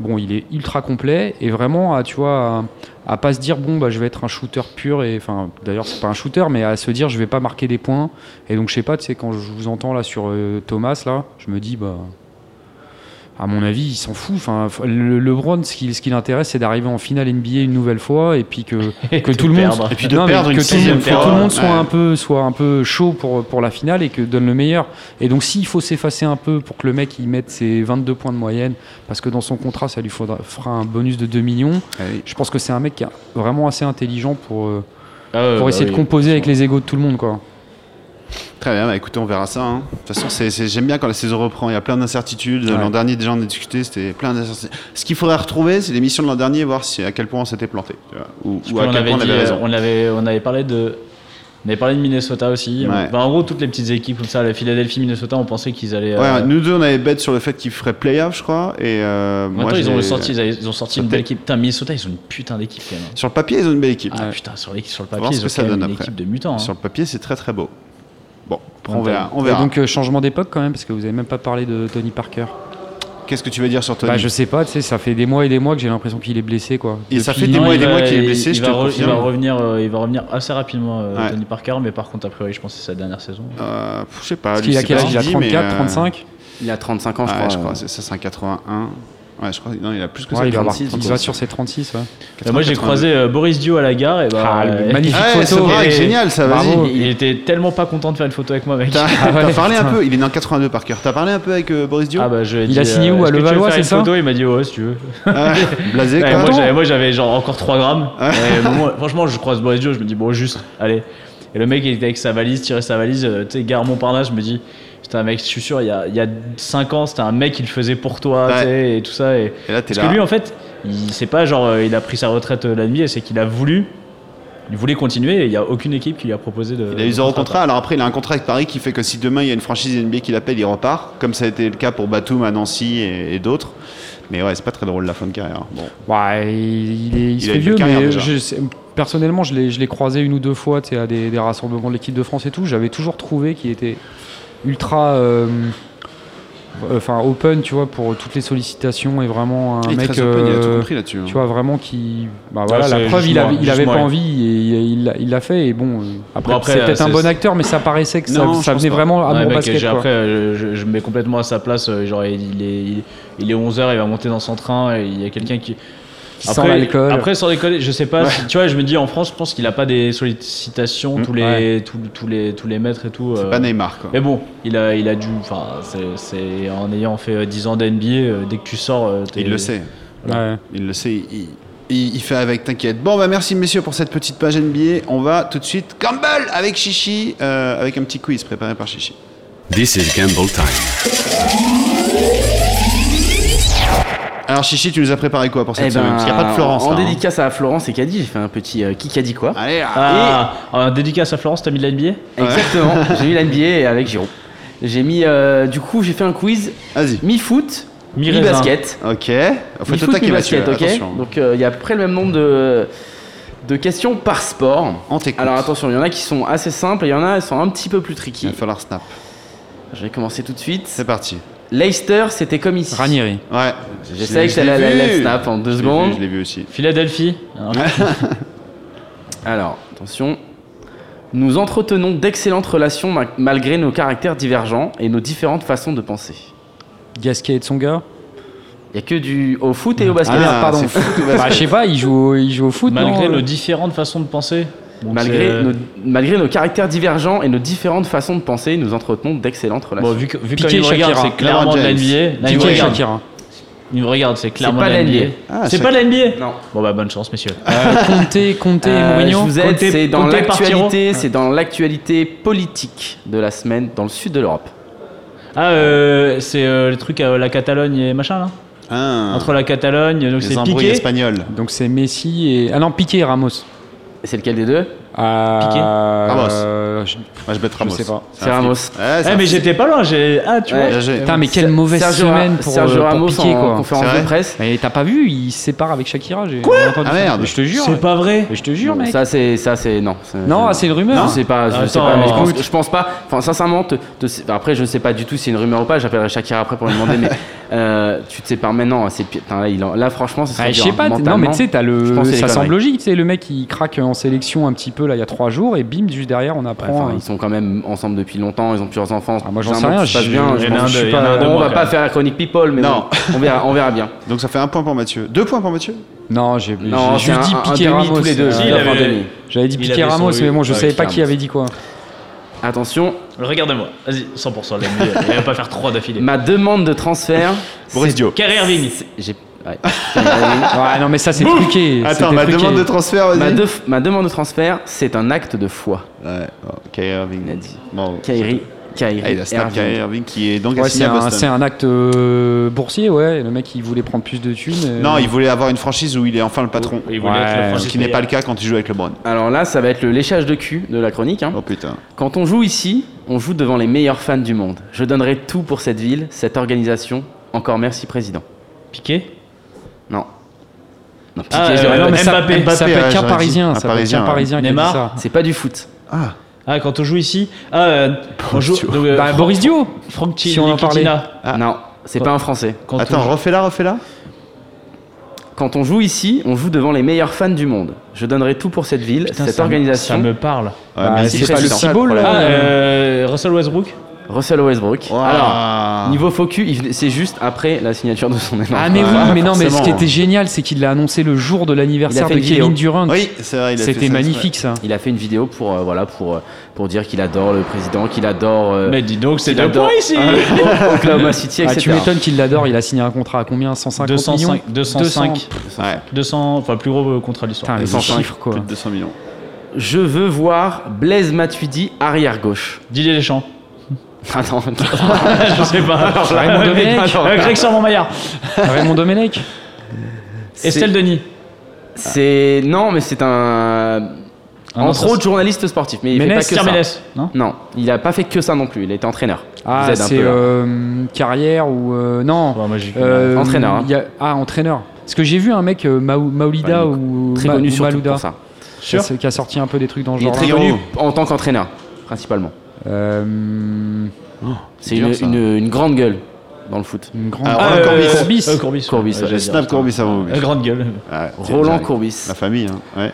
Bon, il est ultra complet et vraiment, à, tu vois, à, à pas se dire, bon, bah, je vais être un shooter pur. Et enfin, d'ailleurs, c'est pas un shooter, mais à se dire, je vais pas marquer des points. Et donc, je sais pas, tu sais, quand je vous entends là sur euh, Thomas, là, je me dis, bah. À mon avis, il s'en fout. Enfin, le LeBron, ce qui, ce qui l'intéresse, c'est d'arriver en finale NBA une nouvelle fois et puis que, tout le monde perdre. Et puis de non, mais perdre une que tout, le sixième monde- que fois. tout le monde soit Ouais. un peu soit un peu chaud pour pour la finale et que donne le meilleur. Et donc s'il faut s'effacer un peu pour que le mec il mette ses 22 points de moyenne parce que dans son contrat ça lui faudra fera un bonus de 2 millions. Ah. Je pense que c'est un mec qui est vraiment assez intelligent pour euh, Ah ouais, pour bah essayer oui. de composer avec les égos de tout le monde quoi. Très bien, bah écoutez, on verra ça. hein. De toute façon, j'aime bien quand la saison reprend. Il y a plein d'incertitudes. Ouais. L'an dernier, déjà, on a discuté, c'était plein d'incertitudes. Ce qu'il faudrait retrouver, c'est l'émission de l'an dernier, voir si, à quel point on s'était planté. tu vois, Ou, à quel avait point on avait euh, raison. on avait, on avait parlé de. On avait parlé de Minnesota aussi. Ouais. En gros, toutes les petites équipes comme ça, la Philadelphie, Minnesota, on pensait qu'ils allaient. Ouais, euh, nous deux, on avait bet sur le fait qu'ils feraient playoff, je crois. Et euh, en même moi, ils ont sorti, ils, ont sorti une belle équipe. Putain, Minnesota, ils ont une putain d'équipe quand même. Sur le papier, ils ont une belle équipe. Ah putain, sur, sur le papier, ils ont ça une après. équipe de mutants. hein. Sur le papier, c'est très très beau. Bon, on verra. On Et verra. donc euh, changement d'époque quand même parce que vous avez même pas parlé de Tony Parker. Qu'est-ce que tu veux dire sur Tony Bah, je sais pas, tu sais, ça fait des mois et des mois que j'ai l'impression qu'il est blessé, quoi. Et ça fait des Non, mois et il des va- mois qu'il est il- blessé, il je va te re- confirme. Il va revenir, euh, il va revenir assez rapidement, euh, Ouais. Tony Parker, mais par contre, a priori, je pense que c'est sa dernière saison. Euh, je sais pas. Lui, qu'il a quel âge? Il a dit, mais, 34, euh, 35 Il a 35 ans, je ouais, crois. je crois, c'est ça, c'est un 81. Ouais, je crois. Non, il a plus que ça. Ouais, il va, avoir, 36, il va sur ses 36, ouais. Euh, moi, j'ai 82. croisé euh, Boris Dio à la gare. Et bah, Ah, euh, magnifique Ouais, c'est photo. vrai, et- génial ça, vas-y. Il était tellement pas content de faire une photo avec moi, mec. T'as Ah parlé un peu, il est né en 82 par cœur. T'as parlé un peu avec euh, Boris Dio? Ah bah, je Il dit, a signé où, à Levallois, c'est ça? photo? Il m'a dit ouais si tu veux. Blasé, quoi. moi, j'avais, genre encore 3 grammes. Franchement, je croise Boris Dio, je me dis bon, juste, allez. Et le mec, il était avec sa valise, tirait sa valise, tu sais, gare Montparnasse, je me dis, c'était un mec, je suis sûr, il y a, il y a 5 ans, c'était un mec qui le faisait pour toi, tu Ouais. sais, et tout ça. Et... Et là, t'es Parce là. que lui, en fait, il c'est pas genre, euh, il a pris sa retraite euh, la nuit, c'est qu'il a voulu, il voulait continuer, et il y a aucune équipe qui lui a proposé de. Il a eu zéro contrat. Alors après, il a un contrat avec Paris qui fait que si demain il y a une franchise NBA qui l'appelle, il repart. Comme ça a été le cas pour Batum à Nancy et, et d'autres. Mais ouais, c'est pas très drôle la fin de carrière. Bon. Ouais, il, est, il se fait vieux, mais je personnellement, je l'ai, je l'ai croisé une ou deux fois tu sais, à des, des rassemblements de l'équipe de France et tout. J'avais toujours trouvé qu'il était ultra. euh, Enfin, open, tu vois, pour toutes les sollicitations et vraiment un mec. très open, il a tout euh, compris là-dessus. hein. tu vois, vraiment qui. Bah voilà, la preuve, il, moi, avait, il pas ouais. envie et il l'a- fait. Et bon, euh, après, Bon, après, c'est peut-être un bon acteur, mais ça paraissait que ça, Non, ça pense venait pas. vraiment à Ouais, mon mec, basket. quoi. après, je, je me mets complètement à sa place. Genre, il est, il, il est 11h, il va monter dans son train et il y a quelqu'un qui. Qui sent l'alcool. Après, sans déconner, je sais pas. Ouais. si- tu vois, je me dis en France, je pense qu'il a pas des sollicitations Mm, tous les, tous, tous les, tous les mètres et tout. C'est euh. pas Neymar quoi. Mais bon, il a, il a dû. Enfin, c'est, c'est en ayant fait euh, 10 ans d'NBA, euh, dès que tu sors. euh, t'es- Il le sait. Ouais. Il le sait. Il, il- il fait avec, t'inquiète. Bon, bah merci messieurs pour cette petite page NBA. On va tout de suite Campbell avec Chichi, euh, avec un petit quiz préparé par Chichi. This is Gamble Time. Alors Chichi, tu nous as préparé quoi pour cette Eh semaine ben, Parce qu'il n'y a pas de Florence. En là, hein. dédicace à Florence et Caddy, j'ai fait un petit euh, qui a dit quoi. Allez, là. Ah, en dédicace à Florence, t'as mis de la NBA Exactement, j'ai mis l'NBA avec Giro. J'ai mis, euh, du coup, j'ai fait un quiz Vas-y. mi-foot, mi-basket. Ok. Faut Mi-foot, mi-basket, ok Attention. Donc euh, il y a à peu près le même nombre de, de questions par sport. On. Alors attention, il y en a qui sont assez simples et il y en a qui sont un petit peu plus Il tricky. va falloir snap. Je vais commencer tout de suite. C'est parti. Leicester, c'était comme ici. Ranieri. Ouais. J'essaie Je que la, la, la snap en deux secondes. vu, Je l'ai vu aussi. Philadelphie. Alors, Alors, attention. Nous entretenons d'excellentes relations ma- malgré nos caractères divergents et nos différentes façons de penser. Gasquet et Tsonga. Il n'y a que du au foot et au basket. Ah, Merde, pardon. c'est fou, Bah, je sais pas, il joue, au- il joue au foot. malgré non, nos euh différentes façons de penser. Donc Malgré nos, malgré nos caractères divergents et nos différentes façons de penser, nous entretenons d'excellentes relations. Bon, vu, que, vu Piqué, il regarde, Shakira. c'est clairement de LeBron la NBA. James. Là, il me Piqué. Shakira. Il me regarde, c'est clairement la NBA. Ah, c'est pas la NBA non. Bon bah bonne chance messieurs. Euh, Conte, Conte et Euh, Mourinho. je vous aide, c'est dans l'actualité, c'est dans l'actualité politique de la semaine dans le sud de l'Europe. Ah euh, c'est euh, le truc à la Catalogne et machin là Ah. Entre la Catalogne, donc c'est Piqué. espagnoles. Donc c'est Messi et. Ah non, Piqué et Ramos. C'est lequel des deux? Piqué Ramos. euh, je- Moi, je bête Ramos. sais pas. C'est C'est Ramos. c'est Eh mais j'étais pas loin, j'ai ah tu Ouais. vois. Putain, mais quelle mauvaise Sergio, semaine pour, Sergio euh, pour Ramos Piqué, en quoi. conférence C'est de presse. Mais t'as pas vu, il se sépare avec Shakira. j'ai entendu Ah, merde. Je te jure. C'est ouais. pas vrai. Mais je te jure, Bon, mec. Ça c'est ça c'est non. c'est- Non, ah, c'est une rumeur. Je sais pas, je sais pas, mais je pense, écoute. je pense pas. Enfin, sincèrement, te- te- après, je sais pas du tout si c'est une rumeur ou pas. J'appellerai Shakira après pour lui demander, mais euh, tu te sépares maintenant. C'est là, franchement, Ah, je sais hein, pas, non mais tu sais, t'as le, c'est ça semble logique, tu sais, le mec il craque en sélection un petit peu là il y a trois jours et bim, juste derrière on Ouais, apprend. enfin, euh, ils sont quand même ensemble depuis longtemps. Ils ont plusieurs enfants. Ah, moi, j'en sais un rien, passe je- bien. je pense- je de- pas- on va pas faire la chronique people, mais Non. on verra, on verra bien. Donc ça fait un point pour Mathieu. Deux points pour Mathieu? Non, j'ai juste dit Ramos. deux. euh, demi. J'avais dit son- Ramos, mais bon, je savais pas qui Ramos. avait dit quoi. Attention, Regardez-moi. Vas-y, 100% de la va pas faire trois d'affilée. ma demande de transfert. Boris Dio. Kyrie Irving. J'ai. Ouais. Ouais, non, mais ça c'est truqué. Attends, ma truqué. demande de transfert, vas-y. ma, de- ma demande de transfert, c'est un acte de foi. Ouais, oh, Kyrie Irving. Il a dit. Bon. Kyrie, Kyrie, Ah, il a Irving. Kyrie Irving qui est donc Ouais, assigné c'est à un, Boston. c'est un acte euh, boursier, ouais. Le mec il voulait prendre plus de thunes. euh, Non, il voulait avoir une franchise où il est enfin le patron. Il voulait Ouais, être le Ce qui n'est pas le cas quand il joue avec LeBron. Alors là, ça va être le léchage de cul de la chronique. hein. Oh putain. Quand on joue ici, on joue devant les meilleurs fans du monde. Je donnerai tout pour cette ville, cette organisation. Encore merci, président. Piqué? Non. Non, Ah, euh, non, mais ça, Mbappé. ça peut Mbappé, être qu'un parisien. Ça peut être Parisien, qu'un ouais. parisien Neymar. C'est pas du foot. Ah, Ah quand on joue ici. Ah euh, on joue. donc, euh, Bah, Boris Dio Franck Si on en parlait. Ah. Non. c'est pas un Français. Quand Attends, refais-la, refais-la. Quand on joue ici, on joue devant les meilleurs fans du monde. Je donnerai tout pour cette ville, Putain, cette ça me- organisation. Ça me parle. Ouais, Bah, mais c'est c'est pas le ça, petit le ball, problème. Ah, euh, Russell Westbrook Russell Westbrook. Wow. Alors, niveau focus, c'est juste après la signature de son énorme. Ah mais oui, Ouais, mais non, mais ce qui était génial, c'est qu'il l'a annoncé le jour de l'anniversaire de vidéo. Kevin Durant. Oui, c'est vrai, il a fait C'était magnifique ça. Il a fait une vidéo pour euh, voilà pour euh, pour dire qu'il adore le président, qu'il adore euh, Mais dis donc, c'est qu'il de adore point ici Oklahoma City, Ah, etc. tu m'étonnes qu'il l'adore, il a signé un contrat à combien? 150 millions? 205, 205, exprès. Ouais, 200, enfin plus gros contrat de l'histoire. Putain, les 205, chiffres quoi. plus de 200 millions. Je veux voir Blaise Matuidi arrière gauche. Didier Deschamps. Attends, je sais pas. Raymond Domenech. Euh, Greg Sermon-Maillard. Raymond Domenech Estelle Denis. c'est non, mais c'est un Ah non, entre autres journaliste sportif, mais il fait Ménès, pas que ça. Carmenes, non? Non, il a pas fait que ça non plus. Il a été entraîneur. Ah, c'est là. euh, carrière ou euh, non Ouais, Euh, Entraîneur, hein. y a- Ah, entraîneur. Parce que j'ai vu un mec, euh, Maou- Maoulida Ouais, ou, très Ma- connu ou Malouda, pour ça. qui a- qui a sorti un peu des trucs dans ce Il est genre. très connu en tant qu'entraîneur, principalement. Euh, C'est dur, une, ça. une, une grande gueule dans le foot. une grande. Ah, Ah, Roland euh, Courbis. Courbis. Euh, Courbis. Courbis, ouais, ouais. j'allais Le dire, snap. Courbis avant. Euh, Grande gueule. Roland. Courbis. La famille, hein. Ouais.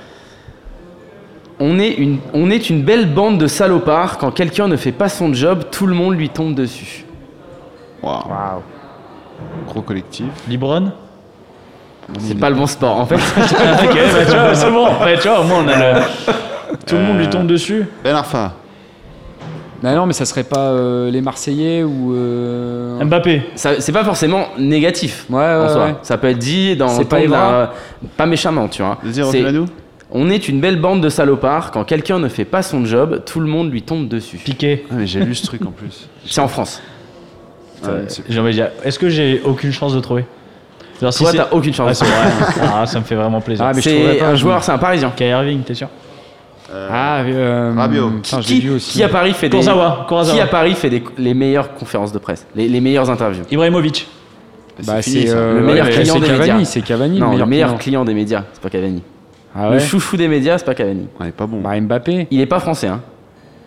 On est, une, on est une belle bande de salopards. Quand quelqu'un ne fait pas son job, tout le monde lui tombe dessus. Waouh. Gros collectif. Libron. C'est pas le bon sport. En fait, ok, bah, tu vois, c'est bon. Ouais, tu vois, au moins on a le. Tout le monde lui tombe dessus. Ben Arfa. Bah non, mais ça serait pas euh, les Marseillais ou. euh, Mbappé. ça- c'est pas forcément négatif. Ouais, ouais, en soi. ouais. Ça peut être dit dans C'est pas méchamment, tu vois. Vas-y, refais-la nous. On est une belle bande de salopards. Quand quelqu'un ne fait pas son job, tout le monde lui tombe dessus. Piqué. Ah, mais j'ai lu ce truc en plus. C'est en France. C'est- J'ai envie de dire, est-ce que j'ai aucune chance de trouver? Genre, si Toi, c'est- t'as aucune chance. c'est vrai. Ah, ça me fait vraiment plaisir. Ah, mais je trouverais c'est pas, un joueur, c'est un Parisien. Kyrie Irving, t'es sûr? Ah, euh, Rabiot. je l'ai Qui, vu aussi. qui à Paris fait des qui à Paris fait des- les meilleures conférences de presse, les, les meilleures interviews? Ibrahimovic. Bah, c'est fini, c'est ça. euh, Le meilleur mais client des Cavani, médias. c'est Cavani non, le meilleur, meilleur client. client des médias, c'est pas Cavani. Ah Le ouais. chouchou des médias, c'est pas Cavani. On est pas bon. Bah Mbappé. Il est pas français, hein.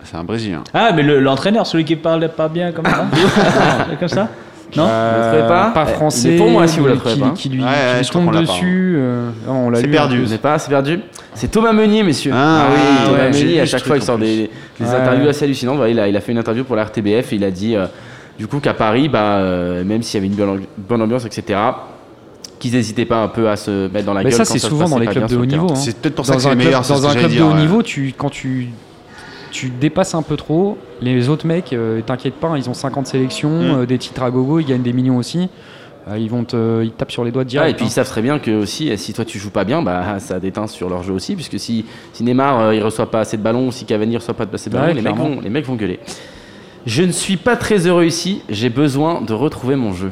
C'est un Brésilien. Ah, mais le- l'entraîneur, celui qui parle pas bien comme ça Comme ça Non Euh, Vous trouvez pas Pas Eh, français. mais pour moi, si vous le trouvez qui, pas. qui lui, Ouais, qui ouais, lui je crois tombe dessus. euh, non, on l'a C'est perdu. Vous pas, c'est perdu. C'est Thomas Meunier, messieurs. Ah oui, Thomas ouais, Meunier, à chaque fois, il sort des, des Ouais. interviews assez hallucinantes. Voilà, il, a, il a fait une interview pour la RTBF et il a dit, euh, du coup, qu'à Paris, bah, euh, même s'il y avait une bonne, ambiance, etc., qu'ils n'hésitaient pas un peu à se mettre dans la Mais gueule. ça, quand c'est souvent dans les clubs de haut niveau. hein. C'est peut-être pour ça que Dans c'est c'est dans ce un club de haut niveau, tu, quand tu, tu dépasses un peu trop, les autres mecs, euh, t'inquiète pas, ils ont 50 sélections, Mm. euh, des titres à gogo, ils gagnent des millions aussi. Euh, ils vont te, ils te tapent sur les doigts direct. Et puis ils hein. savent très bien que aussi, si toi tu joues pas bien, bah ça déteint sur leur jeu aussi, puisque si, si Neymar euh, il reçoit pas assez de ballons, ou si Cavani reçoit pas assez de ballons, Ouais, les, mecs vont, les mecs vont gueuler. Je ne suis pas très heureux ici, j'ai besoin de retrouver mon jeu.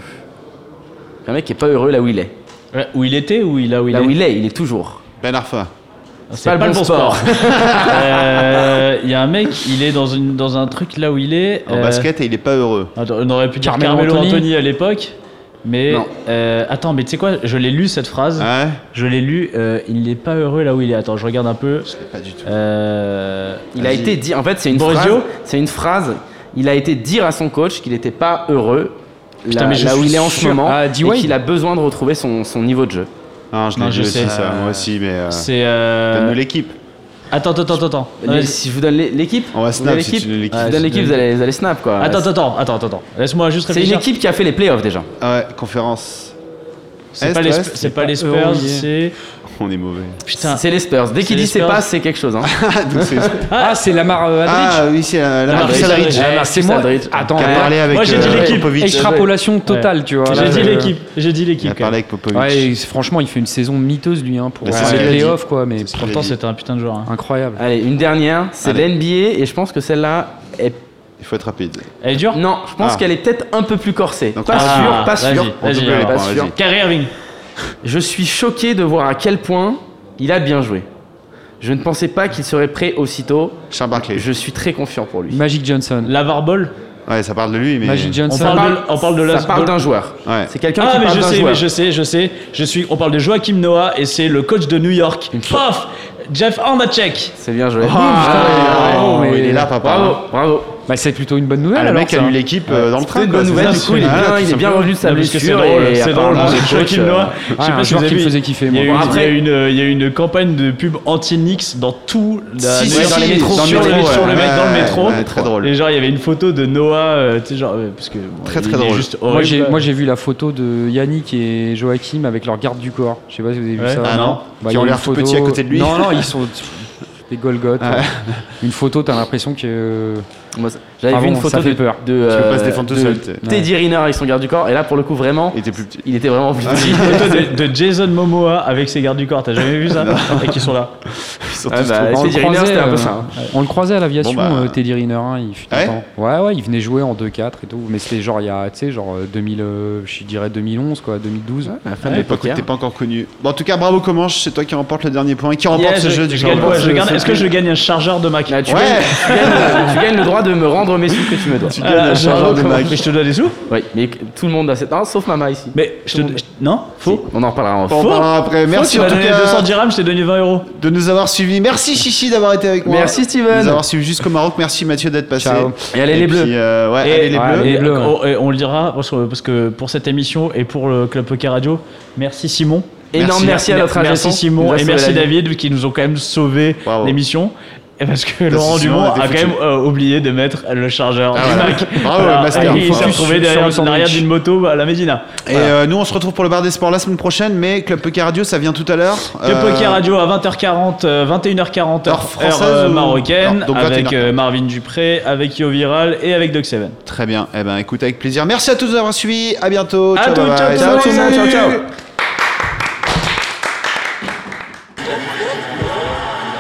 Un mec qui est pas heureux là où il est. Ouais, Où il était ou il, là où il là est où il est, il est toujours. Ben Arfa. C'est pas, le bon sport. Euh, Il y a un mec, il est dans, une, dans un truc là où il est. En euh, basket et il est pas heureux. attends, on aurait pu dire Carmelo Carmelo Anthony, Anthony à l'époque. Mais euh, attends, mais tu sais quoi Je l'ai lu cette phrase. Ouais? Je l'ai lu. euh, il n'est pas heureux là où il est. Attends, je regarde un peu. Pas du tout. Euh, Il a été dit, en fait c'est une Borisio phrase, c'est une phrase, il a été dire à son coach qu'il n'était pas heureux Putain, là, mais je là où il est en ce moment Ah, et qu'il a besoin de retrouver son, son niveau de jeu. Non, je Non, l'ai je vu aussi, sais. ça, moi aussi, mais. euh, C'est. euh, Donne-nous l'équipe. Attends, attends, attends, attends. Si je vous donne l'é- l'équipe, On va snap si l'équipe tu vous si vous allez, vous allez snap quoi. Attends, attends, attends, attends, attends. Laisse-moi juste C'est une réfléchir. équipe qui a fait les playoffs déjà. Ah ouais, conférence. C'est Est, pas les, Spurs, c'est. On est mauvais. Putain. C'est les Spurs. Dès qu'il dit c'est pas, c'est quelque chose. Hein. Donc c'est- Ah, c'est Lamar euh, Aldridge. ah oui, c'est euh, la Ah, Marcus Aldridge. Aldridge. Ouais, Ah, Marcus c'est moi. Aldridge. Attends, Qui a ouais. parlé avec Moi, j'ai dit euh, l'équipe. Popovic. extrapolation totale, tu vois. J'ai là, dit euh, l'équipe. J'ai dit Il a l'équipe. quand parlé même. avec Popovic. Ouais, et franchement, il fait une saison miteuse lui hein, pour Bah, c'est euh, qu'il les a dit. playoffs quoi, mais C'est ce qu'il a Pourtant, dit. c'était un putain de joueur. hein. incroyable. Allez, une dernière. C'est Allez. l'NBA et je pense que celle-là est. Il faut être rapide. Elle est dure? Non, je pense Ah. qu'elle est peut-être un peu plus corsée. Donc, pas ah, sûr, pas vas-y, sûr. vas-y, double les alors. points, Pas sûr. vas-y. Kyrie Irving. Je suis choqué de voir à quel point il a bien joué. Je ne pensais pas qu'il serait prêt aussitôt. Charles Barkley. Je suis très confiant pour lui. Magic Johnson. Lavar Ball. Ouais, ça parle de lui, mais. Magic On Johnson. parle de, on parle de Ça parle d'un joueur. Ouais. C'est quelqu'un Ah qui mais parle je d'un sais, joueur. mais je sais, je sais. Je suis. On parle de Joachim Noah et c'est le coach de New York. Paf Jeff Hornacek. C'est bien joué. Ah, bravo, oh, mais- il est là, papa. Bravo, bravo. Bah, c'est plutôt une bonne nouvelle. Ah, le alors, mec a lu l'équipe euh, dans le train. C'est une bonne c'est nouvelle, du coup, il est bien, tout il est bien simplement. revenu de sa que c'est blessure. drôle, c'est drôle, je sais Ah, pas si vous avez qui me vu, faisait kiffer, Il y, a eu, Bon, il y a après- eu une, eu campagne de pub anti-Nix dans tout la, Si, si, dans si, les métros, sur, métro, le, mec dans le métro. très drôle. Et genre, il y avait une photo de Noah, euh, tu sais, genre, parce que. Très, très drôle. Moi j'ai, vu la photo de Yannick et Joachim avec leur garde du corps. Je sais pas si vous avez vu ça. Ah non Bah, Qui ont l'air tout petits à côté de lui. Non, non, ils sont des Golgoth. Une photo, t'as l'impression que. J'avais Ah vu bon, une photo de, peur. de, euh, de seul, Teddy Riner avec son garde du corps. Et là, pour le coup, vraiment, Il était plus petit. il était vraiment plus petit. Une photo de, de Jason Momoa avec ses gardes du corps, t'as jamais vu ça Et qui sont là. Ils Ah bah, On le, Teddy croisait, c'était un peu ça. on le croisait à l'aviation, Bon, bah. euh, Teddy Riner. hein, il fut Ah ouais ouais, ouais, il venait jouer en 2-4 et tout. Mais c'était genre, il y a, tu sais, genre euh, 2000, euh, je dirais 2011, quoi, 2012. La fin À de l'époque, t'es pas encore connu. Bon, en tout cas, bravo Comanche, c'est toi qui remporte le dernier point, qui remporte ce je- jeu je du Est-ce que je gagne un chargeur de Mac Là, tu, Ouais. gagnes, tu le droit de me rendre mes sous que tu me dois. Tu gagnes un Ah, chargeur de bravo, Mac. Mais je te dois des sous Oui, mais tout le monde a cette. Non, sauf Mama ici. Mais je te. je- Non Faux On en reparlera en On en Faux. parlera après. Faux, Merci tu en m'as tout donné cas 200 dirhams, je t'ai donné 20 euros. de nous avoir suivis. Merci Chichi d'avoir été avec moi. Merci, Steven. De nous avoir suivis jusqu'au Maroc. Merci Mathieu d'être passé. Ciao. Et allez, les puis, bleus. euh, ouais, Et- allez les ouais, bleus. allez. Et, bleus, euh, on, et on le dira parce que, parce que pour cette émission et pour le Club Poker Radio, merci Simon. Énorme merci, à notre agent. Merci Simon et merci David qui nous ont quand même sauvé Bravo. l'émission. Et parce que Parce Laurent Dumont on a quand même euh, oublié de mettre le chargeur Ah, du voilà. Mac. Bravo, Alors, Master. Il s'est retrouvé derrière, derrière d'une moto à la Médina. Et euh, nous, on se retrouve pour le bar des sports la semaine prochaine, mais Club Poker Radio, ça vient tout à l'heure. Club Euh, Poker Radio à 20h40, euh, 21h40 Heure heure, française euh, ou- marocaine, Non, donc avec 21h40. euh, Marvin Dupré, avec Yo Viral et avec Doc Seven. Très bien. Eh ben, écoute avec plaisir. Merci à tous d'avoir suivi. À bientôt. À ciao, tout, bye ciao, bye. ciao, tout le monde. salut. Ciao, ciao.